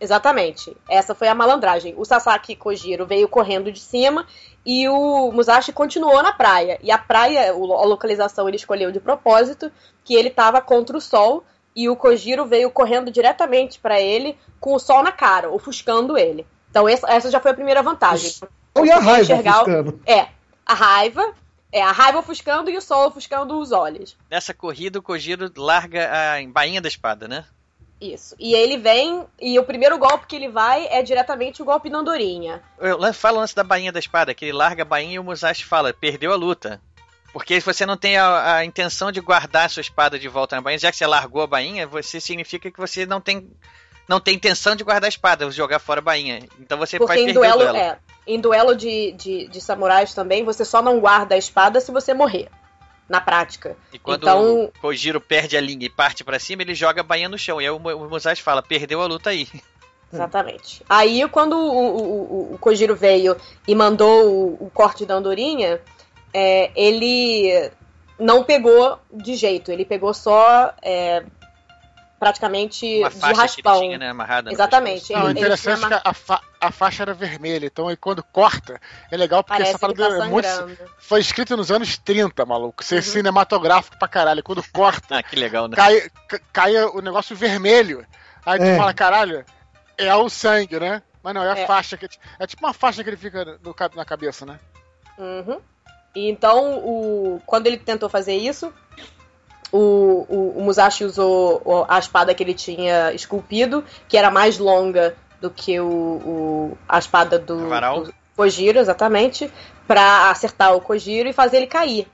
Exatamente. Essa foi a malandragem. O Sasaki Kojiro veio correndo de cima e o Musashi continuou na praia. E a praia, a localização ele escolheu de propósito, que ele estava contra o sol e o Kojiro veio correndo diretamente para ele com o sol na cara, ofuscando ele. Então essa, essa já foi a primeira vantagem. E a raiva Enxergar o- ofuscando. É, a raiva, é a raiva ofuscando e o sol ofuscando os olhos. Nessa corrida, o Kojiro larga a bainha da espada, né? Isso. E ele vem, e o primeiro golpe que ele vai é diretamente o golpe da andorinha. Eu lan- falo antes da bainha da espada, que ele larga a bainha e o Musashi fala, perdeu a luta. Porque se você não tem a, a intenção de guardar a sua espada de volta na bainha, já que você largou a bainha, você significa que você não tem não tem intenção de guardar a espada, jogar fora a bainha. Então você Porque vai em perder duelo, o duelo. é, em duelo de, de, de samurais também, você só não guarda a espada se você morrer. Na prática. E quando então, o Kojiro perde a linha e parte pra cima, ele joga a bainha no chão. E aí o, Mu- o Musashi fala, perdeu a luta aí. [LAUGHS] Exatamente. Aí, quando o, o, o- o Kojiro veio e mandou o, o corte da andorinha, é, ele não pegou de jeito. Ele pegou só é, praticamente Uma de faixa que raspão. ele tinha, né, amarrada Exatamente. Não, o Ele- interessante é que a, fa- a faixa era vermelha, então aí quando corta, é legal porque Parece essa que parada tá é muito. Foi escrito nos anos 30, maluco. Ser cinematográfico pra caralho. Quando corta, [LAUGHS] Ah, que legal, né? cai, ca- cai o negócio vermelho. Aí tu É. fala, caralho, é o sangue, né? Mas não, é a É. faixa que. É tipo uma faixa que ele fica no na cabeça, né? Uhum. E então, o, quando ele tentou fazer isso, o, o, o Musashi usou a espada que ele tinha esculpido, que era mais longa do que o, o- a espada do, do Kojiro, exatamente, pra acertar o Kojiro e fazer ele cair.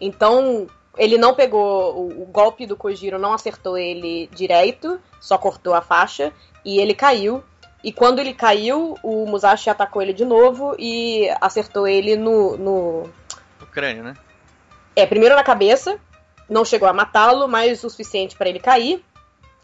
Então, ele não pegou o, o golpe do Kojiro, não acertou ele direito, só cortou a faixa e ele caiu. E quando ele caiu, o Musashi atacou ele de novo e acertou ele no, no O crânio, né? é, primeiro na cabeça, não chegou a matá-lo, mas o suficiente para ele cair,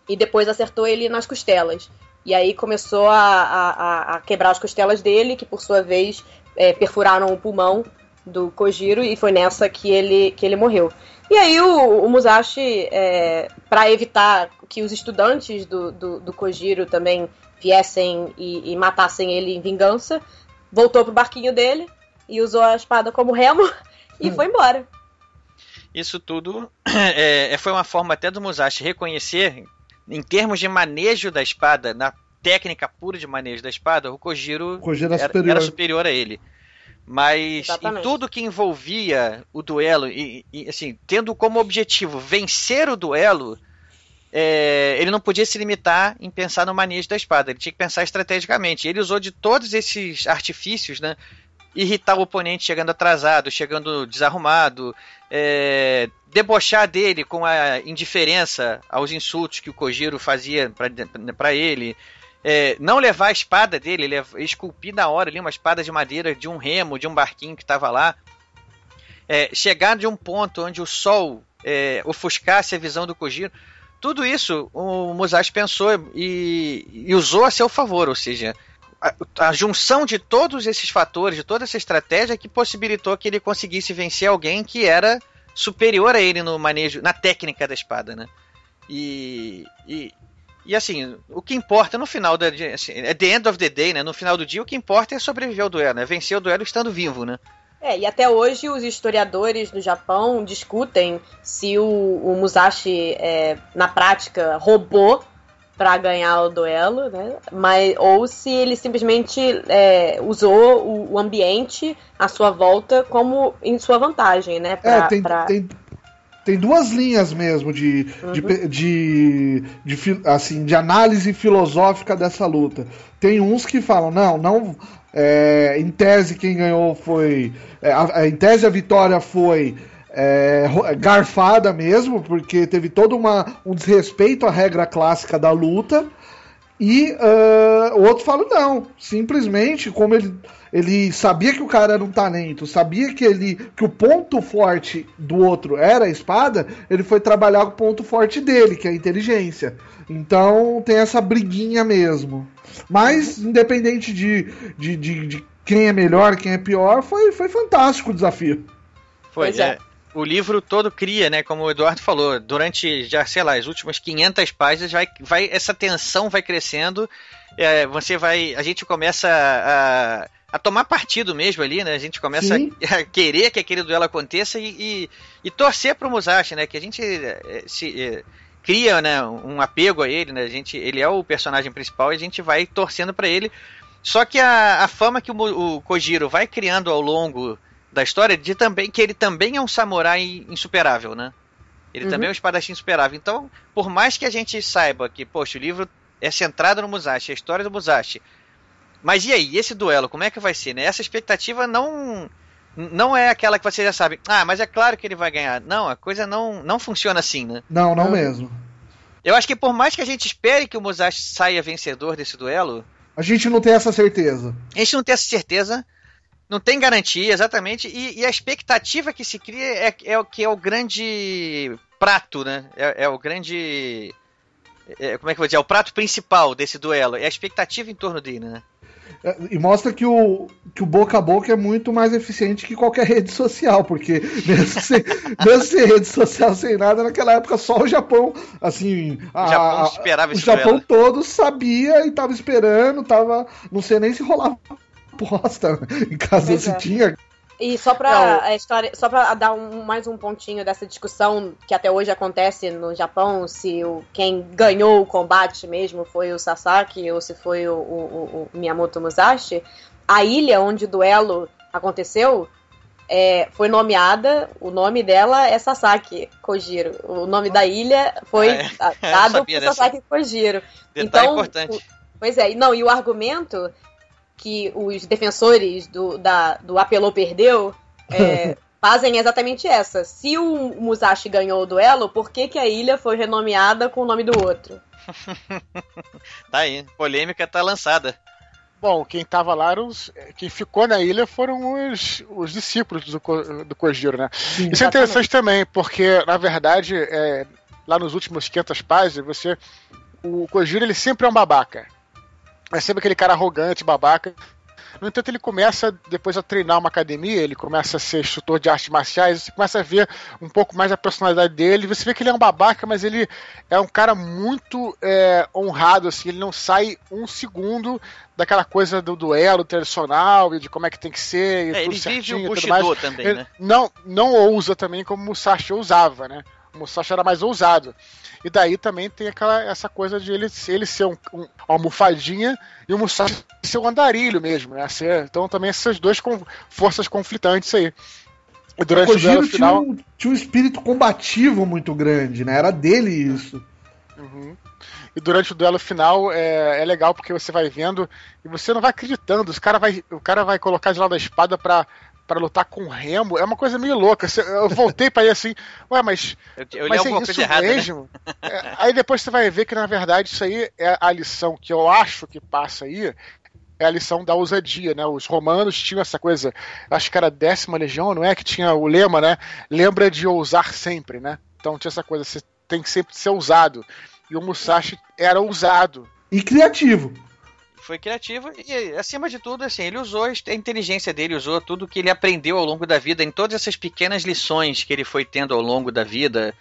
e depois acertou ele nas costelas. E aí começou a, a- a- quebrar as costelas dele, que por sua vez é, perfuraram o pulmão do Kojiro, e foi nessa que ele, que ele morreu. E aí o, o Musashi, para evitar que os estudantes do, do, do Kojiro também viessem e, e matassem ele em vingança, voltou pro barquinho dele e usou a espada como remo [LAUGHS] e foi embora. Isso tudo [CLEARS THROAT] é, é, foi uma forma até do Musashi reconhecer, em termos de manejo da espada, na técnica pura de manejo da espada, o Kojiro, Kojiro era superior. era superior a ele. Mas em tudo que envolvia o duelo, e, e, assim, tendo como objetivo vencer o duelo, é, ele não podia se limitar em pensar no manejo da espada, ele tinha que pensar estrategicamente. Ele usou de todos esses artifícios, né? Irritar o oponente chegando atrasado, chegando desarrumado, é, debochar dele com a indiferença aos insultos que o Kojiro fazia para ele, é, não levar a espada dele, esculpir na hora ali uma espada de madeira de um remo, de um barquinho que estava lá, é, chegar de um ponto onde o sol é, ofuscasse a visão do Kojiro, tudo isso o Musashi pensou e, e usou a seu favor, ou seja, a, a junção de todos esses fatores, de toda essa estratégia que possibilitou que ele conseguisse vencer alguém que era superior a ele no manejo, na técnica da espada, né? E, e, e assim, o que importa no final da assim, é the end of the day, né? No final do dia, o que importa é sobreviver ao duelo, né? Vencer o duelo estando vivo, né? É, e até hoje os historiadores do Japão discutem se o, o Musashi, é, na prática, roubou para ganhar o duelo, né? Mas, ou se ele simplesmente é, usou o, o ambiente à sua volta como em sua vantagem, né? Pra, É, tem, pra- tem, tem duas linhas mesmo de, de, Uhum. de, de, fi- assim, de análise filosófica dessa luta. Tem uns que falam, não, não. é, em tese quem ganhou foi. é, a- a- em tese a vitória foi. É, garfada mesmo, porque teve todo uma, um desrespeito à regra clássica da luta. E ah, o outro fala, não, simplesmente como ele, ele sabia que o cara era um talento, sabia que ele que o ponto forte do outro era a espada, ele foi trabalhar com o ponto forte dele, que é a inteligência. Então tem essa briguinha mesmo. Mas, independente de, de, de, de quem é melhor, quem é pior, foi, foi fantástico o desafio. Foi, Pois é. O livro todo cria, né? Como o Eduardo falou, durante já, sei lá, as últimas 500 páginas, vai, vai, essa tensão vai crescendo. é, você vai. A gente começa a, a tomar partido mesmo ali, né? A gente começa a, [LAUGHS] a querer que aquele duelo aconteça e, e, e torcer pro Musashi, né? Que a gente é, se, é, cria né, um apego a ele, né? A gente, ele é o personagem principal e a gente vai torcendo para ele. Só que a, a fama que o, o Kojiro vai criando ao longo da história de também que ele também é um samurai insuperável, né? Ele Uhum. também é um espadachim insuperável. Então, por mais que a gente saiba que, poxa, o livro é centrado no Musashi, a história do Musashi. Mas e aí, esse duelo, como é que vai ser, né? Essa expectativa não não é aquela que você já sabe. Ah, mas é claro que ele vai ganhar. Não, a coisa não não funciona assim, né? Não, não mesmo. Eu acho que por mais que a gente espere que o Musashi saia vencedor desse duelo, A gente não tem essa certeza. a gente não tem essa certeza, não tem garantia exatamente, e, e a expectativa que se cria é, é o que é o grande prato, né? É, é o grande. é, como é que eu vou dizer? É o prato principal desse duelo. É a expectativa em torno dele, né? É, E mostra que o, que o boca a boca é muito mais eficiente que qualquer rede social, porque [LAUGHS] mesmo sem, mesmo sem rede social, sem nada, naquela época só o Japão, assim. a- Japão a- esperava O esse Japão duelo. todo sabia e tava esperando, tava. Não sei nem se rolava aposta [LAUGHS] em caso Pois se é. tinha. E só pra a história, só para dar um- mais um pontinho dessa discussão que até hoje acontece no Japão, se o, quem ganhou o combate mesmo foi o Sasaki ou se foi o, o- o Miyamoto Musashi, a ilha onde o duelo aconteceu é, foi nomeada, o nome dela é Sasaki Kojiro. O nome da ilha foi Ah, [LAUGHS] é? [LAUGHS] dado por dessa. Sasaki Kojiro. Detalhe Então, importante. Pois é, não, e o argumento que os defensores do, da, do apelou perdeu é, [LAUGHS] fazem exatamente essa. Se o Musashi ganhou o duelo, por que, que a ilha foi renomeada com o nome do outro? [LAUGHS] Tá aí, polêmica tá lançada. Bom, quem tava lá, os, quem ficou na ilha foram os, os discípulos do, do Kojiro, né? Isso é interessante também, porque, na verdade, é, lá nos últimos 500 páginas, você, o Kojiro ele sempre é um babaca. É sempre aquele cara arrogante, babaca. No entanto, ele começa depois a treinar uma academia, ele começa a ser instrutor de artes marciais, você começa a ver um pouco mais da personalidade dele, você vê que ele é um babaca, mas ele é um cara muito é, honrado, assim, ele não sai um segundo daquela coisa do duelo tradicional e de como é que tem que ser e É, tudo ele vive certinho o e tudo Bushido mais. também, Ele né? Não, não ousa também como o Musashi ousava, né? O Musashi era mais ousado. E daí também tem aquela essa coisa de ele, ele ser um, um uma almofadinha e o Musashi ser um andarilho mesmo, né? Ser- então também essas duas com, forças conflitantes aí. E O durante o duelo Kojiro tinha final. um, tinha um espírito combativo muito grande, né? Era dele isso. Uhum. E durante o duelo final é, é legal porque você vai vendo e você não vai acreditando. Os cara vai, o cara vai colocar de lado da espada pra, pra lutar com o Remo. É uma coisa meio louca. Eu voltei pra ir assim, ué, mas. Eu, eu li mas é isso coisa errada, né? mesmo? É, aí depois você vai ver que na verdade isso aí é a lição que eu acho que passa aí. É a lição da ousadia, né? Os romanos tinham essa coisa, acho que era a décima legião, não é? Que tinha o lema, né? Lembra de ousar sempre, né? Então tinha essa coisa, você tem que sempre ser ousado. E o Musashi era ousado. E criativo. Foi criativo e, acima de tudo, assim, ele usou a inteligência dele, usou tudo que ele aprendeu ao longo da vida, em todas essas pequenas lições que ele foi tendo ao longo da vida,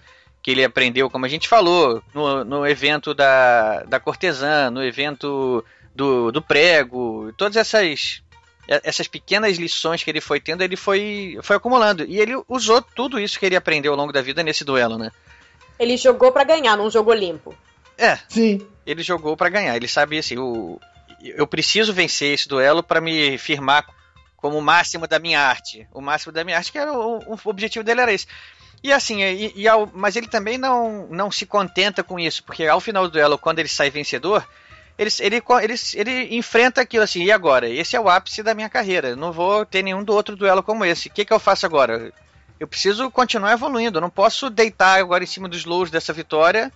que ele aprendeu, como a gente falou, no, no evento da, da cortesã, no evento do, do prego, todas essas essas pequenas lições que ele foi tendo, ele foi, foi acumulando. E ele usou tudo isso que ele aprendeu ao longo da vida nesse duelo, né? Ele jogou pra ganhar, não jogou limpo. É. Sim. Ele jogou pra ganhar. Ele sabia assim, o, eu preciso vencer esse duelo pra me firmar como o máximo da minha arte. O máximo da minha arte, que era o, o objetivo dele era esse. E assim, e, e ao, mas ele também não, não se contenta com isso, porque ao final do duelo, quando ele sai vencedor, ele, ele, ele, ele enfrenta aquilo assim, e agora? Esse é o ápice da minha carreira. Não vou ter nenhum do outro duelo como esse. O que, que eu faço agora? Eu preciso continuar evoluindo. Eu não posso deitar agora em cima dos louros dessa vitória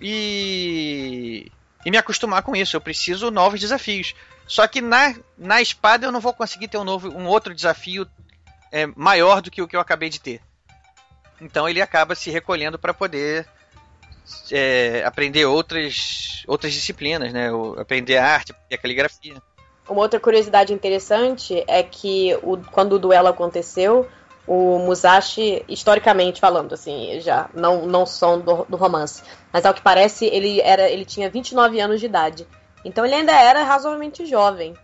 e, e me acostumar com isso. Eu preciso novos desafios. Só que na, na espada eu não vou conseguir ter um, novo, um outro desafio é, maior do que o que eu acabei de ter. Então ele acaba se recolhendo para poder é, aprender outras, outras disciplinas, né? Aprender a arte, a caligrafia. Uma outra curiosidade interessante é que o, quando o duelo aconteceu, o Musashi, historicamente falando, assim, já não, não são do, do romance, mas ao que parece, ele, era, ele tinha 29 anos de idade. Então ele ainda era razoavelmente jovem.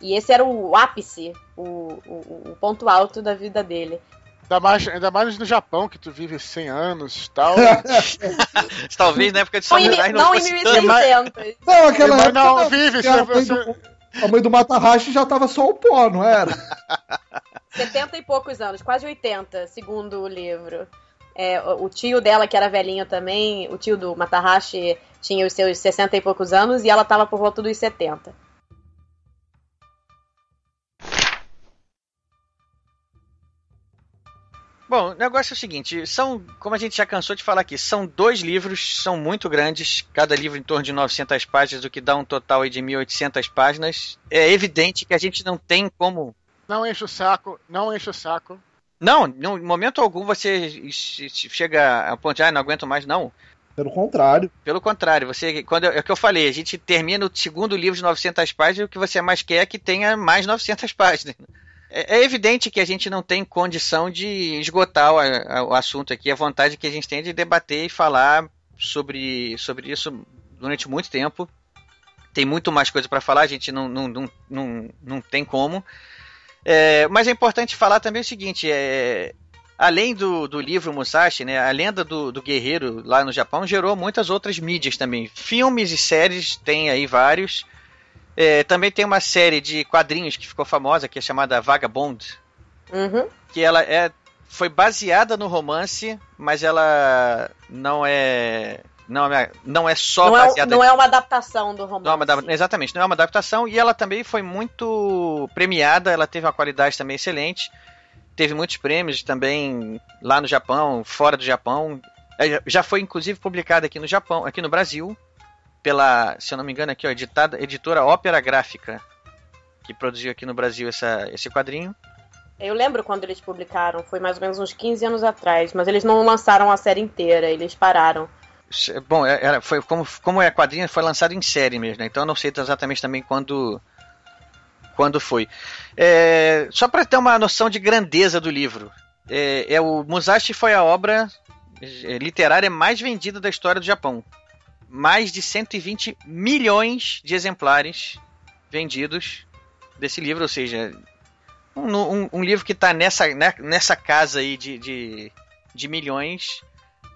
E esse era o ápice, o, o, o ponto alto da vida dele. Ainda mais, ainda mais no Japão, que tu vive 100 anos e tal. [LAUGHS] Talvez na época de samurai não, não em fosse 1600. Não, aquela época. não, não, vive, porque a, você- mãe do, a mãe do Matahashi já tava só o pó, não era? [LAUGHS] 70 e poucos anos, quase 80, segundo o livro. É, o tio dela, que era velhinho também, o tio do Matahashi tinha os seus 60 e poucos anos e ela tava por volta dos 70. Bom, o negócio é o seguinte, são, como a gente já cansou de falar aqui, são dois livros, são muito grandes, cada livro em torno de 900 páginas, o que dá um total de 1800 páginas. É evidente que a gente não tem como... Não enche o saco, não enche o saco. Não, em momento algum você chega a ponto de, ah, não aguento mais, não. Pelo contrário. Pelo contrário, você, quando é o que eu falei, a gente termina o segundo livro de 900 páginas e o que você mais quer é que tenha mais 900 [LAUGHS] páginas. É, é evidente que a gente não tem condição de esgotar o, a- o assunto aqui. A vontade que a gente tem de debater e falar sobre, sobre isso durante muito tempo. Tem muito mais coisa para falar, a gente não, não, não, não, não tem como. É, mas é importante falar também o seguinte: é, além do, do livro Musashi, né, a lenda do, do guerreiro lá no Japão gerou muitas outras mídias também. Filmes e séries, tem aí vários. É, também tem uma série de quadrinhos que ficou famosa, que é chamada Vagabond, Uhum. que ela é, foi baseada no romance, mas ela não é. Não é, não é só Não é, baseada não é uma adaptação do romance. não é uma exatamente, não é uma adaptação e ela também foi muito premiada, ela teve uma qualidade também excelente, teve muitos prêmios também lá no Japão, fora do Japão, É, já foi inclusive publicada aqui no Japão, aqui no Brasil, pela, se eu não me engano aqui, ó, editada, editora Ópera Gráfica, que produziu aqui no Brasil essa, esse quadrinho. Eu lembro quando eles publicaram, foi mais ou menos uns 15 anos atrás, mas eles não lançaram a série inteira, eles pararam. Bom, é- era, foi, como, como é quadrinho, foi lançado em série mesmo, né? Então eu não sei exatamente também quando, quando foi. É, só para ter uma noção de grandeza do livro, é, é o Musashi foi a obra é, literária mais vendida da história do Japão. Mais de 120 milhões de exemplares vendidos desse livro, ou seja, um, um- um livro que está nessa, né, nessa casa aí de, de, de milhões,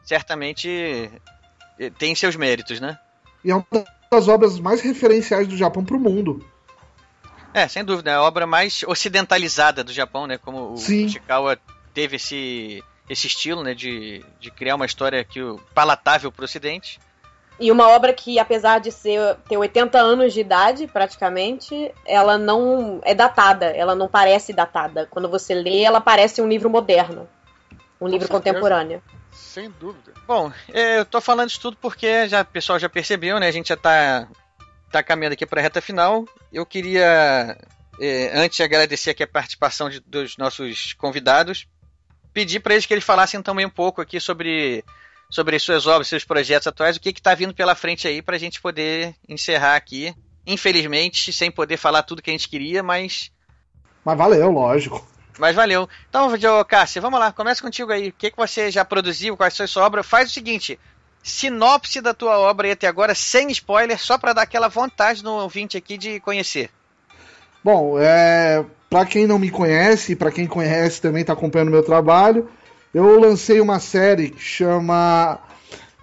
certamente tem seus méritos, né? E é uma das obras mais referenciais do Japão pro mundo. É, sem dúvida, é a obra mais ocidentalizada do Japão, né? Como o Sim. Ishikawa teve esse, esse estilo, né? De, de criar uma história que o- palatável para o Ocidente. E uma obra que, apesar de ser ter 80 anos de idade, praticamente, ela não é datada, ela não parece datada. Quando você lê, ela parece um livro moderno. Um livro certeza. contemporâneo. Sem dúvida. Bom, é, eu tô falando isso tudo porque já, o pessoal já percebeu, né? A gente já tá, tá caminhando aqui para a reta final. Eu queria, é, antes de agradecer aqui a participação de- dos nossos convidados, pedir para eles que eles falassem também um pouco aqui sobre, sobre as suas obras, seus projetos atuais, o que está vindo pela frente aí para a gente poder encerrar aqui. Infelizmente, sem poder falar tudo que a gente queria, mas Mas valeu, lógico. Mas valeu. Então, Cássio, vamos lá, começa contigo aí. O que, que você já produziu, quais são as suas obras? Faz o seguinte: sinopse da tua obra aí até agora, sem spoiler, só para dar aquela vontade no ouvinte aqui de conhecer. Bom, é, para quem não me conhece, para quem conhece também está acompanhando meu trabalho, eu lancei uma série que chama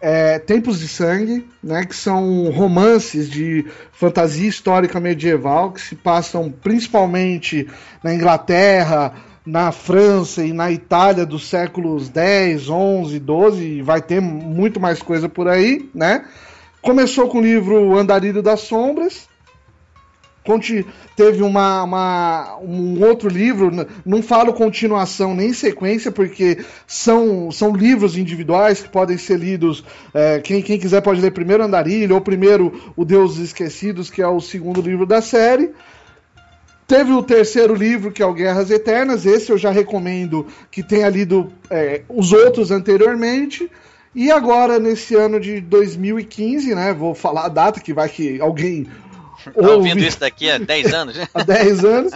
é, Tempos de Sangue, né, que são romances de fantasia histórica medieval que se passam principalmente na Inglaterra, na França e na Itália dos séculos 10, 11, 12, e vai ter muito mais coisa por aí, né? Começou com o livro Andarilho das Sombras, Conti- teve uma, uma- um outro livro, não falo continuação nem sequência, porque são, são livros individuais que podem ser lidos. é, quem, quem quiser pode ler primeiro Andarilho, ou primeiro O Deus Esquecidos, que é o segundo livro da série. Teve o terceiro livro, que é o Guerras Eternas. Esse eu já recomendo que tenha lido é, os outros anteriormente. E agora, nesse ano de 2015, né? Vou falar a data que vai que alguém Tá ouvindo isso daqui há 10 anos? [LAUGHS] há 10 anos.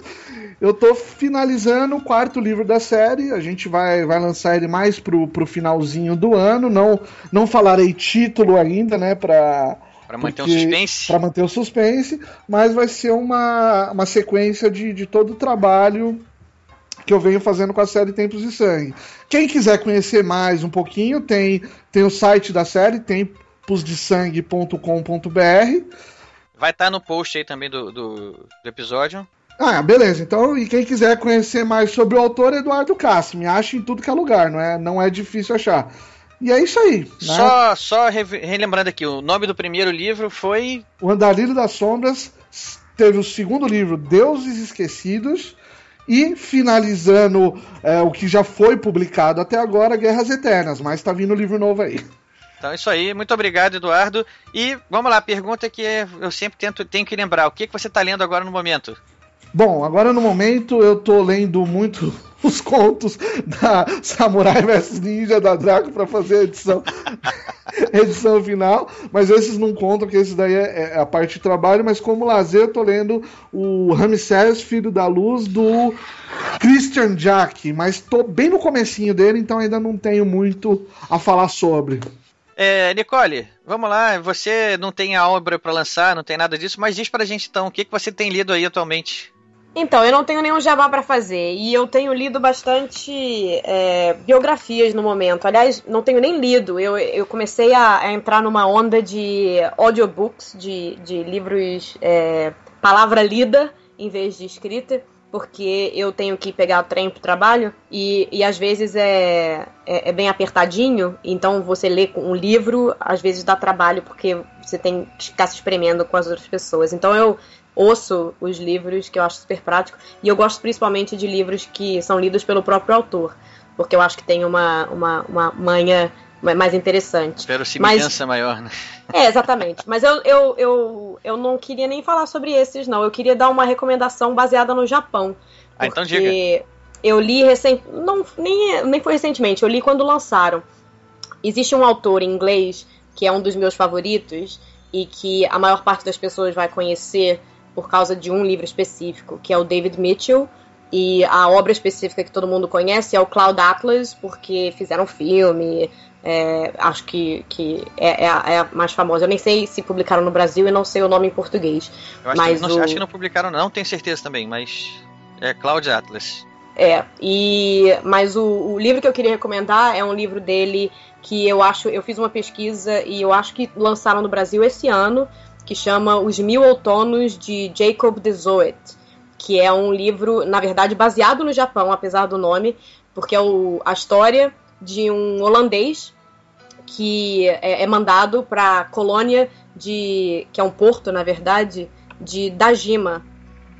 Eu tô finalizando o quarto livro da série. A gente vai, vai lançar ele mais pro, pro finalzinho do ano. Não, não falarei título ainda, né? Pra, Pra manter porque- suspense. Pra manter o suspense. Mas vai ser uma, uma sequência de, de todo o trabalho que eu venho fazendo com a série Tempos de Sangue. Quem quiser conhecer mais um pouquinho, tem, tem o site da série, temposdesangue.com.br. Vai estar no post aí também do, do, do episódio. Ah, beleza. Então, e quem quiser conhecer mais sobre o autor, Eduardo Cassi, me acha em tudo que é lugar, não é, não é difícil achar. E é isso aí. Né? Só, só relembrando aqui, o nome do primeiro livro foi. O Andarilho das Sombras teve o segundo livro, Deuses Esquecidos, e finalizando é, o que já foi publicado até agora, Guerras Eternas, mas tá vindo livro novo aí. Então é isso aí, muito obrigado, Eduardo. E vamos lá, pergunta que eu sempre tento, tenho que lembrar: o que, que você está lendo agora no momento? Bom, agora no momento eu tô lendo muito [LAUGHS] os contos da Samurai vs Ninja da Draco para fazer a edição, [LAUGHS] edição final, mas esses não contam, porque esse daí é, é, a parte de trabalho, mas como lazer eu tô lendo o Ramsés, Filho da Luz, do Christian Jack, mas tô bem no comecinho dele, então ainda não tenho muito a falar sobre. É, Nicole, vamos lá. Você não tem a obra para lançar, não tem nada disso, mas diz pra gente então, o que, que você tem lido aí atualmente? Então, eu não tenho nenhum jabá para fazer e eu tenho lido bastante é, biografias no momento. Aliás, não tenho nem lido. Eu, eu comecei a, a entrar numa onda de audiobooks, de, de livros é, palavra lida em vez de escrita, porque eu tenho que pegar o trem pro trabalho e, e às vezes é, é, é bem apertadinho. Então, você lê um livro, às vezes dá trabalho porque você tem que ficar se espremendo com as outras pessoas. Então, eu ouço os livros, que eu acho super prático, e eu gosto principalmente de livros que são lidos pelo próprio autor, porque eu acho que tem uma, uma, uma manha mais interessante. semelhança maior, né? É, exatamente. Mas eu, eu, eu, eu não queria nem falar sobre esses, não. Eu queria dar uma recomendação baseada no Japão. Ah, então diga. Eu li recent... não nem, nem foi recentemente, eu li quando lançaram. Existe um autor em inglês que é um dos meus favoritos e que a maior parte das pessoas vai conhecer por causa de um livro específico, que é o David Mitchell. E a obra específica que todo mundo conhece é o Cloud Atlas, porque fizeram filme. É, acho que, que é, é, a, é, a, mais famosa. Eu nem sei se publicaram no Brasil e não sei o nome em português. Eu acho, mas que, não, o... acho que não publicaram, não, tenho certeza também, mas é Cloud Atlas. É, e mas o, o, livro que eu queria recomendar é um livro dele que eu acho, eu fiz uma pesquisa e eu acho que lançaram no Brasil esse ano, que chama Os Mil Outonos de Jacob de Zoet, que é um livro, na verdade, baseado no Japão, apesar do nome, porque é o, a história de um holandês que é, é mandado para a colônia de que é um porto, na verdade, de Dajima,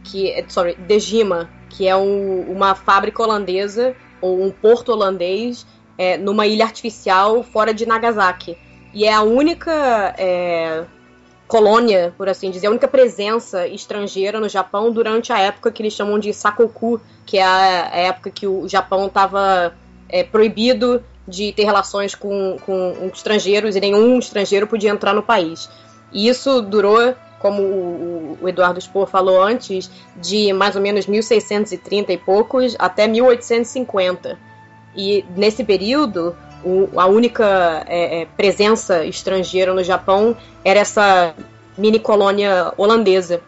que é, sorry, Dejima, que é um, uma fábrica holandesa ou um porto holandês é, numa ilha artificial fora de Nagasaki. E é a única é, colônia, por assim dizer, a única presença estrangeira no Japão durante a época que eles chamam de Sakoku, que é a, época que o Japão estava é, proibido de ter relações com, com estrangeiros e nenhum estrangeiro podia entrar no país. E isso durou, como o, o Eduardo Spohr falou antes, de mais ou menos 1630 e poucos até 1850. E nesse período, o, a única é, é, presença estrangeira no Japão era essa mini colônia holandesa.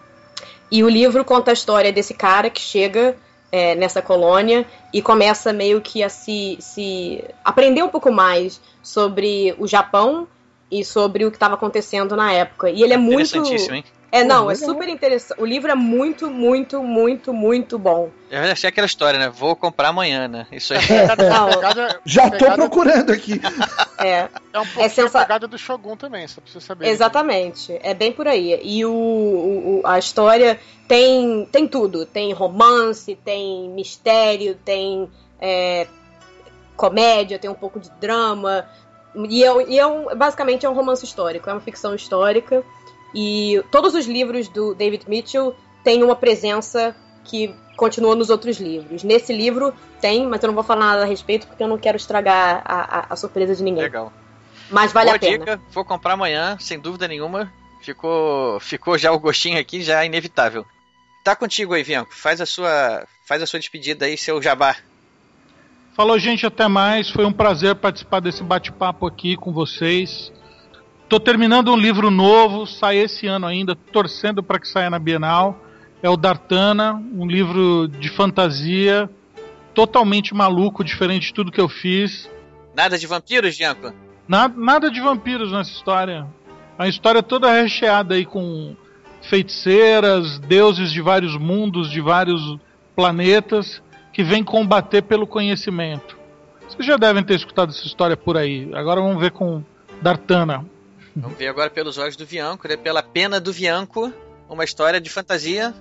E o livro conta a história desse cara que chega é, nessa colônia e começa meio que a se, se aprender um pouco mais sobre o Japão e sobre o que estava acontecendo na época. E ele é muito. Hein? É, não, é super interessante. O livro é muito, muito, muito, muito bom. Eu achei aquela história, né? Vou comprar amanhã, né? Isso aí. [LAUGHS] É, Já tô procurando aqui. [LAUGHS] É. É um pouco é sensa... a pegada do Shogun também, só pra você saber. Exatamente. É bem por aí. E o, o, a história tem, tem tudo. Tem romance, tem mistério, tem é, comédia, tem um pouco de drama. E, é, e é um, basicamente é um romance histórico, é uma ficção histórica. E todos os livros do David Mitchell têm uma presença que continua nos outros livros. Nesse livro tem, mas eu não vou falar nada a respeito porque eu não quero estragar a, a, a surpresa de ninguém. Legal. Mas vale Boa a pena. dica, vou comprar amanhã, sem dúvida nenhuma. Ficou, ficou já o gostinho aqui, já é inevitável. Tá contigo aí, Vianco. Faz a sua, faz a sua despedida aí, seu jabá. Falou, gente, até mais. Foi um prazer participar desse bate-papo aqui com vocês. Tô terminando um livro novo, sai esse ano ainda, torcendo para que saia na Bienal. É o Dartana, um livro de fantasia totalmente maluco, diferente de tudo que eu fiz. Nada de vampiros, Gianco? Nada, nada de vampiros nessa história. A história toda recheada aí com feiticeiras, deuses de vários mundos, de vários planetas, que vêm combater pelo conhecimento. Vocês já devem ter escutado essa história por aí. Agora vamos ver com Dartana. Vamos ver agora pelos olhos do Vianco, né? pela pena do Vianco, uma história de fantasia.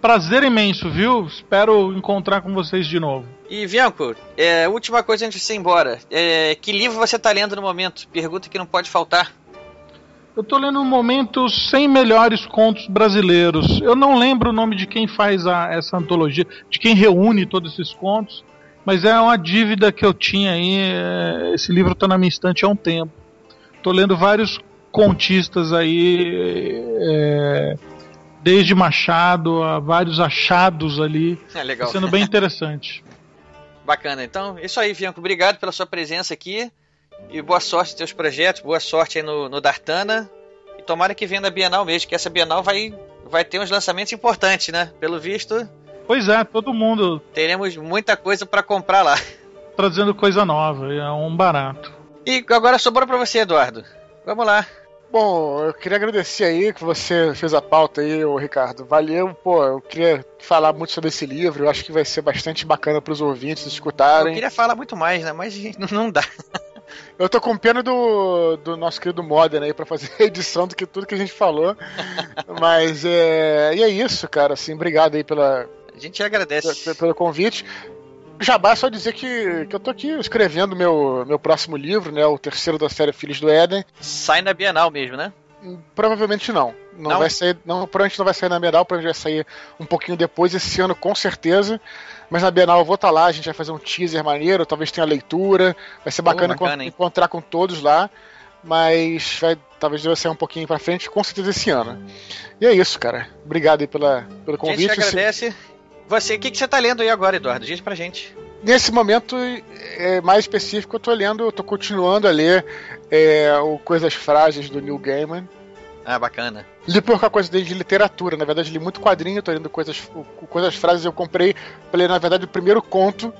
Prazer imenso, viu? Espero encontrar com vocês de novo. E Vianco, é, última coisa antes de você ir embora. É, que livro você está lendo no momento? Pergunta que não pode faltar. Eu tô lendo no momento os 100 melhores contos brasileiros. Eu não lembro o nome de quem faz a, essa antologia, de quem reúne todos esses contos, mas é uma dívida que eu tinha aí. É, esse livro está na minha estante há um tempo. Tô lendo vários contistas aí, é, desde Machado a vários achados ali. É legal. Tá sendo bem interessante. [LAUGHS] Bacana. Então, isso aí, Vianco. Obrigado pela sua presença aqui. E boa sorte nos teus projetos, boa sorte aí no, no Dartana. E tomara que venha na Bienal mesmo, que essa Bienal vai, vai ter uns lançamentos importantes, né? Pelo visto. Pois é, todo mundo. Teremos muita coisa para comprar lá. Trazendo coisa nova, é um barato. E agora sobrou para você, Eduardo. Vamos lá. Bom, eu queria agradecer aí que você fez a pauta aí, ô Ricardo. Valeu, pô. Eu queria falar muito sobre esse livro. Eu acho que vai ser bastante bacana para os ouvintes escutarem. Eu queria falar muito mais, né? Mas [LAUGHS] não dá. Eu tô com pena do, do nosso querido Modern aí pra fazer a edição do que tudo que a gente falou. [LAUGHS] Mas é. E é isso, cara. Assim, obrigado aí pela. A gente agradece. Pelo, pelo convite. Jabá é só dizer que, que eu tô aqui escrevendo meu, meu próximo livro, né? O terceiro da série Filhos do Éden. Sai na Bienal mesmo, né? Provavelmente não. Não, não? vai sair. Não, provavelmente não vai sair na Bienal, provavelmente vai sair um pouquinho depois, esse ano com certeza. Mas na Bienal eu vou estar tá lá, a gente vai fazer um teaser maneiro, talvez tenha leitura. Vai ser bacana, oh, bacana encontrar com todos lá. Mas vai, talvez deva sair um pouquinho pra frente, com certeza esse ano. E é isso, cara. Obrigado aí pela, pelo convite. A gente agradece. Você, o que, que você tá lendo aí agora, Eduardo? Diz pra gente. Nesse momento é, mais específico, eu tô lendo, eu tô continuando a ler é, o Coisas Frágeis do Neil Gaiman. Ah, bacana. Li pouca coisa de literatura, na verdade li muito quadrinho, tô lendo coisas, coisas frases eu comprei pra ler, na verdade, o primeiro conto,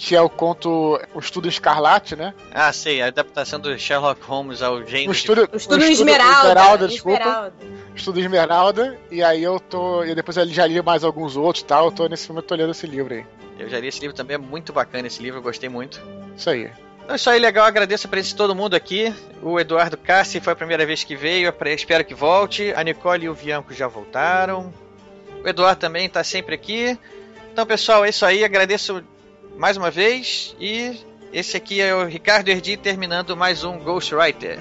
que é o conto O Estudo Escarlate, né? Ah, sei, a adaptação do Sherlock Holmes ao James. O Estudo, de... o estudo, o estudo Esmeralda. Esmeralda, desculpa. Esmeralda. Estudo Esmeralda, e aí eu tô. E depois eu já li mais alguns outros e tal, eu tô nesse momento tô lendo esse livro aí. Eu já li esse livro também, é muito bacana esse livro, eu gostei muito. Isso aí. Então é isso aí, legal. Agradeço a presença de todo mundo aqui. O Eduardo Cassi foi a primeira vez que veio, espero que volte. A Nicole e o Bianco já voltaram. O Eduardo também está sempre aqui. Então, pessoal, é isso aí. Agradeço mais uma vez. E esse aqui é o Ricardo Erdi terminando mais um Ghostwriter.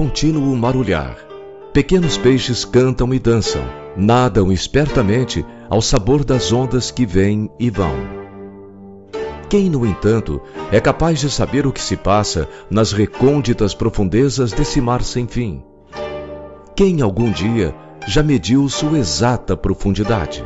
Contínuo marulhar. Pequenos peixes cantam e dançam, nadam espertamente ao sabor das ondas que vêm e vão. Quem, no entanto, é capaz de saber o que se passa nas recônditas profundezas desse mar sem fim? Quem algum dia já mediu sua exata profundidade?